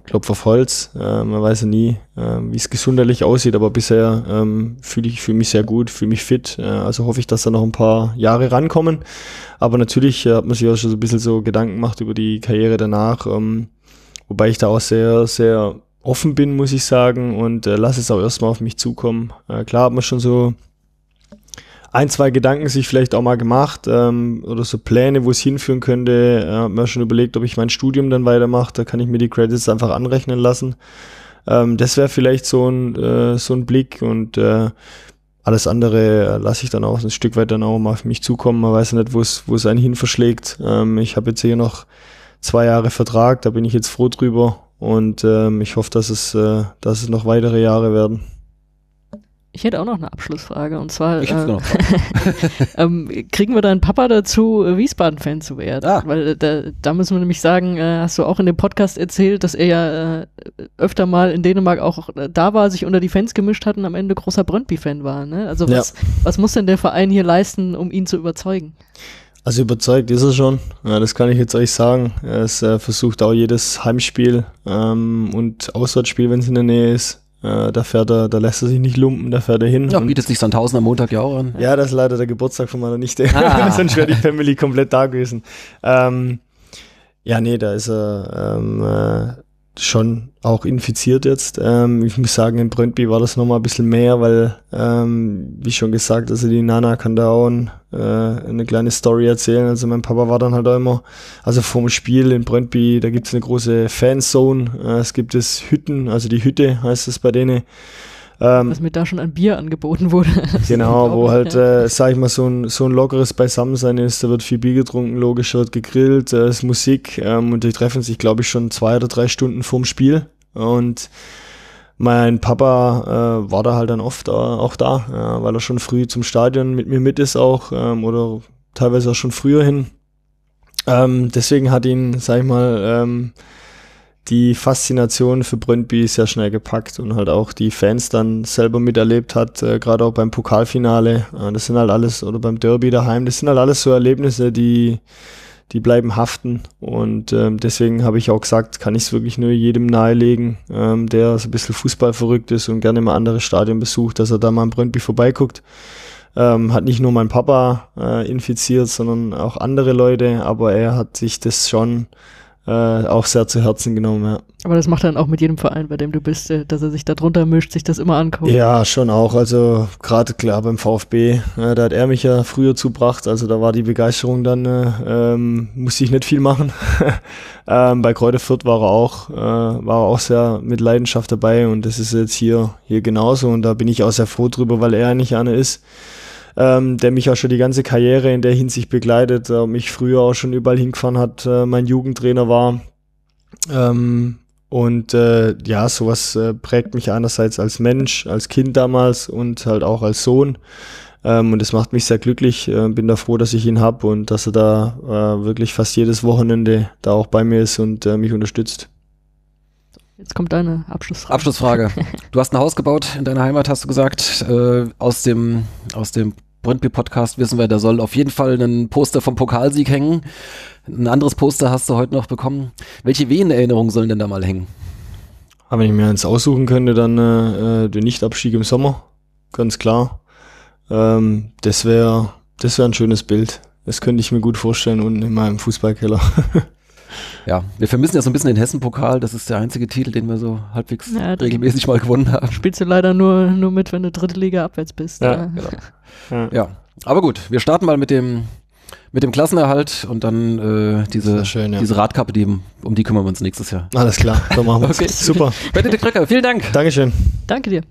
Klopf auf Holz. Äh, man weiß ja nie, äh, wie es gesundheitlich aussieht, aber bisher ähm, fühle ich fühle mich sehr gut, fühle mich fit. Äh, also hoffe ich, dass da noch ein paar Jahre rankommen. Aber natürlich äh, hat man sich auch schon so ein bisschen so Gedanken gemacht über die Karriere danach. Ähm, wobei ich da auch sehr, sehr offen bin, muss ich sagen, und äh, lasse es auch erstmal auf mich zukommen. Äh, klar hat man schon so ein, zwei Gedanken sich vielleicht auch mal gemacht ähm, oder so Pläne, wo es hinführen könnte. Äh, hab mir schon überlegt, ob ich mein Studium dann weitermache. Da kann ich mir die Credits einfach anrechnen lassen. Ähm, das wäre vielleicht so ein, äh, so ein Blick und äh, alles andere äh, lasse ich dann auch ein Stück weit dann auch mal auf mich zukommen. Man weiß ja nicht, wo es wo es einen hin verschlägt. Ähm, ich habe jetzt hier noch zwei Jahre Vertrag, da bin ich jetzt froh drüber und ähm, ich hoffe, dass es, äh, dass es noch weitere Jahre werden. Ich hätte auch noch eine Abschlussfrage und zwar äh, <laughs> ähm, kriegen wir deinen Papa dazu, äh, Wiesbaden-Fan zu werden? Ah. Weil äh, da, da müssen wir nämlich sagen, äh, hast du auch in dem Podcast erzählt, dass er ja äh, öfter mal in Dänemark auch äh, da war, sich unter die Fans gemischt hat und am Ende großer Brøndby-Fan war. Ne? Also Ja. was, was muss denn der Verein hier leisten, um ihn zu überzeugen? Also überzeugt ist er schon, ja, das kann ich jetzt euch sagen. Er ist, äh, versucht auch jedes Heimspiel ähm, und Auswärtsspiel, wenn es in der Nähe ist, Äh, da fährt er, da lässt er sich nicht lumpen, da fährt er hin. Ja, bietet sich Sandhausen am Montag ja auch an. ja, das ist leider der Geburtstag von meiner Nichte. Ah. <laughs> Sonst wäre die Family komplett da gewesen. Ähm, ja, nee, da ist er ähm, äh, schon auch infiziert jetzt. Ähm, ich muss sagen, in Brøndby war das nochmal ein bisschen mehr, weil, ähm, wie schon gesagt, also die Nana kann da auch ein, äh, eine kleine Story erzählen. Also mein Papa war dann halt auch immer, also vorm Spiel in Brøndby, da gibt's eine große Fanzone. Äh, es gibt es Hütten, also die Hütte heißt es bei denen. Ähm, Was mir da schon an Bier angeboten wurde. <laughs> Genau, wo halt, äh, sag ich mal, so ein, so ein lockeres Beisammensein ist. Da wird viel Bier getrunken, logisch, wird gegrillt, äh, ist Musik ähm, und die treffen sich, glaube ich, schon zwei oder drei Stunden vorm Spiel. Und mein Papa äh, war da halt dann oft äh, auch da, ja, weil er schon früh zum Stadion mit mir mit ist auch ähm, oder teilweise auch schon früher hin. Ähm, deswegen hat ihn, sag ich mal, ähm, die Faszination für Brøndby sehr schnell gepackt und halt auch die Fans dann selber miterlebt hat, äh, gerade auch beim Pokalfinale. Äh, das sind halt alles, oder beim Derby daheim, das sind halt alles so Erlebnisse, die, die bleiben haften. Und ähm, deswegen habe ich auch gesagt, kann ich es wirklich nur jedem nahelegen, ähm, der so ein bisschen Fußball verrückt ist und gerne mal andere Stadien besucht, dass er da mal in Brøndby vorbeiguckt. Ähm, hat nicht nur mein Papa äh, infiziert, sondern auch andere Leute, aber er hat sich das schon äh, auch sehr zu Herzen genommen, ja. Aber das macht er dann auch mit jedem Verein, bei dem du bist, äh, dass er sich da drunter mischt, sich das immer anguckt. Ja, schon auch. Also gerade klar beim VfB, äh, da hat er mich ja früher zubracht. Also da war die Begeisterung dann, äh, ähm, musste ich nicht viel machen. <laughs> ähm, bei Kräuter Fürth war er auch, äh, war er auch sehr mit Leidenschaft dabei und das ist jetzt hier, hier genauso und da bin ich auch sehr froh drüber, weil er eigentlich einer ist, ähm, der mich auch schon die ganze Karriere in der Hinsicht begleitet, äh, mich früher auch schon überall hingefahren hat, äh, mein Jugendtrainer war. Ähm, und äh, ja, sowas äh, prägt mich einerseits als Mensch, als Kind damals und halt auch als Sohn. Ähm, und es macht mich sehr glücklich. Äh, bin da froh, dass ich ihn hab und dass er da äh, wirklich fast jedes Wochenende da auch bei mir ist und äh, mich unterstützt. Jetzt kommt deine Abschlussfrage. Abschlussfrage. <laughs> Du hast ein Haus gebaut in deiner Heimat, hast du gesagt. Äh, aus dem, aus dem Brøndby-Podcast wissen wir, da soll auf jeden Fall ein Poster vom Pokalsieg hängen. Ein anderes Poster hast du heute noch bekommen. Welche Wehen-Erinnerungen sollen denn da mal hängen? Aber wenn ich mir eins aussuchen könnte, dann äh, äh, den Nichtabstieg im Sommer. Ganz klar. Ähm, das wäre das wär ein schönes Bild. Das könnte ich mir gut vorstellen unten in meinem Fußballkeller. <laughs> Ja, wir vermissen ja so ein bisschen den Hessen-Pokal. Das ist der einzige Titel, den wir so halbwegs Ja, regelmäßig mal gewonnen haben. Spielst du leider nur, nur mit, wenn du dritte Liga abwärts bist. Ja, Ja, Genau. ja. Ja, aber gut, wir starten mal mit dem, mit dem Klassenerhalt und dann äh, diese, schön, ja. diese Radkappe, die, um die kümmern wir uns nächstes Jahr. Alles klar, so machen wir <laughs> Okay. Super. Benedikt Kröcker, vielen Dank. Dankeschön. Danke dir.